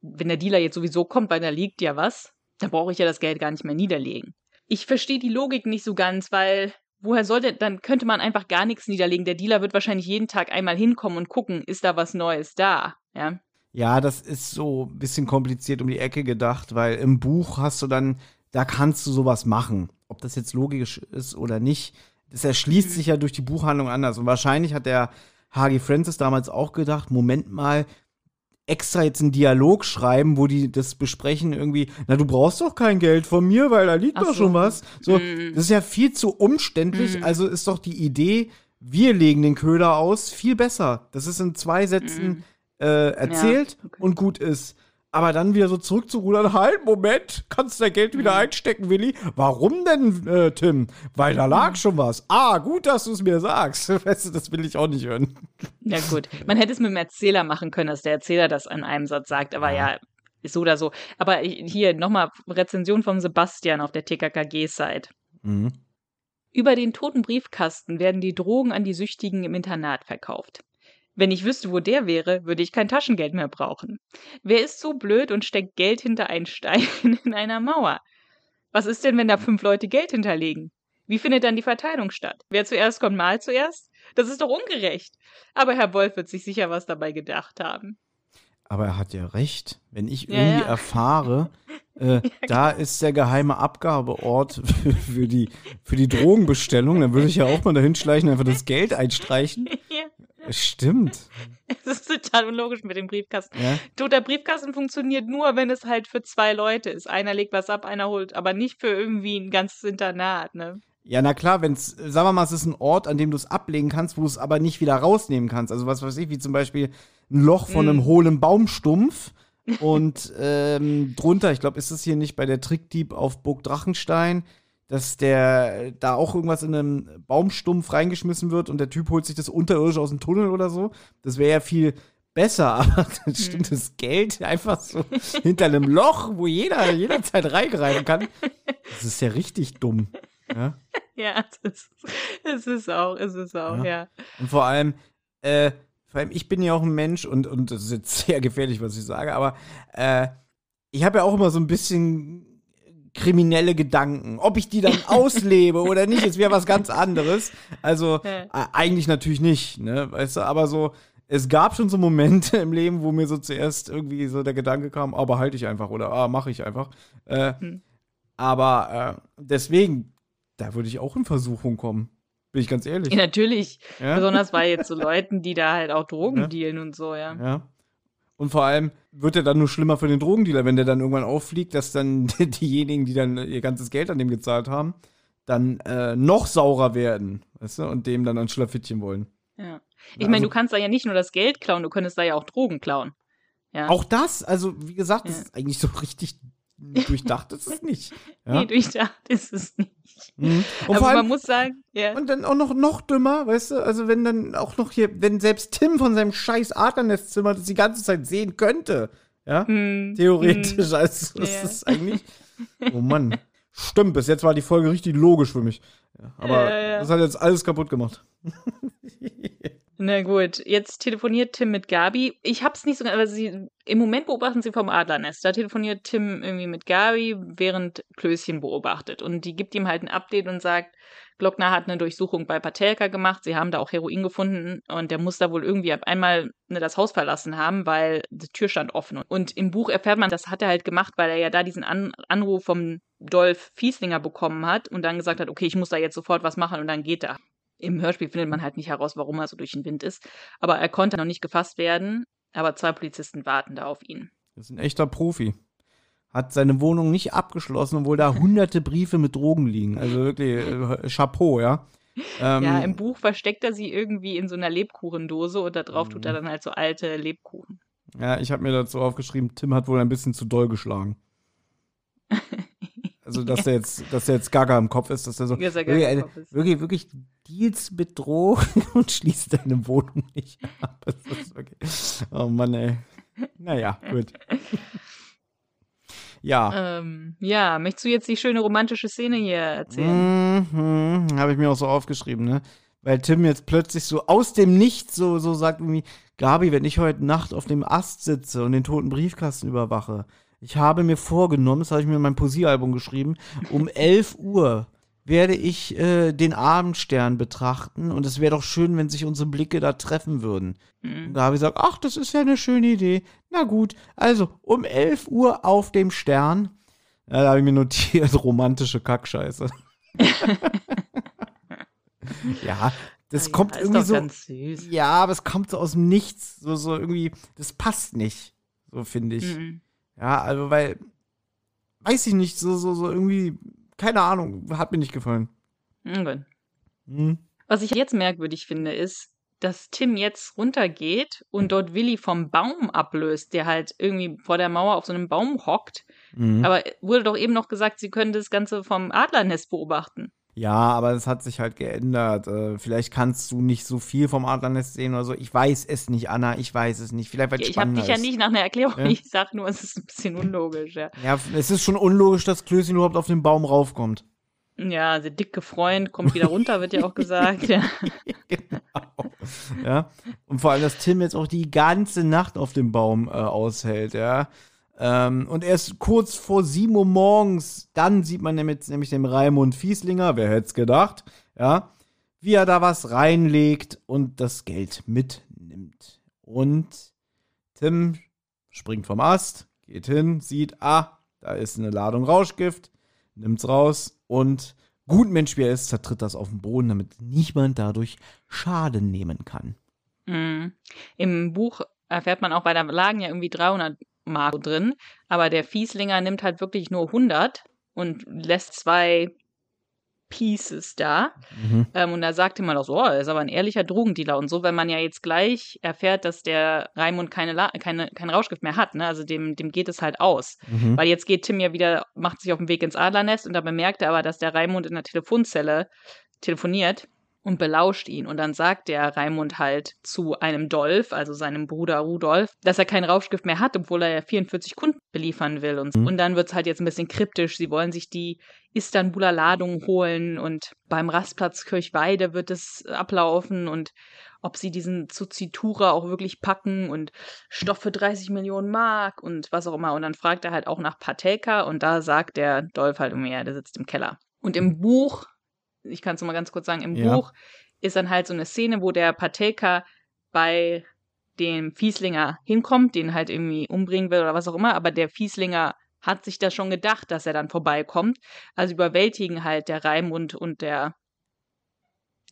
wenn der Dealer jetzt sowieso kommt, weil da liegt ja was, da brauche ich ja das Geld gar nicht mehr niederlegen. Ich verstehe die Logik nicht so ganz, weil woher sollte, dann könnte man einfach gar nichts niederlegen. Der Dealer wird wahrscheinlich jeden Tag einmal hinkommen und gucken, ist da was Neues da, ja. Ja, das ist so ein bisschen kompliziert um die Ecke gedacht, weil im Buch hast du dann, da kannst du sowas machen. Ob das jetzt logisch ist oder nicht, das erschließt sich ja durch die Buchhandlung anders. Und wahrscheinlich hat der Hagi Francis damals auch gedacht, Moment mal, extra jetzt einen Dialog schreiben, wo die das besprechen irgendwie, na, du brauchst doch kein Geld von mir, weil da liegt Ach doch so. schon was. So, Mm. das ist ja viel zu umständlich. Mm. Also ist doch die Idee, wir legen den Köder aus, viel besser. Das ist in zwei Sätzen äh, erzählt Mm. okay. und gut ist. Aber dann wieder so zurückzurudern, halt, Moment, kannst dein Geld wieder Mhm. einstecken, Willi? Warum denn, äh, Tim? Weil da Mhm. lag schon was. Ah, gut, dass du es mir sagst. Weißt du, das will ich auch nicht hören. Ja, gut. Man hätte es mit dem Erzähler machen können, dass der Erzähler das an einem Satz sagt, aber Ja. ja, ist so oder so. Aber hier nochmal Rezension von Sebastian auf der TKKG-Site. Mhm. Über den toten Briefkasten werden die Drogen an die Süchtigen im Internat verkauft. Wenn ich wüsste, wo der wäre, würde ich kein Taschengeld mehr brauchen. Wer ist so blöd und steckt Geld hinter einen Stein in einer Mauer? Was ist denn, wenn da fünf Leute Geld hinterlegen? Wie findet dann die Verteilung statt? Wer zuerst kommt, mal zuerst? Das ist doch ungerecht. Aber Herr Wolf wird sich sicher was dabei gedacht haben. Aber er hat ja recht. Wenn ich Ja, irgendwie ja. erfahre, äh, da ist der geheime Abgabeort für, für, die, für die Drogenbestellung, dann würde ich ja auch mal dahin schleichen, einfach das Geld einstreichen. Stimmt. Es ist total unlogisch mit dem Briefkasten. Ja. Du, der Briefkasten funktioniert nur, wenn es halt für zwei Leute ist. Einer legt was ab, einer holt, aber nicht für irgendwie ein ganzes Internat, ne? Ja, na klar, wenn's, sagen wir mal, es ist ein Ort, an dem du es ablegen kannst, wo du es aber nicht wieder rausnehmen kannst. Also was weiß ich, wie zum Beispiel ein Loch von einem Mm. hohlen Baumstumpf und ähm, drunter, ich glaube, ist es hier nicht bei der Trickdieb auf Burg Drachenstein, dass der da auch irgendwas in einem Baumstumpf reingeschmissen wird und der Typ holt sich das unterirdisch aus dem Tunnel oder so. Das wäre ja viel besser, aber dann stimmt das Geld einfach so hinter einem Loch, wo jeder jederzeit reingreifen kann. Das ist ja richtig dumm. Ja? Ja, es ist, es ist auch, es ist auch, Ja. ja. Und vor allem, äh, vor allem, ich bin ja auch ein Mensch und, und das ist jetzt sehr gefährlich, was ich sage, aber äh, ich habe ja auch immer so ein bisschen kriminelle Gedanken. Ob ich die dann auslebe oder nicht, ist wieder was ganz anderes. Also äh, eigentlich natürlich nicht, ne? Weißt du, aber so, es gab schon so Momente im Leben, wo mir so zuerst irgendwie so der Gedanke kam, ah, behalte ich einfach oder ah, mache ich einfach. Äh, Hm. Aber äh, deswegen, da würde ich auch in Versuchung kommen. Bin ich ganz ehrlich. ja natürlich. Ja? Besonders bei jetzt so Leuten, die da halt auch Drogen Ja. dealen und so, ja. Ja. Und vor allem wird er dann nur schlimmer für den Drogendealer, wenn der dann irgendwann auffliegt, dass dann diejenigen, die dann ihr ganzes Geld an dem gezahlt haben, dann äh, noch saurer werden, weißt du, und dem dann ein Schlafittchen wollen. ja. Ich meine, Also- du kannst da ja nicht nur das Geld klauen, du könntest da ja auch Drogen klauen. Ja. Auch das, also wie gesagt, das Ja. ist eigentlich so richtig durchdacht, ist es nicht. Ja? Nee, durchdacht ist es nicht. Mhm. Und Aber vor man allem, muss sagen, ja. und dann auch noch, noch dümmer, weißt du, also wenn dann auch noch hier, wenn selbst Tim von seinem scheiß Adlernestzimmer das die ganze Zeit sehen könnte, ja, Hm, theoretisch, hm. also das Ja. ist eigentlich, oh Mann, stimmt, bis jetzt war die Folge richtig logisch für mich, ja, aber das hat jetzt alles kaputt gemacht. Na gut, jetzt telefoniert Tim mit Gabi. Ich hab's nicht so aber sie, im Moment beobachten sie vom Adlernest. Da telefoniert Tim irgendwie mit Gabi, während Klößchen beobachtet. Und die gibt ihm halt ein Update und sagt, Glockner hat eine Durchsuchung bei Patelka gemacht. Sie haben da auch Heroin gefunden und der muss da wohl irgendwie ab einmal ne, das Haus verlassen haben, weil die Tür stand offen. Und im Buch erfährt man, das hat er halt gemacht, weil er ja da diesen An Anruf vom Dolph Fieslinger bekommen hat und dann gesagt hat, okay, ich muss da jetzt sofort was machen und dann geht er. Im Hörspiel findet man halt nicht heraus, warum er so durch den Wind ist. Aber er konnte noch nicht gefasst werden. Aber zwei Polizisten warten da auf ihn. Das ist ein echter Profi. Hat seine Wohnung nicht abgeschlossen, obwohl da hunderte Briefe mit Drogen liegen. Also wirklich, äh, Chapeau, ja. Ähm, ja, im Buch versteckt er sie irgendwie in so einer Lebkuchendose und da drauf tut er Mhm. dann halt so alte Lebkuchen. Ja, ich habe mir dazu aufgeschrieben, Tim hat wohl ein bisschen zu doll geschlagen. Also, dass der jetzt, dass der jetzt gaga im Kopf ist, dass der so Dass er wirklich, eine, wirklich, wirklich Deals mit Drogen und schließt deine Wohnung nicht ab. Wirklich, oh Mann, ey. Naja, gut. Ja. Ähm, ja, möchtest du jetzt die schöne romantische Szene hier erzählen? Mhm, habe ich mir auch so aufgeschrieben, ne? Weil Tim jetzt plötzlich so aus dem Nichts so, so sagt irgendwie, Gabi, wenn ich heute Nacht auf dem Ast sitze und den toten Briefkasten überwache, ich habe mir vorgenommen, das habe ich mir in meinem Poesiealbum geschrieben, um 11 Uhr werde ich äh, den Abendstern betrachten und es wäre doch schön, wenn sich unsere Blicke da treffen würden. Mhm. Gabi sagt, ach, das ist ja eine schöne Idee. Na gut, also um 11 Uhr auf dem Stern. Ja, da habe ich mir notiert, romantische Kackscheiße. ja, das Ah ja, kommt irgendwie so. ganz süß. Ja, aber es kommt so aus dem Nichts. So, so irgendwie, das passt nicht. So finde ich. Mhm. Ja, also, weil, weiß ich nicht, so, so, so irgendwie, keine Ahnung, hat mir nicht gefallen. Mhm, gut. Hm. Was ich jetzt merkwürdig finde, ist, dass Tim jetzt runtergeht und dort Willi vom Baum ablöst, der halt irgendwie vor der Mauer auf so einem Baum hockt. Mhm. Aber wurde doch eben noch gesagt, sie können das Ganze vom Adlernest beobachten. Ja, aber es hat sich halt geändert. Äh, vielleicht kannst du nicht so viel vom Adlernest sehen oder so. Ich weiß es nicht, Anna. Ich weiß es nicht. Vielleicht, weil es ich habe dich ja nicht nach einer Erklärung. Ja. Ich sag nur, es ist ein bisschen unlogisch. Ja, Ja, es ist schon unlogisch, dass Klößchen überhaupt auf den Baum raufkommt. ja der dicke Freund kommt wieder runter, wird ja auch gesagt. Ja. genau. Ja. Und vor allem, dass Tim jetzt auch die ganze Nacht auf dem Baum äh, aushält, ja. Ähm, und erst kurz vor 7 Uhr morgens, dann sieht man nämlich, nämlich den Raimund Fieslinger, wer hätte es gedacht, ja, wie er da was reinlegt und das Geld mitnimmt. Und Tim springt vom Ast, geht hin, sieht, ah, da ist eine Ladung Rauschgift, nimmt's raus und gut Mensch wie er ist, zertritt das auf den Boden, damit niemand dadurch Schaden nehmen kann. Mhm. Im Buch erfährt man auch, weil da lagen ja irgendwie 300 Mark drin, aber der Fieslinger nimmt halt wirklich nur 100 und lässt zwei Pieces da. Mhm. Ähm, und da sagte man auch so, oh, er ist aber ein ehrlicher Drogendealer und so, wenn man ja jetzt gleich erfährt, dass der Raimund keine, La keine, kein Rauschgift mehr hat, ne? Also dem, dem geht es halt aus. Mhm. Weil jetzt geht Tim ja wieder, macht sich auf den Weg ins Adlernest und da bemerkt er aber, dass der Raimund in der Telefonzelle telefoniert und belauscht ihn. Und dann sagt der Raimund halt zu einem Dolph, also seinem Bruder Rudolf, dass er kein Rauschgift mehr hat, obwohl er ja 44 Kunden beliefern will. Und, Mhm. und dann wird es halt jetzt ein bisschen kryptisch. Sie wollen sich die Istanbuler Ladung holen und beim Rastplatz Kirchweide wird es ablaufen und ob sie diesen Zuzitura auch wirklich packen und Stoff für 30 Millionen Mark und was auch immer. Und dann fragt er halt auch nach Patelka und da sagt der Dolph halt immer, ja, der sitzt im Keller. Und im Buch, ich kann es mal ganz kurz sagen, im Ja. Buch ist dann halt so eine Szene, wo der Patelka bei dem Fieslinger hinkommt, den halt irgendwie umbringen will oder was auch immer, aber der Fieslinger hat sich da schon gedacht, dass er dann vorbeikommt. Also überwältigen halt der Raimund und der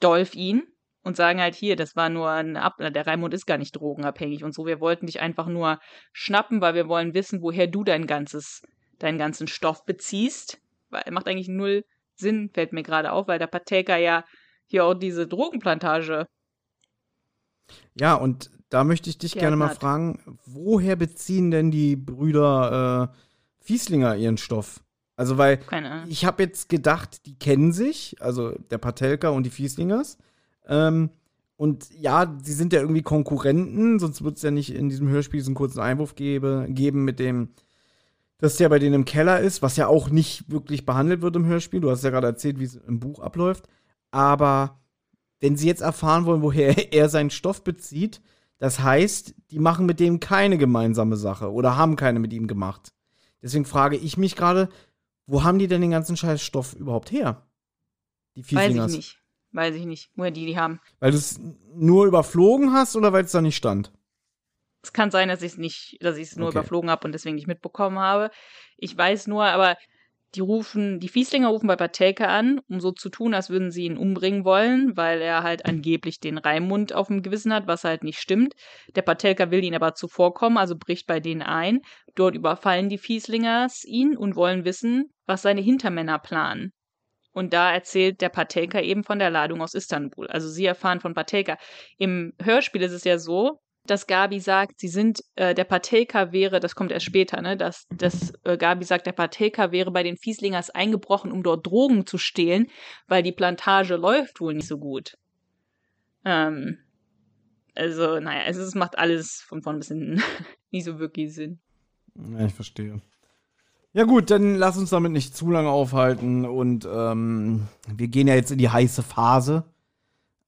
Dolph ihn und sagen halt hier, das war nur ein Ab der Raimund ist gar nicht drogenabhängig und so, wir wollten dich einfach nur schnappen, weil wir wollen wissen, woher du dein ganzes, deinen ganzen Stoff beziehst. Weil macht eigentlich null Sinn, fällt mir gerade auf, weil der Pateka ja hier auch diese Drogenplantage. Ja, und da möchte ich dich gerne mal hat- fragen, woher beziehen denn die Brüder äh, Fieslinger ihren Stoff? Also, weil ich habe jetzt gedacht, die kennen sich, also der Patelka und die Fieslingers. Ähm, und ja, sie sind ja irgendwie Konkurrenten, sonst wird es ja nicht in diesem Hörspiel diesen kurzen Einwurf gebe, geben mit dem, dass der bei denen im Keller ist, was ja auch nicht wirklich behandelt wird im Hörspiel. Du hast ja gerade erzählt, wie es im Buch abläuft. Aber wenn sie jetzt erfahren wollen, woher er seinen Stoff bezieht, das heißt, die machen mit dem keine gemeinsame Sache oder haben keine mit ihm gemacht. Deswegen frage ich mich gerade, wo haben die denn den ganzen scheiß Stoff überhaupt her? Die Weiß Fieslingers. ich nicht. Weiß ich nicht, woher die die haben. Weil du es nur überflogen hast oder weil es da nicht stand? Es kann sein, dass ich es nicht, dass ich es nur Okay. überflogen habe und deswegen nicht mitbekommen habe. Ich weiß nur, aber die rufen, die Fieslinger rufen bei Patelka an, um so zu tun, als würden sie ihn umbringen wollen, weil er halt angeblich den Raimund auf dem Gewissen hat, was halt nicht stimmt. Der Patelka will ihn aber zuvorkommen, also bricht bei denen ein. Dort überfallen die Fieslingers ihn und wollen wissen, was seine Hintermänner planen. Und da erzählt der Patelka eben von der Ladung aus Istanbul. Also sie erfahren von Patelka. Im Hörspiel ist es ja so, dass Gabi sagt, sie sind, äh, der Patelka wäre, das kommt erst später, ne, dass, dass äh, Gabi sagt, der Patelka wäre bei den Fieslingers eingebrochen, um dort Drogen zu stehlen, weil die Plantage läuft wohl nicht so gut. Ähm, also, naja, es, ist, es macht alles von vorn bis hinten nicht so wirklich Sinn. Ja, ich verstehe. Ja gut, dann lass uns damit nicht zu lange aufhalten und ähm, wir gehen ja jetzt in die heiße Phase.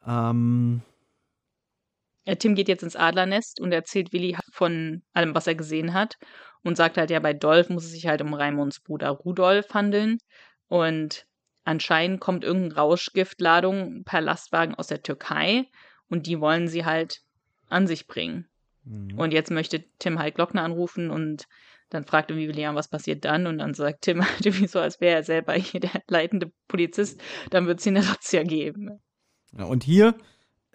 Ähm, Tim geht jetzt ins Adlernest und erzählt Willi von allem, was er gesehen hat. Und sagt halt, ja, bei Dolph muss es sich halt um Raimunds Bruder Rudolf handeln. Und anscheinend kommt irgendeine Rauschgiftladung per Lastwagen aus der Türkei. Und die wollen sie halt an sich bringen. Mhm. Und jetzt möchte Tim halt Glockner anrufen und dann fragt irgendwie William, was passiert dann? Und dann sagt Tim halt irgendwie so, als wäre er selber hier der leitende Polizist, dann wird es hier eine Razzia geben. Ja, und hier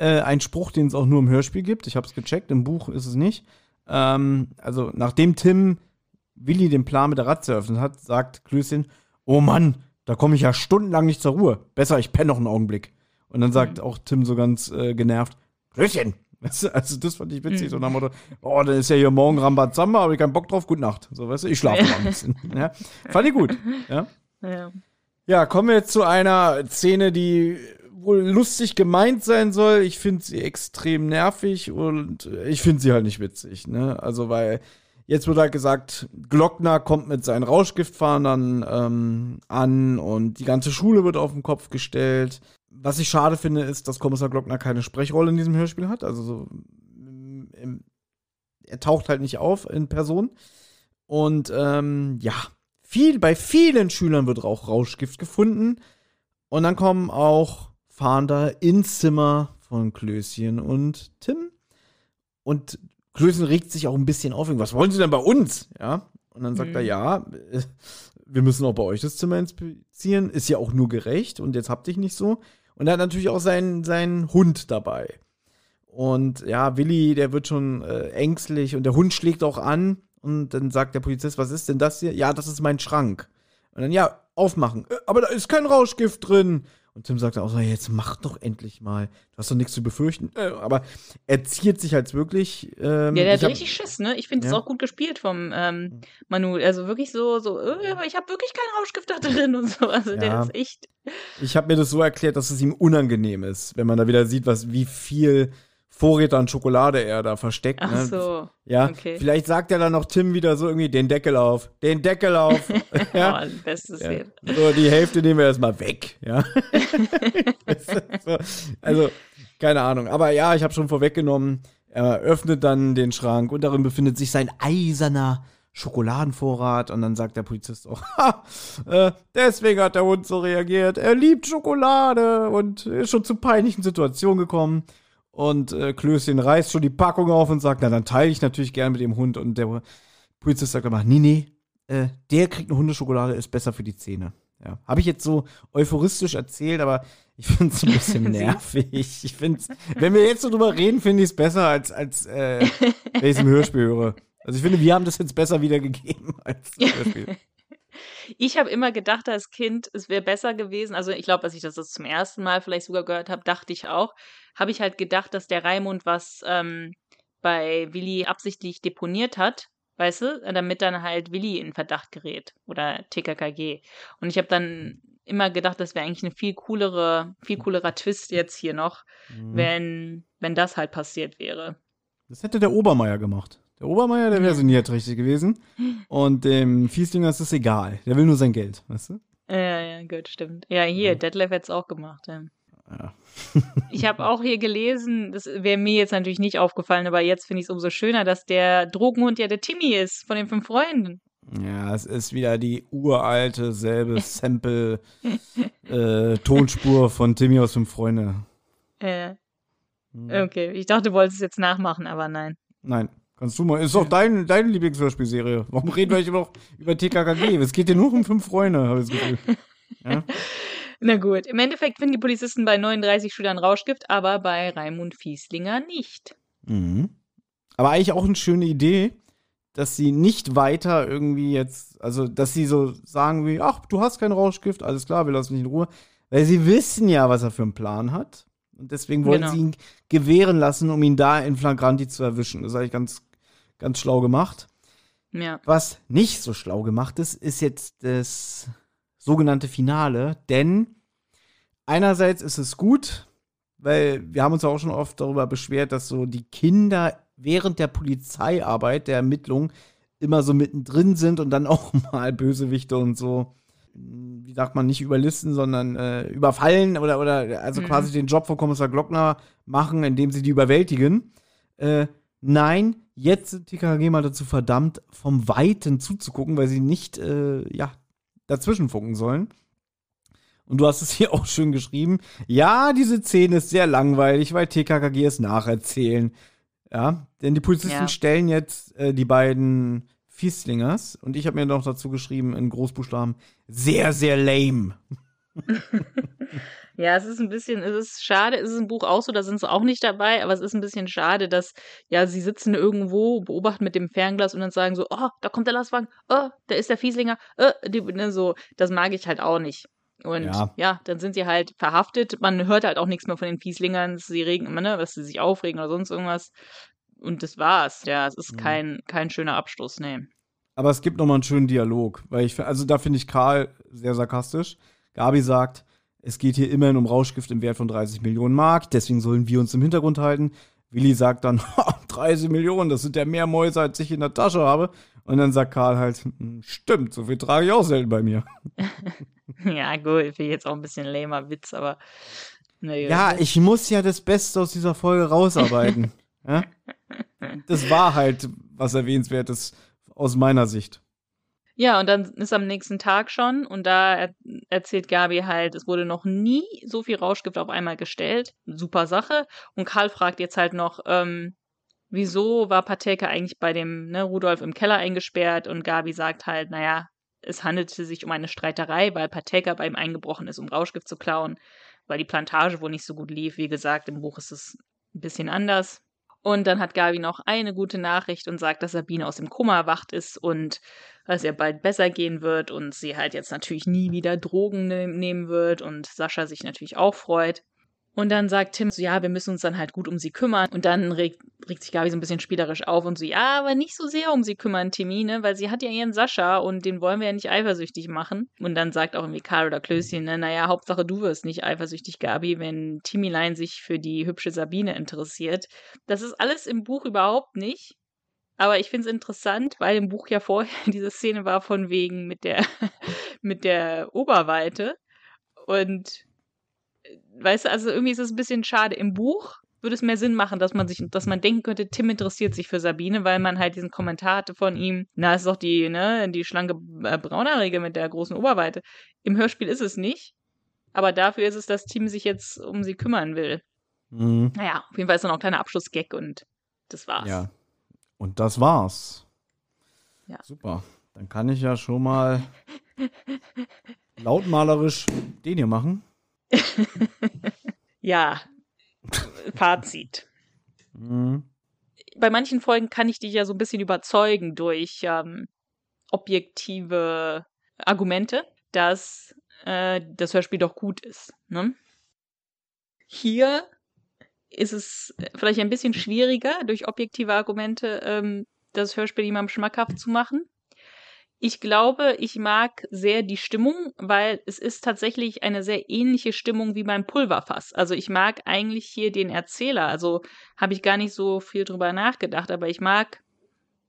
äh, ein Spruch, den es auch nur im Hörspiel gibt. Ich habe es gecheckt, im Buch ist es nicht. Ähm, also, nachdem Tim Willi den Plan mit der Ratze eröffnet hat, sagt Klößchen: Oh Mann, da komme ich ja stundenlang nicht zur Ruhe. Besser, ich penne noch einen Augenblick. Und dann sagt mhm. auch Tim so ganz äh, genervt: Klößchen, also das fand ich witzig, mhm. so nach dem Motto, oh, dann ist ja hier morgen Rambazamba, aber ich keinen Bock drauf, gute Nacht. So, weißt du, ich schlafe mal ein bisschen. Ja. Fand ich gut. Ja. ja. Ja, kommen wir jetzt zu einer Szene, die wohl lustig gemeint sein soll. Ich finde sie extrem nervig und ich finde sie halt nicht witzig. Ne? Also, weil jetzt wird halt gesagt, Glockner kommt mit seinen Rauschgiftfahrern ähm, an und die ganze Schule wird auf den Kopf gestellt. Was ich schade finde, ist, dass Kommissar Glockner keine Sprechrolle in diesem Hörspiel hat. Also, so, im, er taucht halt nicht auf in Person. Und ähm, ja, viel, bei vielen Schülern wird auch Rauschgift gefunden. Und dann kommen auch Fahnder ins Zimmer von Klößchen und Tim. Und Klößchen regt sich auch ein bisschen auf. Was wollen Sie denn bei uns? Ja. Und dann sagt mhm. er, ja, wir müssen auch bei euch das Zimmer inspizieren. Ist ja auch nur gerecht. Und jetzt habt ihr nicht so. Und er hat natürlich auch seinen, seinen Hund dabei. Und ja, Willi, der wird schon äh, ängstlich und der Hund schlägt auch an. Und dann sagt der Polizist, was ist denn das hier? Ja, das ist mein Schrank. Und dann, ja, aufmachen. Äh, aber da ist kein Rauschgift drin. Und Tim sagt auch so, jetzt mach doch endlich mal. Du hast doch nichts zu befürchten. Äh, aber er ziert sich halt wirklich. Ähm, ja, der hat richtig Schiss, ne? Ich finde es ja. auch gut gespielt vom ähm, Manu. Also wirklich so, so, äh, ich habe wirklich kein Rauschgift da drin und so. Also ja. der ist echt. Ich habe mir das so erklärt, dass es ihm unangenehm ist, wenn man da wieder sieht, was wie viel Vorräte an Schokolade er da versteckt. Ach ne? so. Ja, okay. vielleicht sagt er dann noch Tim wieder so irgendwie den Deckel auf, den Deckel auf. ja. oh, bestes ja. So, die Hälfte nehmen wir erstmal weg, ja. so, also, keine Ahnung. Aber ja, ich habe schon vorweggenommen, er öffnet dann den Schrank und darin befindet sich sein eiserner Schokoladenvorrat und dann sagt der Polizist auch, ha, äh, deswegen hat der Hund so reagiert. Er liebt Schokolade und ist schon zu peinlichen Situationen gekommen. Und äh, Klößchen reißt schon die Packung auf und sagt, na, dann teile ich natürlich gerne mit dem Hund. Und der Polizist sagt aber, nee, nee, äh, der kriegt eine Hundeschokolade, ist besser für die Zähne. Ja. Habe ich jetzt so euphoristisch erzählt, aber ich finde es ein bisschen nervig. Ich finde wenn wir jetzt so drüber reden, finde ich es besser, als, als äh, wenn ich es im Hörspiel höre. Also ich finde, wir haben das jetzt besser wiedergegeben als das Hörspiel. Ich habe immer gedacht als Kind, es wäre besser gewesen. Also ich glaube, als ich das, zum ersten Mal vielleicht sogar gehört habe, dachte ich auch, habe ich halt gedacht, dass der Raimund was ähm, bei Willi absichtlich deponiert hat, weißt du, damit dann halt Willi in Verdacht gerät oder TKKG. Und ich habe dann immer gedacht, das wäre eigentlich eine viel coolere, viel coolerer Twist jetzt hier noch, mhm. wenn, wenn das halt passiert wäre. Das hätte der Obermeier gemacht. Der Obermeier, der wäre so nie richtig gewesen. Und dem Fieslinger ist es egal. Der will nur sein Geld, weißt du? Ja, ja, gut, stimmt. Ja, hier, ja. Detlef hätte es auch gemacht. Ja. ja. ich habe auch hier gelesen, das wäre mir jetzt natürlich nicht aufgefallen, aber jetzt finde ich es umso schöner, dass der Drogenhund ja der Timmy ist von den fünf Freunden. Ja, es ist wieder die uralte, selbe Sample-Tonspur äh, von Timmy aus Fünf Freunde. Äh. Okay, ich dachte, du wolltest es jetzt nachmachen, aber nein. Nein. Kannst du mal. Ist doch dein, deine Lieblingshörspielserie. Warum reden wir noch über TKKG? Es geht dir nur um fünf Freunde, habe ich das Gefühl. Ja? Na gut. Im Endeffekt finden die Polizisten bei 39 Schülern Rauschgift, aber bei Raimund Fieslinger nicht. Mhm. Aber eigentlich auch eine schöne Idee, dass sie nicht weiter irgendwie jetzt, also dass sie so sagen wie, ach, du hast kein Rauschgift, alles klar, wir lassen dich in Ruhe. Weil sie wissen ja, was er für einen Plan hat. Und deswegen wollen genau. sie ihn gewähren lassen, um ihn da in Flagranti zu erwischen. Das ist eigentlich ganz ganz schlau gemacht. Ja. Was nicht so schlau gemacht ist, ist jetzt das sogenannte Finale, denn einerseits ist es gut, weil wir haben uns auch schon oft darüber beschwert, dass so die Kinder während der Polizeiarbeit, der Ermittlung, immer so mittendrin sind und dann auch mal Bösewichte und so, wie sagt man, nicht überlisten, sondern äh, überfallen oder, oder also mhm. quasi den Job von Kommissar Glockner machen, indem sie die überwältigen. Äh, nein, Jetzt sind TKG mal dazu verdammt, vom Weiten zuzugucken, weil sie nicht, äh, ja, dazwischen funken sollen. Und du hast es hier auch schön geschrieben. Ja, diese Szene ist sehr langweilig, weil TKKG es nacherzählen. Ja, denn die Polizisten ja. stellen jetzt äh, die beiden Fieslingers und ich habe mir noch dazu geschrieben in Großbuchstaben sehr, sehr lame. Ja, es ist ein bisschen, es ist schade, es ist im Buch auch so, da sind sie auch nicht dabei, aber es ist ein bisschen schade, dass, ja, sie sitzen irgendwo, beobachten mit dem Fernglas und dann sagen so, oh, da kommt der Lastwagen, oh, da ist der Fieslinger, oh, die, ne, so, das mag ich halt auch nicht. Und ja. ja. dann sind sie halt verhaftet. Man hört halt auch nichts mehr von den Fieslingern. Sie regen immer, ne, dass sie sich aufregen oder sonst irgendwas. Und das war's. Ja, es ist mhm. kein, kein schöner Abschluss, nee. Aber es gibt nochmal einen schönen Dialog, weil ich, also da finde ich Karl sehr sarkastisch. Gabi sagt, es geht hier immerhin um Rauschgift im Wert von 30 Millionen Mark, deswegen sollen wir uns im Hintergrund halten. Willi sagt dann, 30 Millionen, das sind ja mehr Mäuse, als ich in der Tasche habe. Und dann sagt Karl halt, hm, stimmt, so viel trage ich auch selten bei mir. ja, gut, finde ich jetzt auch ein bisschen lämer Witz, aber. Nee, ja, ich muss ja das Beste aus dieser Folge rausarbeiten. ja? Das war halt was Erwähnenswertes aus meiner Sicht. Ja, und dann ist am nächsten Tag schon und da er erzählt Gabi halt, es wurde noch nie so viel Rauschgift auf einmal gestellt. Super Sache. Und Karl fragt jetzt halt noch, ähm, wieso war Pateka eigentlich bei dem ne, Rudolf im Keller eingesperrt? Und Gabi sagt halt, naja, es handelte sich um eine Streiterei, weil Pateka bei ihm eingebrochen ist, um Rauschgift zu klauen, weil die Plantage wohl nicht so gut lief. Wie gesagt, im Buch ist es ein bisschen anders. Und dann hat Gabi noch eine gute Nachricht und sagt, dass Sabine aus dem Koma erwacht ist und dass ihr bald besser gehen wird und sie halt jetzt natürlich nie wieder Drogen ne nehmen wird und Sascha sich natürlich auch freut. Und dann sagt Tim so, ja, wir müssen uns dann halt gut um sie kümmern. Und dann regt, regt sich Gabi so ein bisschen spielerisch auf und so, ja, aber nicht so sehr um sie kümmern, Timmy, ne? Weil sie hat ja ihren Sascha und den wollen wir ja nicht eifersüchtig machen. Und dann sagt auch irgendwie Karl oder Klößchen, ne, naja, Hauptsache du wirst nicht eifersüchtig, Gabi, wenn Timmylein sich für die hübsche Sabine interessiert. Das ist alles im Buch überhaupt nicht. Aber ich finde es interessant, weil im Buch ja vorher diese Szene war von wegen mit der, mit der Oberweite. Und weißt du, also irgendwie ist es ein bisschen schade. Im Buch würde es mehr Sinn machen, dass man sich, dass man denken könnte, Tim interessiert sich für Sabine, weil man halt diesen Kommentar hatte von ihm, na, ist doch die, ne, die schlanke äh, Braunhaarige mit der großen Oberweite. Im Hörspiel ist es nicht. Aber dafür ist es, dass Tim sich jetzt um sie kümmern will. Mhm. Naja, auf jeden Fall ist dann auch ein kleiner Abschlussgag und das war's. Ja. Und das war's. Ja. Super. Dann kann ich ja schon mal lautmalerisch den hier machen. ja, Fazit. Mhm. Bei manchen Folgen kann ich dich ja so ein bisschen überzeugen durch ähm, objektive Argumente, dass äh, das Hörspiel doch gut ist. Ne? Hier ist es vielleicht ein bisschen schwieriger, durch objektive Argumente ähm, das Hörspiel jemandem schmackhaft zu machen. Ich glaube, ich mag sehr die Stimmung, weil es ist tatsächlich eine sehr ähnliche Stimmung wie beim Pulverfass. Also ich mag eigentlich hier den Erzähler. Also habe ich gar nicht so viel drüber nachgedacht, aber ich mag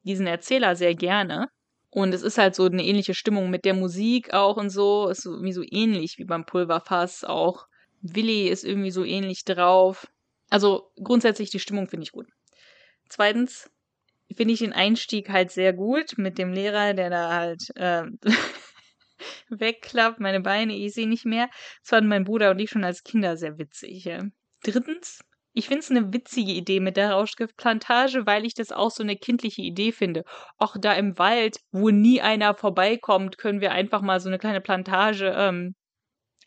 diesen Erzähler sehr gerne. Und es ist halt so eine ähnliche Stimmung mit der Musik auch und so. Ist irgendwie so ähnlich wie beim Pulverfass auch. Willi ist irgendwie so ähnlich drauf. Also grundsätzlich die Stimmung finde ich gut. Zweitens, finde ich den Einstieg halt sehr gut mit dem Lehrer, der da halt äh, wegklappt, meine Beine, ich sehe nicht mehr. Das fanden mein Bruder und ich schon als Kinder sehr witzig. Ja. Drittens, ich finde es eine witzige Idee mit der Rauschgiftplantage, weil ich das auch so eine kindliche Idee finde. Auch da im Wald, wo nie einer vorbeikommt, können wir einfach mal so eine kleine Plantage ähm,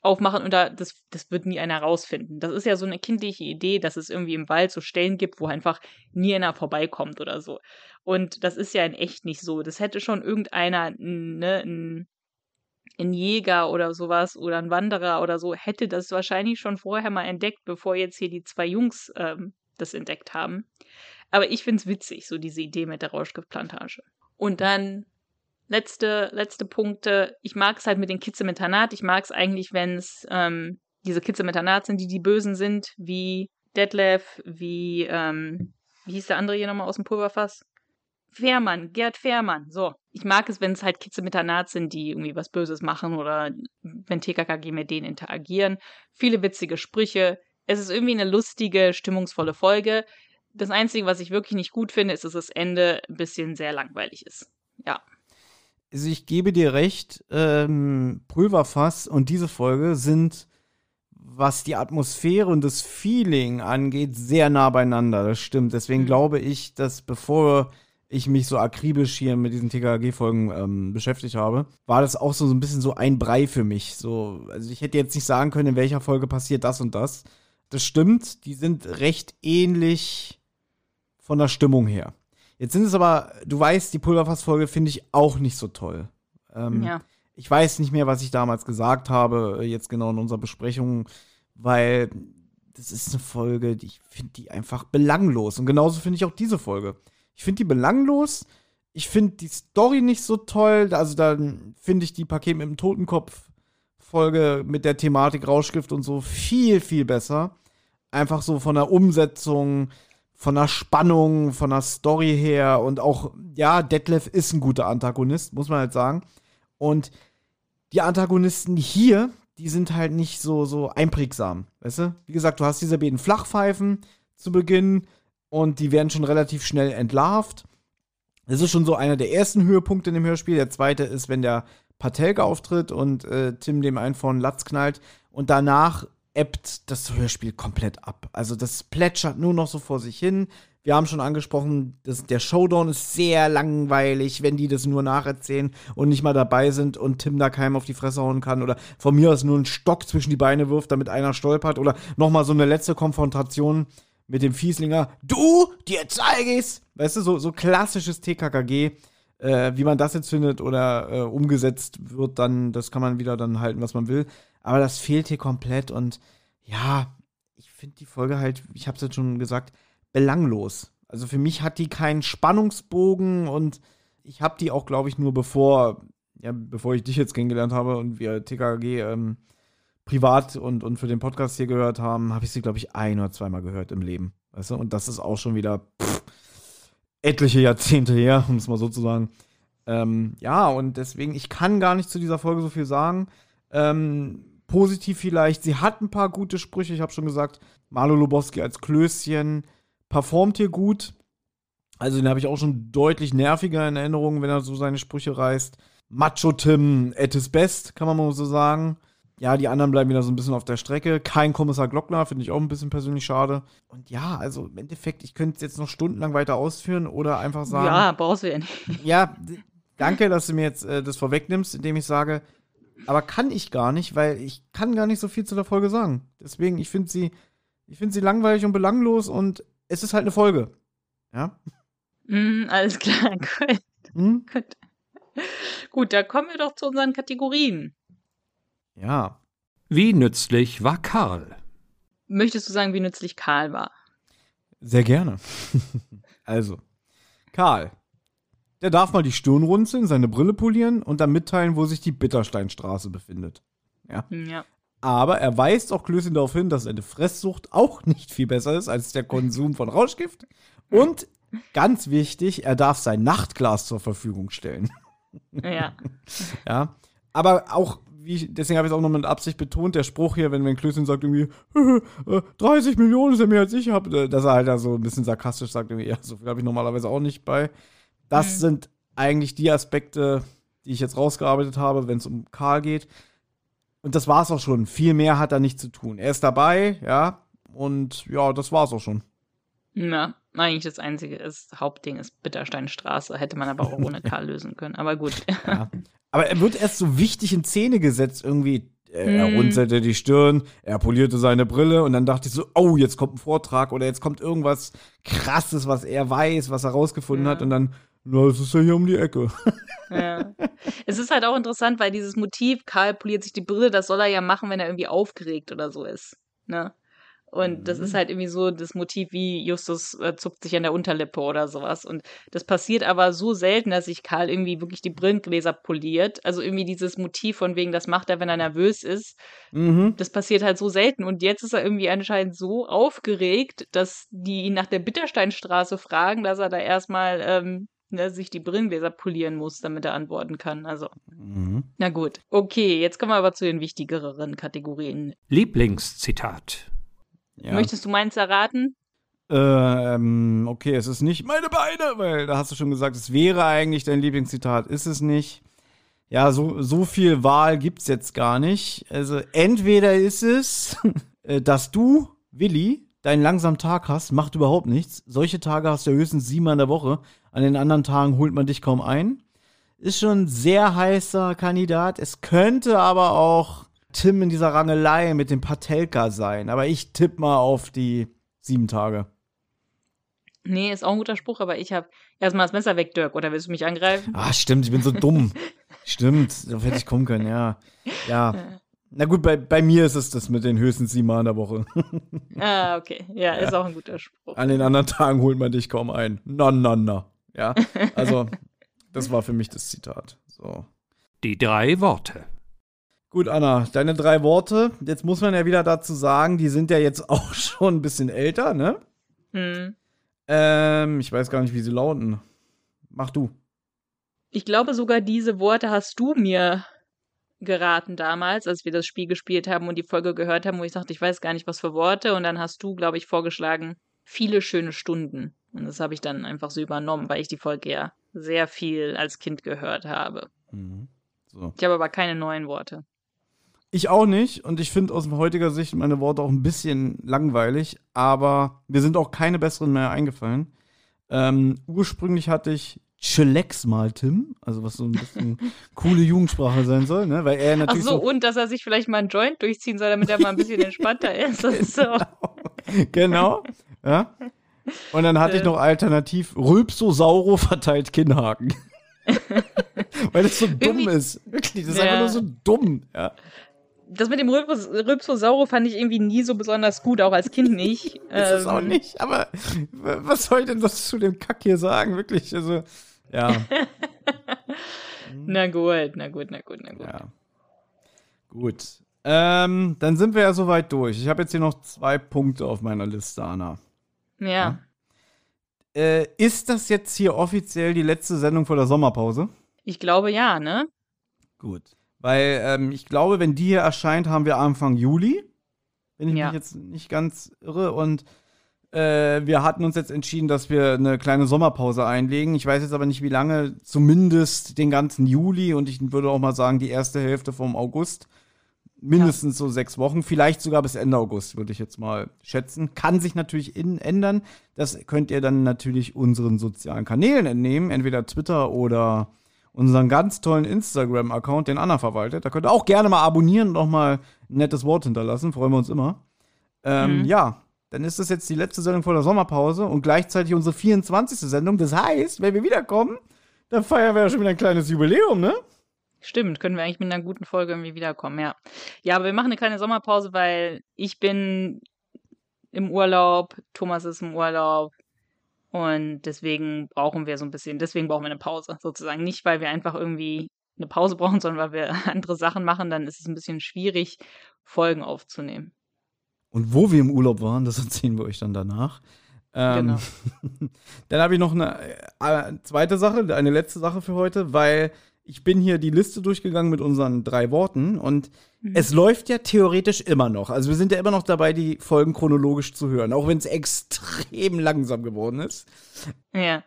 aufmachen und da, das, das wird nie einer rausfinden. Das ist ja so eine kindliche Idee, dass es irgendwie im Wald so Stellen gibt, wo einfach nie einer vorbeikommt oder so. Und das ist ja in echt nicht so. Das hätte schon irgendeiner, ne, ein, ein Jäger oder sowas oder ein Wanderer oder so, hätte das wahrscheinlich schon vorher mal entdeckt, bevor jetzt hier die zwei Jungs ähm, das entdeckt haben. Aber ich finde es witzig, so diese Idee mit der Rauschgiftplantage. Und dann letzte, letzte Punkte. Ich mag es halt mit den Kids im Internat. Ich mag es eigentlich, wenn es ähm, diese Kids im Internat sind, die die Bösen sind, wie Detlef, wie, ähm, wie hieß der andere hier nochmal aus dem Pulverfass? Fährmann, Gerd Fährmann. So. Ich mag es, wenn es halt Kids im Internat sind, die irgendwie was Böses machen oder wenn TKKG mit denen interagieren. Viele witzige Sprüche. Es ist irgendwie eine lustige, stimmungsvolle Folge. Das Einzige, was ich wirklich nicht gut finde, ist, dass das Ende ein bisschen sehr langweilig ist. Ja also ich gebe dir recht, ähm, Pulverfass und diese Folge sind, was die Atmosphäre und das Feeling angeht, sehr nah beieinander. Das stimmt. Deswegen mhm. glaube ich, dass bevor ich mich so akribisch hier mit diesen TKG-Folgen ähm, beschäftigt habe, war das auch so, so ein bisschen so ein Brei für mich. So, also ich hätte jetzt nicht sagen können, in welcher Folge passiert das und das. Das stimmt, die sind recht ähnlich von der Stimmung her. Jetzt sind es aber, du weißt, die Pulverfass-Folge finde ich auch nicht so toll. Ähm, ja. Ich weiß nicht mehr, was ich damals gesagt habe, jetzt genau in unserer Besprechung, weil das ist eine Folge, die ich finde die einfach belanglos. Und genauso finde ich auch diese Folge. Ich finde die belanglos. Ich finde die Story nicht so toll. Also dann finde ich die Paket mit dem Totenkopf Folge mit der Thematik Rauschgift und so viel, viel besser. Einfach so von der Umsetzung, von der Spannung, von der Story her und auch, ja, Detlef ist ein guter Antagonist, muss man halt sagen. Und die Antagonisten hier, die sind halt nicht so, so einprägsam, weißt du? Wie gesagt, du hast diese beiden Flachpfeifen zu Beginn, und die werden schon relativ schnell entlarvt. Das ist schon so einer der ersten Höhepunkte in dem Hörspiel. Der zweite ist, wenn der Patelka auftritt und äh, Tim dem einen von Latz knallt. Und danach ebbt das Hörspiel komplett ab. Also das plätschert nur noch so vor sich hin. Wir haben schon angesprochen, dass der Showdown ist sehr langweilig, wenn die das nur nacherzählen und nicht mal dabei sind und Tim da keinem auf die Fresse hauen kann oder von mir aus nur einen Stock zwischen die Beine wirft, damit einer stolpert oder noch mal so eine letzte Konfrontation mit dem Fieslinger, du, dir zeige ich's. Weißt du, so, so klassisches TKKG. Äh, wie man das jetzt findet oder äh, umgesetzt wird, dann, das kann man wieder dann halten, was man will. Aber das fehlt hier komplett und ja, ich finde die Folge halt, ich habe es jetzt schon gesagt, belanglos. Also für mich hat die keinen Spannungsbogen und ich habe die auch, glaube ich, nur bevor, ja, bevor ich dich jetzt kennengelernt habe und wir TKG ähm, privat und, und für den Podcast hier gehört haben, habe ich sie, glaube ich, ein oder zweimal gehört im Leben. Weißt du? Und das ist auch schon wieder pff, etliche Jahrzehnte her, um es mal so zu sagen. Ähm, ja, und deswegen, ich kann gar nicht zu dieser Folge so viel sagen. Ähm, positiv vielleicht, sie hat ein paar gute Sprüche. Ich habe schon gesagt, Marlo Lobowski als Klößchen performt hier gut. Also den habe ich auch schon deutlich nerviger in Erinnerung, wenn er so seine Sprüche reißt. Macho Tim at his best, kann man mal so sagen. Ja, die anderen bleiben wieder so ein bisschen auf der Strecke. Kein Kommissar Glockner, finde ich auch ein bisschen persönlich schade. Und ja, also im Endeffekt, ich könnte es jetzt noch stundenlang weiter ausführen oder einfach sagen. Ja, brauchst du ja nicht. Ja, danke, dass du mir jetzt äh, das vorwegnimmst, indem ich sage, aber kann ich gar nicht, weil ich kann gar nicht so viel zu der Folge sagen. Deswegen, ich finde sie, ich finde sie langweilig und belanglos und es ist halt eine Folge. Ja? Mm, alles klar, gut. Hm? Gut. Gut, da kommen wir doch zu unseren Kategorien. Ja. Wie nützlich war Karl? Möchtest du sagen, wie nützlich Karl war? Sehr gerne. also, Karl, der darf mal die Stirn runzeln, seine Brille polieren und dann mitteilen, wo sich die Bittersteinstraße befindet. Ja. Ja. Aber er weist auch Klößchen darauf hin, dass eine Fresssucht auch nicht viel besser ist als der Konsum von Rauschgift. Und ganz wichtig, er darf sein Nachtglas zur Verfügung stellen. Ja. ja. Aber auch wie, deswegen habe ich es auch noch mit Absicht betont, der Spruch hier, wenn, wenn Klößchen sagt irgendwie, 30 äh, Millionen ist ja mehr als ich habe, äh, dass er halt da so ein bisschen sarkastisch sagt, irgendwie, ja, so viel habe ich normalerweise auch nicht bei. Das mhm. sind eigentlich die Aspekte, die ich jetzt rausgearbeitet habe, wenn es um Karl geht. Und das war es auch schon. Viel mehr hat er nicht zu tun. Er ist dabei, ja, und ja, das war es auch schon. Ja, eigentlich das einzige ist, Hauptding ist Bittersteinstraße. Hätte man aber auch ohne Karl lösen können. Aber gut. Ja. Aber er wird erst so wichtig in Szene gesetzt, irgendwie. Er mm. runzelte die Stirn, er polierte seine Brille und dann dachte ich so, oh, jetzt kommt ein Vortrag oder jetzt kommt irgendwas krasses, was er weiß, was er rausgefunden ja. hat und dann, na, das ist ja hier um die Ecke. Ja. Es ist halt auch interessant, weil dieses Motiv, Karl poliert sich die Brille, das soll er ja machen, wenn er irgendwie aufgeregt oder so ist. Ne? Und mhm. das ist mhm. halt irgendwie so das Motiv, wie Justus äh, zupft sich an der Unterlippe oder sowas. Und das passiert aber so selten, dass sich Karl irgendwie wirklich die Brillengläser poliert. Also irgendwie dieses Motiv von wegen, das macht er, wenn er nervös ist. Mhm. Das passiert halt so selten. Und jetzt ist er irgendwie anscheinend so aufgeregt, dass die ihn nach der Bittersteinstraße fragen, dass er da erstmal ähm, ne, sich die Brillengläser polieren muss, damit er antworten kann. Also, mhm. na gut. Okay, jetzt kommen wir aber zu den wichtigeren Kategorien. Lieblingszitat. Ja. Möchtest du meins erraten? Ähm, okay, es ist nicht meine Beine, weil da hast du schon gesagt, es wäre eigentlich dein Lieblingszitat, ist es nicht. Ja, so, so viel Wahl gibt es jetzt gar nicht. Also entweder ist es, äh, dass du, Willi, deinen langsamen Tag hast, macht überhaupt nichts. Solche Tage hast du ja höchstens siebenmal in der Woche. An den anderen Tagen holt man dich kaum ein. Ist schon ein sehr heißer Kandidat. Es könnte aber auch Tim in dieser Rangelei mit dem Patelka sein. Aber ich tippe mal auf die sieben Tage. Nee, ist auch ein guter Spruch, aber ich habe erstmal das Messer weg, Dirk. Oder willst du mich angreifen? Ah, stimmt, ich bin so dumm. stimmt, darauf hätte ich kommen können, ja. Ja. Na gut, bei, bei mir ist es das mit den höchstens sieben Mal in der Woche. ah, okay. Ja, ist auch ein guter Spruch. An den anderen Tagen holt man dich kaum ein. Na, na, na. Ja, also, das war für mich das Zitat. So. Die drei Worte. Gut, Anna, deine drei Worte. Jetzt muss man ja wieder dazu sagen, die sind ja jetzt auch schon ein bisschen älter, ne? Hm. Ähm, ich weiß gar nicht, wie sie lauten. Mach du. Ich glaube sogar, diese Worte hast du mir geraten damals, als wir das Spiel gespielt haben und die Folge gehört haben, wo ich dachte, ich weiß gar nicht, was für Worte. Und dann hast du, glaube ich, vorgeschlagen, viele schöne Stunden. Und das habe ich dann einfach so übernommen, weil ich die Folge ja sehr viel als Kind gehört habe. Mhm. So. Ich habe aber keine neuen Worte. Ich auch nicht. Und ich finde aus heutiger Sicht meine Worte auch ein bisschen langweilig. Aber mir sind auch keine besseren mehr eingefallen. Ähm, ursprünglich hatte ich Chillax mal, Tim. Also was so ein bisschen coole Jugendsprache sein soll, ne? Weil er Ach natürlich. so, und dass er sich vielleicht mal einen Joint durchziehen soll, damit er mal ein bisschen entspannter ist. so. genau. Ja. Und dann hatte ich noch alternativ Rülpsosauro verteilt Kinnhaken. Weil das so dumm Irgendwie- ist. Wirklich, das ist Ja. einfach nur so dumm. Ja. Das mit dem Rülpos Rülpsosauro fand ich irgendwie nie so besonders gut, auch als Kind nicht. Ist es auch Ähm, nicht, aber was soll ich denn das zu dem Kack hier sagen? Wirklich, also, ja. Na gut, na gut, na gut, na gut. ja. Gut. Ähm, dann sind wir ja soweit durch. Ich habe jetzt hier noch zwei Punkte auf meiner Liste, Anna. Ja. Äh, ist das jetzt hier offiziell die letzte Sendung vor der Sommerpause? Ich glaube ja, ne? Gut. Weil ähm, ich glaube, wenn die hier erscheint, haben wir Anfang Juli. Wenn ich Ja. mich jetzt nicht ganz irre. Und äh, wir hatten uns jetzt entschieden, dass wir eine kleine Sommerpause einlegen. Ich weiß jetzt aber nicht, wie lange. Zumindest den ganzen Juli und ich würde auch mal sagen, die erste Hälfte vom August. Mindestens so sechs Wochen, vielleicht sogar bis Ende August, würde ich jetzt mal schätzen. Kann sich natürlich in, ändern. Das könnt ihr dann natürlich unseren sozialen Kanälen entnehmen, entweder Twitter oder unseren ganz tollen Instagram-Account, den Anna verwaltet. Da könnt ihr auch gerne mal abonnieren und auch mal ein nettes Wort hinterlassen. Freuen wir uns immer. Ähm, Mhm. Ja, dann ist das jetzt die letzte Sendung vor der Sommerpause und gleichzeitig unsere 24. Sendung. Das heißt, wenn wir wiederkommen, dann feiern wir ja schon wieder ein kleines Jubiläum, ne? Stimmt, können wir eigentlich mit einer guten Folge irgendwie wiederkommen, ja. Ja, aber wir machen eine kleine Sommerpause, weil ich bin im Urlaub, Thomas ist im Urlaub und deswegen brauchen wir so ein bisschen, deswegen brauchen wir eine Pause sozusagen. Nicht, weil wir einfach irgendwie eine Pause brauchen, sondern weil wir andere Sachen machen, dann ist es ein bisschen schwierig, Folgen aufzunehmen. Und wo wir im Urlaub waren, das erzählen wir euch dann danach. Ähm, Genau. dann habe ich noch eine äh, zweite Sache, eine letzte Sache für heute, weil ich bin hier die Liste durchgegangen mit unseren drei Worten und es läuft ja theoretisch immer noch. Also wir sind ja immer noch dabei, die Folgen chronologisch zu hören, auch wenn es extrem langsam geworden ist. Ja.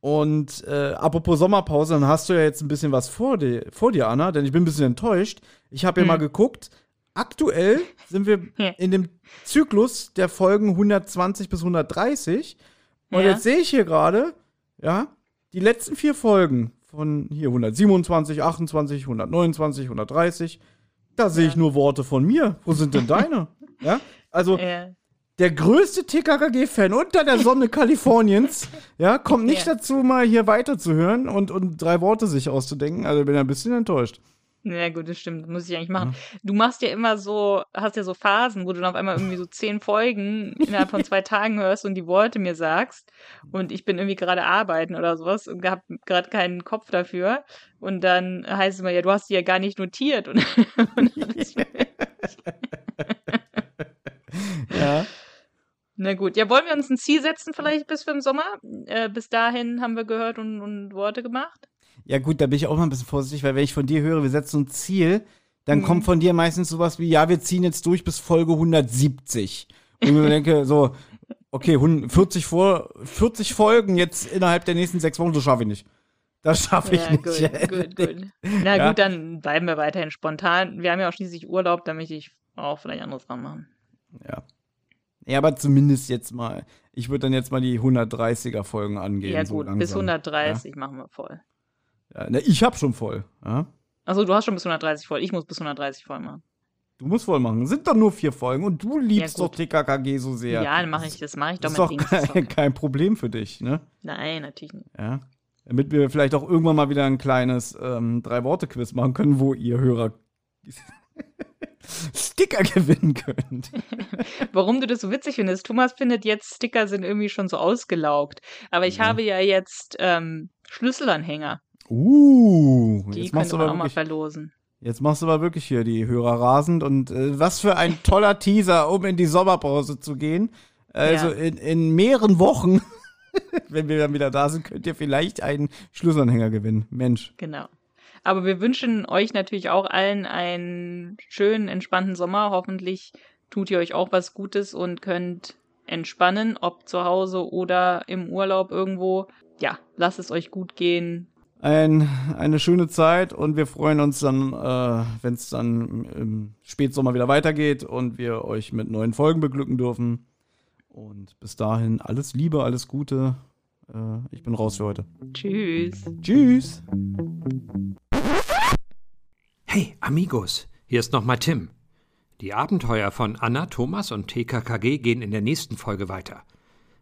Und äh, apropos Sommerpause, dann hast du ja jetzt ein bisschen was vor, dir, vor dir, Anna, denn ich bin ein bisschen enttäuscht. Ich habe ja Hm. mal geguckt. Aktuell sind wir Ja. in dem Zyklus der Folgen 120 bis 130. Und Ja. jetzt sehe ich hier gerade, ja, die letzten vier Folgen von hier 127, 28, 129, 130. Da sehe ich Ja. nur Worte von mir. Wo sind denn deine? ja, also Ja. der größte TKKG-Fan unter der Sonne Kaliforniens, ja, kommt nicht Ja. dazu, mal hier weiterzuhören und, und drei Worte sich auszudenken. Also bin ich ein bisschen enttäuscht. Ja, gut, das stimmt. Das muss ich eigentlich machen. Du machst ja immer so, hast ja so Phasen, wo du dann auf einmal irgendwie so zehn Folgen innerhalb von zwei Tagen hörst und die Worte mir sagst. Und ich bin irgendwie gerade arbeiten oder sowas und hab gerade keinen Kopf dafür. Und dann heißt es immer, ja, du hast die ja gar nicht notiert. Und, und Ja. na gut. Ja, wollen wir uns ein Ziel setzen, vielleicht bis für den Sommer? Äh, bis dahin haben wir gehört und, und Worte gemacht. Ja, gut, da bin ich auch mal ein bisschen vorsichtig, weil wenn ich von dir höre, wir setzen ein Ziel, dann Mhm. kommt von dir meistens sowas wie, ja, wir ziehen jetzt durch bis Folge 170. Und ich mir denke, so, okay, 100 40, vor, 40 Folgen jetzt innerhalb der nächsten sechs Wochen, das schaffe ich nicht. Das schaffe ich Ja, nicht. gut, gut, gut. Na Ja. gut, dann bleiben wir weiterhin spontan. Wir haben ja auch schließlich Urlaub, da möchte ich auch vielleicht andere Sachen machen. Ja. Ja, aber zumindest jetzt mal. Ich würde dann jetzt mal die 130er Folgen angehen. Ja, so gut, langsam. bis 130 machen wir voll. Ja, na, ich hab schon voll. Ja? Also du hast schon bis 130 voll. Ich muss bis 130 voll machen. Du musst voll machen. Sind doch nur vier Folgen und du liebst Ja, doch. TKKG so sehr. Ja, dann mache ich das, mache ich doch das ist mit doch kein, kein Problem für dich, ne? Nein, natürlich nicht. Ja. Damit wir vielleicht auch irgendwann mal wieder ein kleines ähm, Drei-Worte-Quiz machen können, wo ihr Hörer Sticker gewinnen könnt. Warum du das so witzig findest? Thomas findet jetzt, Sticker sind irgendwie schon so ausgelaugt. Aber ich Ja. habe ja jetzt ähm, Schlüsselanhänger. Uh, Die jetzt machst, du aber auch mal wirklich, verlosen. jetzt machst du aber wirklich hier die Hörer rasend. Und äh, was für ein toller Teaser, um in die Sommerpause zu gehen. Also Ja. in, in mehreren Wochen, wenn wir dann wieder da sind, könnt ihr vielleicht einen Schlüsselanhänger gewinnen. Mensch. Genau. Aber wir wünschen euch natürlich auch allen einen schönen, entspannten Sommer. Hoffentlich tut ihr euch auch was Gutes und könnt entspannen, ob zu Hause oder im Urlaub irgendwo. Ja, lasst es euch gut gehen. Ein, eine schöne Zeit und wir freuen uns dann, äh, wenn es dann im Spätsommer wieder weitergeht und wir euch mit neuen Folgen beglücken dürfen. Und bis dahin alles Liebe, alles Gute. Äh, ich bin raus für heute. Tschüss. Tschüss. Hey, Amigos, hier ist nochmal Tim. Die Abenteuer von Anna, Thomas und TKKG gehen in der nächsten Folge weiter.